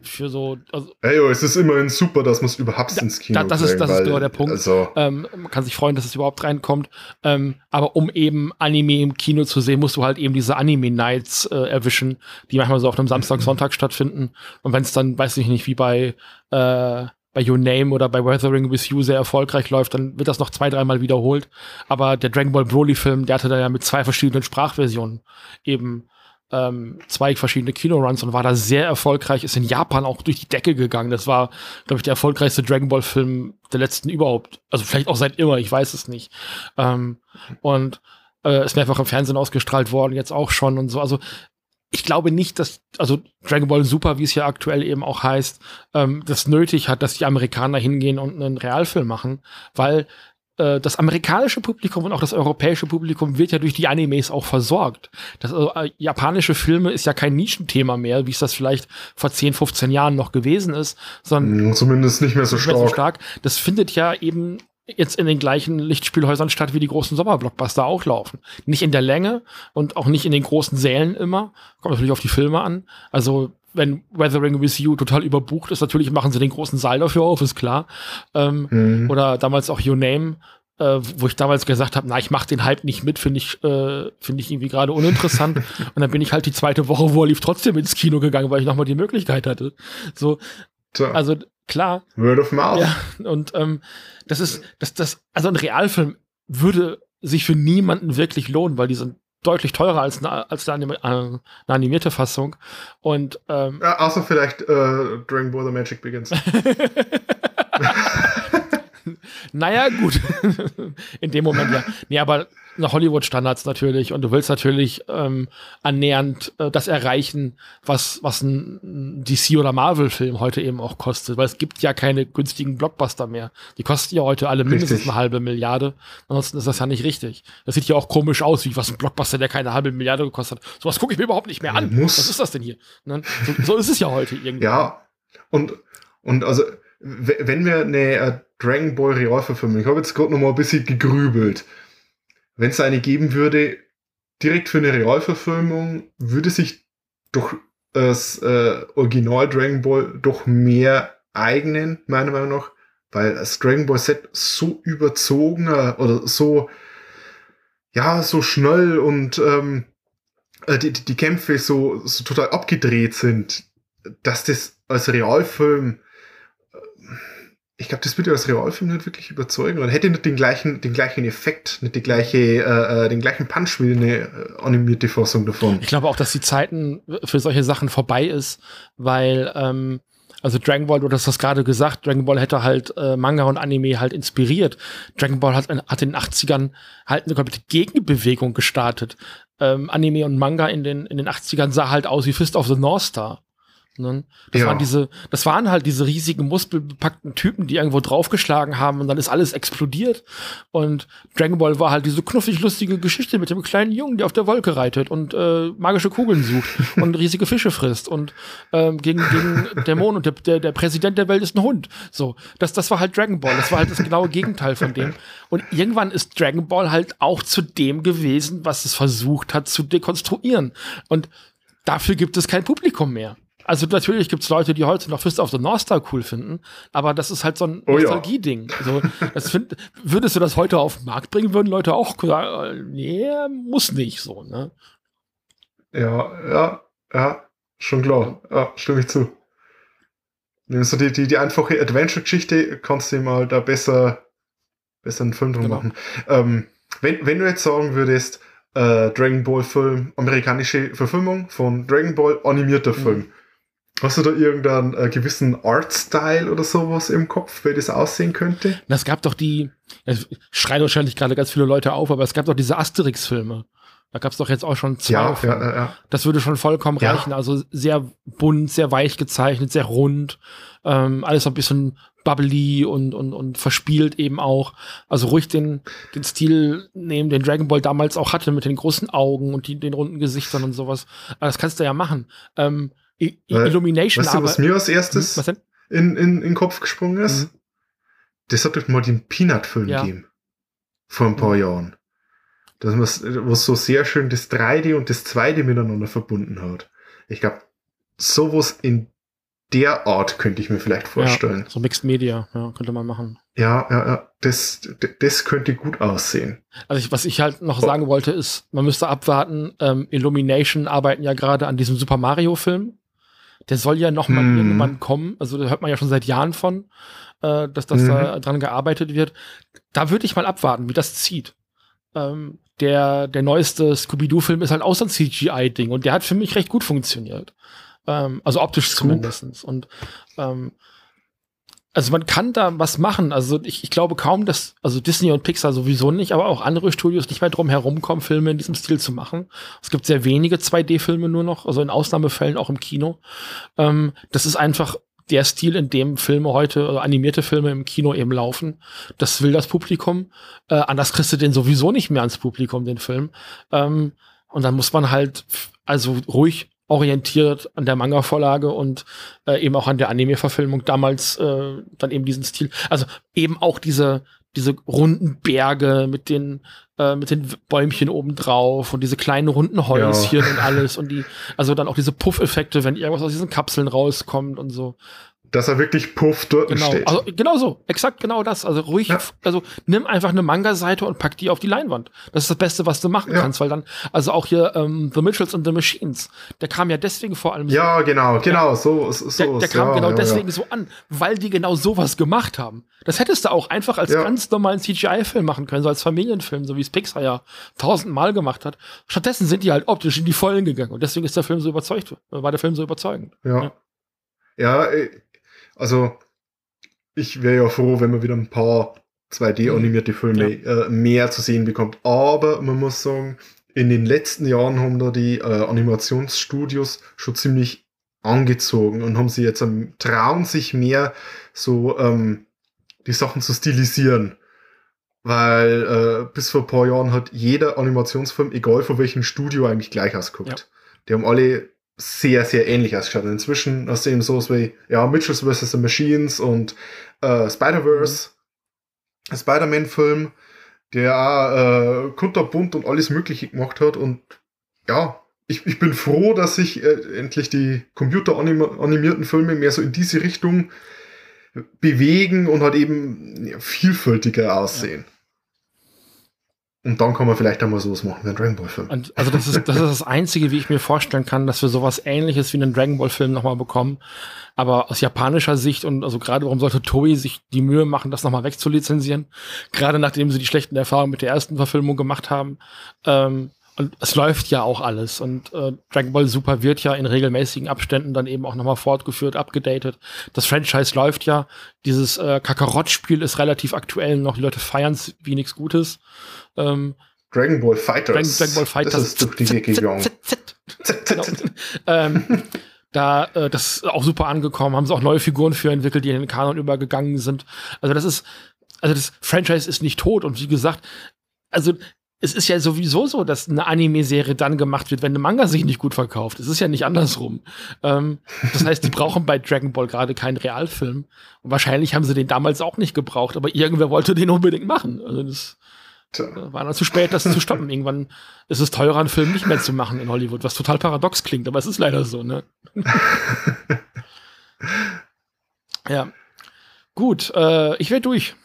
[SPEAKER 1] für so.
[SPEAKER 2] Also, hey, yo, es ist immerhin super, dass man es überhaupt ins Kino
[SPEAKER 1] da, Das ist, das ist genau der Punkt. Also ähm, man kann sich freuen, dass es überhaupt reinkommt. Ähm, aber um eben Anime im Kino zu sehen, musst du halt eben diese Anime-Nights äh, erwischen, die manchmal so auf einem Samstag, Sonntag stattfinden. Und wenn es dann, weiß ich nicht, wie bei äh, bei Your Name oder bei Weathering with You sehr erfolgreich läuft, dann wird das noch zwei, dreimal wiederholt. Aber der Dragon Ball Broly-Film, der hatte da ja mit zwei verschiedenen Sprachversionen eben ähm, zwei verschiedene Kinoruns und war da sehr erfolgreich, ist in Japan auch durch die Decke gegangen. Das war, glaube ich, der erfolgreichste Dragon Ball-Film der letzten überhaupt. Also vielleicht auch seit immer, ich weiß es nicht. Ähm, und äh, ist mehrfach im Fernsehen ausgestrahlt worden, jetzt auch schon und so. Also ich glaube nicht, dass, also Dragon Ball Super, wie es ja aktuell eben auch heißt, ähm, das nötig hat, dass die Amerikaner hingehen und einen Realfilm machen, weil äh, das amerikanische Publikum und auch das europäische Publikum wird ja durch die Animes auch versorgt. Das also, äh, japanische Filme ist ja kein Nischenthema mehr, wie es das vielleicht vor 10, 15 Jahren noch gewesen ist, sondern
[SPEAKER 2] zumindest nicht mehr so stark. Mehr so stark.
[SPEAKER 1] Das findet ja eben jetzt in den gleichen Lichtspielhäusern statt, wie die großen Sommerblockbuster auch laufen. Nicht in der Länge und auch nicht in den großen Sälen immer. Kommt natürlich auf die Filme an. Also wenn Weathering with You total überbucht ist, natürlich machen sie den großen Saal dafür auf, ist klar. Ähm, mhm. Oder damals auch Your Name, äh, wo ich damals gesagt habe, na, ich mache den Hype nicht mit, finde ich, äh, finde ich irgendwie gerade uninteressant. und dann bin ich halt die zweite Woche, wo er lief, trotzdem ins Kino gegangen, weil ich nochmal die Möglichkeit hatte. So, so. also klar.
[SPEAKER 2] Word of mouth.
[SPEAKER 1] Ja, und ähm, das ist, das, das, also ein Realfilm würde sich für niemanden wirklich lohnen, weil die sind deutlich teurer als eine, als eine, äh, eine animierte Fassung. Und ähm,
[SPEAKER 2] ja, außer vielleicht äh, Dragon Ball The Magic Begins.
[SPEAKER 1] naja, gut. In dem Moment ja. Nee, aber nach Hollywood-Standards natürlich. Und du willst natürlich ähm, annähernd äh, das erreichen, was, was ein DC- oder Marvel-Film heute eben auch kostet. Weil es gibt ja keine günstigen Blockbuster mehr. Die kosten ja heute alle mindestens richtig. eine halbe Milliarde. Ansonsten ist das ja nicht richtig. Das sieht ja auch komisch aus, wie was ein Blockbuster, der keine halbe Milliarde gekostet hat. Sowas gucke ich mir überhaupt nicht mehr an. Muss. Was ist das denn hier? Ne? So, so ist es ja heute irgendwie.
[SPEAKER 2] Ja, und, und also, wenn wir eine äh, Dragon Ball Realverfilmung, ich habe jetzt gerade noch mal ein bisschen gegrübelt. Wenn es eine geben würde, direkt für eine Realverfilmung, würde sich doch das äh, Original Dragon Ball doch mehr eignen, meiner Meinung nach, weil das Dragon Ball Set so überzogener oder so, ja, so schnell und ähm, äh, die, die Kämpfe so, so total abgedreht sind, dass das als Realfilm ich glaube, das würde als Realfilm nicht wirklich überzeugen. Und hätte nicht den gleichen, den gleichen Effekt, nicht die gleiche, äh, äh, den gleichen Punch wie eine äh, animierte Fassung davon.
[SPEAKER 1] Ich glaube auch, dass die Zeiten für solche Sachen vorbei ist, weil ähm, also Dragon Ball, du hast das gerade gesagt, Dragon Ball hätte halt äh, Manga und Anime halt inspiriert. Dragon Ball hat, hat in den 80ern halt eine komplette Gegenbewegung gestartet. Ähm, Anime und Manga in den, in den 80ern sah halt aus wie Fist of the North Star. Ne? Das, ja. waren diese, das waren halt diese riesigen, muskelbepackten Typen, die irgendwo draufgeschlagen haben und dann ist alles explodiert. Und Dragon Ball war halt diese knuffig lustige Geschichte mit dem kleinen Jungen, der auf der Wolke reitet und äh, magische Kugeln sucht und riesige Fische frisst und ähm, gegen, gegen Dämonen und der, der, der Präsident der Welt ist ein Hund. So, das, das war halt Dragon Ball. Das war halt das genaue Gegenteil von dem. Und irgendwann ist Dragon Ball halt auch zu dem gewesen, was es versucht hat zu dekonstruieren. Und dafür gibt es kein Publikum mehr. Also natürlich gibt es Leute, die heute noch Fist of the North Star cool finden, aber das ist halt so ein
[SPEAKER 2] Oh.
[SPEAKER 1] Nostalgie-Ding. Also, das find, würdest du das heute auf den Markt bringen, würden Leute auch sagen, äh, nee, muss nicht so, ne?
[SPEAKER 2] Ja, ja, ja, schon klar. Ja, stimme ich zu. So die, die, die einfache Adventure-Geschichte kannst du mal da besser, besser einen Film drum
[SPEAKER 1] Genau.
[SPEAKER 2] machen. Ähm, wenn, wenn du jetzt sagen würdest, äh, Dragon Ball Film, amerikanische Verfilmung von Dragon Ball, animierter
[SPEAKER 1] Mhm.
[SPEAKER 2] Film. Hast du da irgendeinen äh, gewissen Artstyle oder sowas im Kopf, wie das aussehen könnte?
[SPEAKER 1] Und es gab doch die, es schreien wahrscheinlich gerade ganz viele Leute auf, aber es gab doch diese Asterix-Filme. Da gab es doch jetzt auch schon zwei.
[SPEAKER 2] Ja, ja, ja.
[SPEAKER 1] Das würde schon vollkommen
[SPEAKER 2] Ja.
[SPEAKER 1] reichen. Also sehr bunt, sehr weich gezeichnet, sehr rund. Ähm, alles so ein bisschen bubbly und, und, und verspielt eben auch. Also ruhig den, den Stil nehmen, den Dragon Ball damals auch hatte, mit den großen Augen und die, den runden Gesichtern und sowas. Aber das kannst du ja machen. Ähm, I-
[SPEAKER 2] Weil-
[SPEAKER 1] Illumination
[SPEAKER 2] Weißt du, was mir als
[SPEAKER 1] Hm,
[SPEAKER 2] erstes
[SPEAKER 1] denn?
[SPEAKER 2] in, in, in den Kopf gesprungen ist?
[SPEAKER 1] Mhm.
[SPEAKER 2] Das hat doch mal den Peanut-Film
[SPEAKER 1] Ja.
[SPEAKER 2] gegeben. Vor ein paar
[SPEAKER 1] Mhm.
[SPEAKER 2] Jahren. Das was, was so sehr schön das 3D und das 2D miteinander verbunden hat. Ich glaube, sowas in der Art könnte ich mir vielleicht vorstellen.
[SPEAKER 1] Ja, so Mixed Media, ja, könnte man machen.
[SPEAKER 2] Ja, ja, ja. Das, das könnte gut aussehen.
[SPEAKER 1] Also ich, was ich halt noch
[SPEAKER 2] Oh.
[SPEAKER 1] sagen wollte, ist, man müsste abwarten, ähm, Illumination arbeiten ja gerade an diesem Super Mario-Film. Der soll ja noch mal
[SPEAKER 2] Mhm.
[SPEAKER 1] irgendwann kommen. Also da hört man ja schon seit Jahren von, äh, dass, dass
[SPEAKER 2] Mhm.
[SPEAKER 1] da dran gearbeitet wird. Da würde ich mal abwarten, wie das zieht. Ähm, der, der neueste Scooby-Doo-Film ist halt auch so ein CGI-Ding und der hat für mich recht gut funktioniert. Ähm, also optisch
[SPEAKER 2] Scoop.
[SPEAKER 1] zumindest. Und ähm, also man kann da was machen. Also ich, ich glaube kaum, dass, also Disney und Pixar sowieso nicht, aber auch andere Studios nicht mehr drum herumkommen, Filme in diesem Stil zu machen. Es gibt sehr wenige 2D-Filme nur noch, also in Ausnahmefällen auch im Kino. Ähm, das ist einfach der Stil, in dem Filme heute, also animierte Filme im Kino eben laufen. Das will das Publikum. Äh, anders kriegst du den sowieso nicht mehr ans Publikum, den Film. Ähm, und dann muss man halt, also ruhig orientiert an der Manga-Vorlage und äh, eben auch an der Anime-Verfilmung damals äh, dann eben diesen Stil. Also eben auch diese diese runden Berge mit den äh, mit den Bäumchen oben drauf und diese kleinen runden Häuschen und alles und die also dann auch diese Puff-Effekte, wenn irgendwas aus diesen Kapseln rauskommt und so.
[SPEAKER 2] Dass er wirklich puff dort
[SPEAKER 1] Genau,
[SPEAKER 2] steht.
[SPEAKER 1] also genau so, exakt genau das. Also ruhig,
[SPEAKER 2] Ja.
[SPEAKER 1] also nimm einfach eine Manga-Seite und pack die auf die Leinwand. Das ist das Beste, was du machen
[SPEAKER 2] Ja.
[SPEAKER 1] kannst, weil dann, also auch hier ähm, The Mitchells and the Machines, der kam ja deswegen vor allem so
[SPEAKER 2] ja, genau, genau, so, so
[SPEAKER 1] der, der kam
[SPEAKER 2] ja,
[SPEAKER 1] genau
[SPEAKER 2] ja,
[SPEAKER 1] deswegen
[SPEAKER 2] Ja.
[SPEAKER 1] so an, weil die genau sowas gemacht haben. Das hättest du auch einfach als
[SPEAKER 2] Ja.
[SPEAKER 1] ganz normalen CGI-Film machen können, so als Familienfilm, so wie es Pixar ja tausendmal gemacht hat. Stattdessen sind die halt optisch in die Vollen gegangen und deswegen ist der Film so überzeugt, war der Film so überzeugend.
[SPEAKER 2] Ja. Ja, äh, also ich wäre ja froh, wenn man wieder ein paar 2D-animierte Filme äh, mehr zu sehen bekommt. Aber man muss sagen, in den letzten Jahren haben da die äh, Animationsstudios schon ziemlich angezogen und haben sie jetzt ähm, trauen sich mehr so ähm, die Sachen zu stilisieren. Weil äh, bis vor ein paar Jahren hat jeder Animationsfilm, egal von welchem Studio, eigentlich gleich ausgeguckt.
[SPEAKER 1] Ja.
[SPEAKER 2] Die haben alle sehr, sehr ähnlich ausgeschaut. Und inzwischen hast du eben sowas wie ja, Mitchells vs. the Machines und äh, Spider-Verse, ein Spider-Man-Film, der auch äh, kunterbunt und alles Mögliche gemacht hat. Und ja, ich, ich bin froh, dass sich äh, endlich die computeranimierten Filme mehr so in diese Richtung bewegen und halt eben ja, vielfältiger aussehen. Und dann kann man vielleicht einmal sowas machen wie ein Dragon Ball Film.
[SPEAKER 1] Also das ist, das ist das Einzige, wie ich mir vorstellen kann, dass wir sowas ähnliches wie einen Dragon Ball Film nochmal bekommen. Aber aus japanischer Sicht und also gerade warum sollte Toei sich die Mühe machen, das nochmal wegzulizenzieren? Gerade nachdem sie die schlechten Erfahrungen mit der ersten Verfilmung gemacht haben. Ähm, und es läuft ja auch alles. Und äh, Dragon Ball Super wird ja in regelmäßigen Abständen dann eben auch nochmal fortgeführt, abgedatet. Das Franchise läuft ja. Dieses äh, Kakarott-Spiel ist relativ aktuell noch. Die Leute feiern es wie nichts Gutes. Ähm,
[SPEAKER 2] Dragon Ball Fighters.
[SPEAKER 1] Dragon, Ball Fighters.
[SPEAKER 2] Das ist durch die
[SPEAKER 1] ähm, da, äh, das ist auch super angekommen, haben sie auch neue Figuren für entwickelt, die in den Kanon übergegangen sind. Also das ist, also das Franchise ist nicht tot und wie gesagt, also es ist ja sowieso so, dass eine Anime-Serie dann gemacht wird, wenn eine Manga sich nicht gut verkauft. Es ist ja nicht andersrum. Ähm, das heißt, die brauchen bei Dragon Ball gerade keinen Realfilm. Und wahrscheinlich haben sie den damals auch nicht gebraucht, aber irgendwer wollte den unbedingt machen. Also das, Tja. War dann zu spät, das zu stoppen. Irgendwann ist es teurer, einen Film nicht mehr zu machen in Hollywood, was total paradox klingt, aber es ist leider so, ne? ja. Gut, äh, ich werde durch.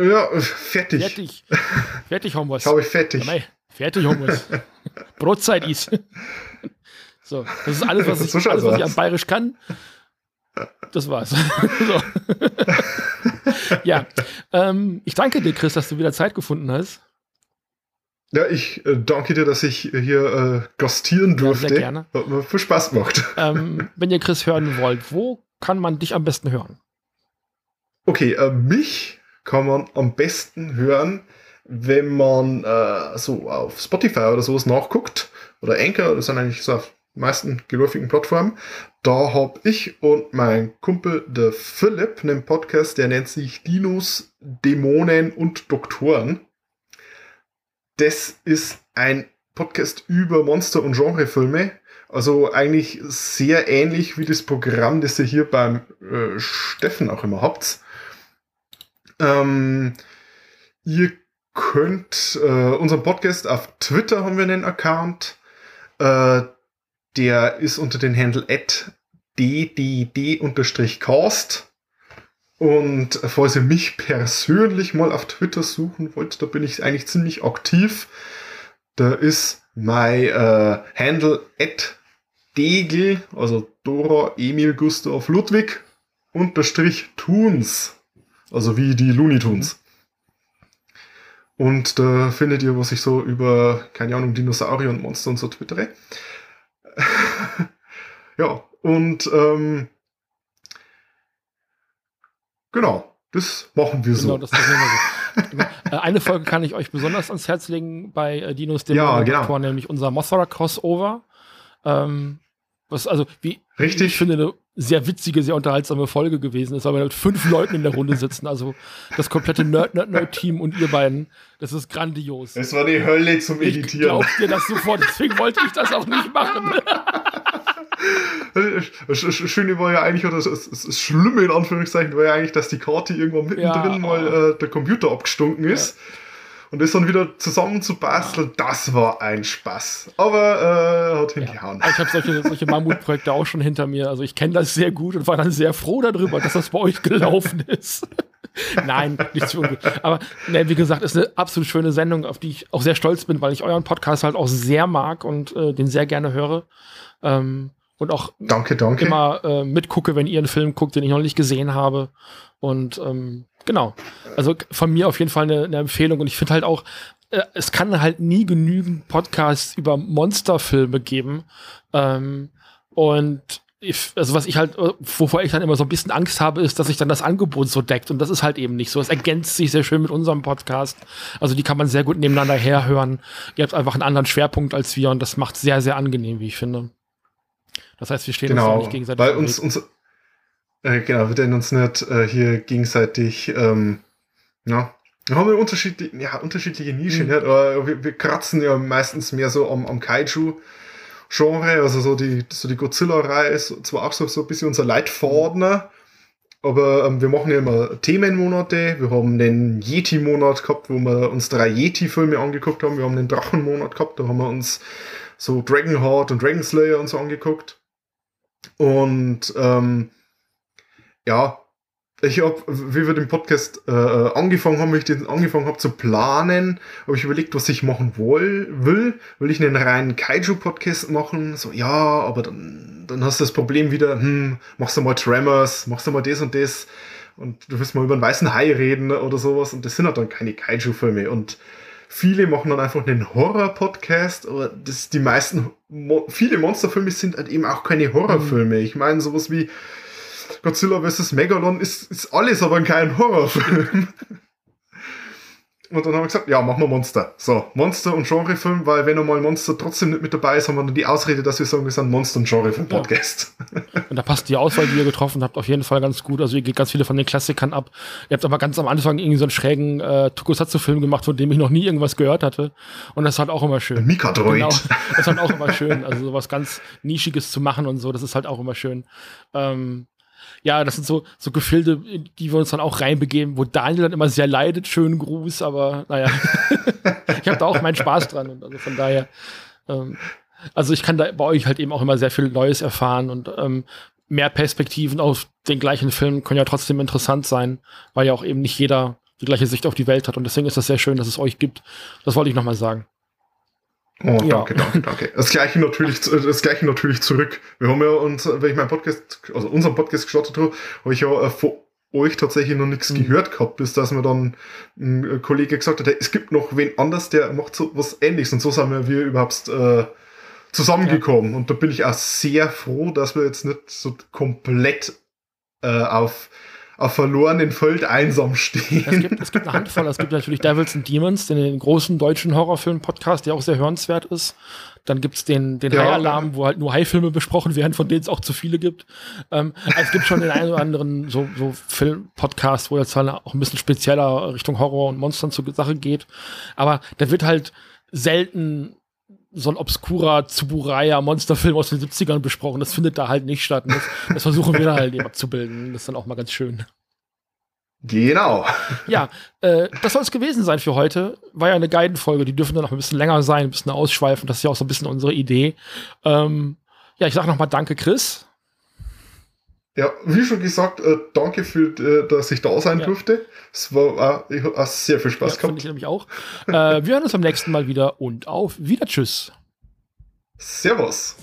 [SPEAKER 2] Ja, fertig.
[SPEAKER 1] Fertig. Fertig, Homos.
[SPEAKER 2] Habe ich fertig.
[SPEAKER 1] Nein, fertig, Homos. Brotzeit ist. so, das ist alles, was ich, so alles, was ich am Bayerisch kann. Das war's. ja, ähm, ich danke dir, Chris, dass du wieder Zeit gefunden hast.
[SPEAKER 2] Ja, ich äh, danke dir, dass ich hier äh, gastieren durfte. Ja,
[SPEAKER 1] sehr gerne.
[SPEAKER 2] Hat mir viel Spaß gemacht.
[SPEAKER 1] Ähm, wenn ihr Chris hören wollt, wo kann man dich am besten hören?
[SPEAKER 2] Okay, äh, mich kann man am besten hören, wenn man äh, so auf Spotify oder sowas nachguckt. Oder Anchor, das sind eigentlich so auf meisten geläufigen Plattformen. Da habe ich und mein Kumpel, der Philipp, einen Podcast, der nennt sich Dinos, Dämonen und Doktoren. Das ist ein Podcast über Monster- und Genrefilme. Also eigentlich sehr ähnlich wie das Programm, das ihr hier beim äh, Steffen auch immer habt. Ähm, ihr könnt äh, unseren Podcast auf Twitter haben wir einen Account. Äh, der ist unter den Handle ddd-cast. Und falls ihr mich persönlich mal auf Twitter suchen wollt, da bin ich eigentlich ziemlich aktiv. Da ist mein äh, Handle at Degel, also Dora Emil Gustav Ludwig, unterstrich Tunes. Also wie die Looney Tunes. Und da findet ihr, was ich so über, keine Ahnung, Dinosaurier und Monster und so twittere. ja, und ähm, genau, das machen wir so. Genau, das machen wir
[SPEAKER 1] so. Genau. Äh, eine Folge kann ich euch besonders ans Herz legen bei äh, Dinos
[SPEAKER 2] dem ja, genau.
[SPEAKER 1] nämlich unser Mothra Crossover. Ähm, was also, wie
[SPEAKER 2] Richtig.
[SPEAKER 1] ich finde, eine sehr witzige, sehr unterhaltsame Folge gewesen ist, weil wir mit fünf Leuten in der Runde sitzen. Also das komplette Nerd-Nerd-Nerd-Team und ihr beiden. Das ist grandios.
[SPEAKER 2] Es war die Hölle zum Editieren. Ich glaub
[SPEAKER 1] dir das sofort, deswegen wollte ich das auch nicht machen.
[SPEAKER 2] Das Schöne war ja eigentlich, oder das, das Schlimme in Anführungszeichen, war ja eigentlich, dass die Karte irgendwann mittendrin ja, mal äh, der Computer abgestunken ist. Ja. Und das dann wieder zusammenzubasteln, das war ein Spaß. Aber äh, hat hingehauen.
[SPEAKER 1] Ja, ich habe solche, solche Mammutprojekte auch schon hinter mir. Also ich kenne das sehr gut und war dann sehr froh darüber, dass das bei euch gelaufen ist. Nein, nicht zu ungut. Aber ne, wie gesagt, ist eine absolut schöne Sendung, auf die ich auch sehr stolz bin, weil ich euren Podcast halt auch sehr mag und äh, den sehr gerne höre. Ähm, und auch
[SPEAKER 2] danke, danke.
[SPEAKER 1] immer äh, mitgucke, wenn ihr einen Film guckt, den ich noch nicht gesehen habe. Und ähm, genau. Also von mir auf jeden Fall eine, eine Empfehlung. Und ich finde halt auch, äh, es kann halt nie genügend Podcasts über Monsterfilme geben. Ähm, und ich, also was ich halt, äh, wovor ich dann immer so ein bisschen Angst habe, ist, dass sich dann das Angebot so deckt. Und das ist halt eben nicht so. Es ergänzt sich sehr schön mit unserem Podcast. Also die kann man sehr gut nebeneinander herhören. Ihr habt einfach einen anderen Schwerpunkt als wir und das macht sehr, sehr angenehm, wie ich finde. Das heißt, wir stehen
[SPEAKER 2] genau, uns
[SPEAKER 1] nicht gegenseitig.
[SPEAKER 2] Weil uns, uns, äh, genau, wir denn uns nicht äh, hier gegenseitig, ähm, ja, wir haben ja unterschiedliche, ja, unterschiedliche Nischen, mhm. nicht? aber wir, wir, kratzen ja meistens mehr so am, am Kaiju-Genre, also so die, so die Godzilla-Reihe ist zwar auch so, so ein bisschen unser Leitfadener, aber ähm, wir machen ja immer Themenmonate. Wir haben den Yeti-Monat gehabt, wo wir uns drei Yeti-Filme angeguckt haben. Wir haben den Drachen-Monat gehabt, da haben wir uns so Dragonheart und Dragon Slayer und so angeguckt. Und ähm, ja, ich habe, wie wir den Podcast äh, angefangen haben, wie ich den angefangen habe zu planen, habe ich überlegt, was ich machen woll, will. Will ich einen reinen Kaiju-Podcast machen? So, ja, aber dann, dann hast du das Problem wieder, hm, machst du mal Tremors, machst du mal das und das und du willst mal über einen weißen Hai reden oder sowas und das sind halt dann keine Kaiju-Filme und viele machen dann einfach einen Horror-Podcast, aber das, die meisten, viele Monsterfilme sind halt eben auch keine Horrorfilme. Mhm. Ich meine, sowas wie Godzilla vs. Megalon ist, ist alles aber kein Horrorfilm. Und dann haben wir gesagt, ja, machen wir Monster. So, Monster und Genrefilm, weil wenn einmal Monster trotzdem nicht mit dabei ist, haben wir dann die Ausrede, dass wir sagen, wir sind Monster- und Genrefilm-Podcast.
[SPEAKER 1] Ja. Und da passt die Auswahl, die ihr getroffen habt, auf jeden Fall ganz gut. Also ihr geht ganz viele von den Klassikern ab. Ihr habt aber ganz am Anfang irgendwie so einen schrägen äh, Tokusatsu-Film gemacht, von dem ich noch nie irgendwas gehört hatte. Und das ist halt auch immer schön.
[SPEAKER 2] Mikadroid. Genau,
[SPEAKER 1] das ist halt auch immer schön. Also sowas ganz Nischiges zu machen und so, das ist halt auch immer schön. Ähm, ja, das sind so, so Gefilde, die wir uns dann auch reinbegeben, wo Daniel dann immer sehr leidet. Schönen Gruß, aber naja, ich habe da auch meinen Spaß dran. Und also von daher, ähm, also ich kann da bei euch halt eben auch immer sehr viel Neues erfahren und ähm, mehr Perspektiven auf den gleichen Film können ja trotzdem interessant sein, weil ja auch eben nicht jeder die gleiche Sicht auf die Welt hat. Und deswegen ist das sehr schön, dass es euch gibt. Das wollte ich nochmal sagen.
[SPEAKER 2] Oh, danke, ja. danke, danke. Das gleiche natürlich, das gleiche natürlich zurück. Wir haben ja uns, wenn ich meinen Podcast, also unseren Podcast gestartet habe, habe ich ja äh, vor euch tatsächlich noch nichts mhm. gehört gehabt, bis dass mir dann ein Kollege gesagt hat, es gibt noch wen anders, der macht so was ähnliches. Und so sind wir, wir überhaupt äh, zusammengekommen. Ja. Und da bin ich auch sehr froh, dass wir jetzt nicht so komplett äh, auf auf verlorenen Feld einsam stehen.
[SPEAKER 1] Es gibt, es gibt eine Handvoll. Es gibt natürlich Devils and Demons, den, den großen deutschen Horrorfilm-Podcast, der auch sehr hörenswert ist. Dann gibt's den, den ja. High-Alarm, wo halt nur High-Filme besprochen werden, von denen es auch zu viele gibt. Ähm, also es gibt schon den einen oder anderen so, so Film-Podcast, wo jetzt halt auch ein bisschen spezieller Richtung Horror und Monstern zur Sache geht. Aber da wird halt selten so ein obskurer Zuburaya Monsterfilm aus den 70ern besprochen. Das findet da halt nicht statt. Das, das, versuchen wir da halt eben abzubilden. Das ist dann auch mal ganz schön.
[SPEAKER 2] Genau.
[SPEAKER 1] Ja, äh, das soll es gewesen sein für heute. War ja eine Guiden-Folge. Die dürfen dann noch ein bisschen länger sein, ein bisschen ausschweifen. Das ist ja auch so ein bisschen unsere Idee. Ähm, ja, ich sage nochmal Danke, Chris.
[SPEAKER 2] Ja, wie schon gesagt, äh, danke für, äh, dass ich da sein ja. durfte. Es war ich habe sehr viel Spaß ja, gehabt.
[SPEAKER 1] ich nämlich auch. äh, wir hören uns beim nächsten Mal wieder und auf wieder Tschüss.
[SPEAKER 2] Servus.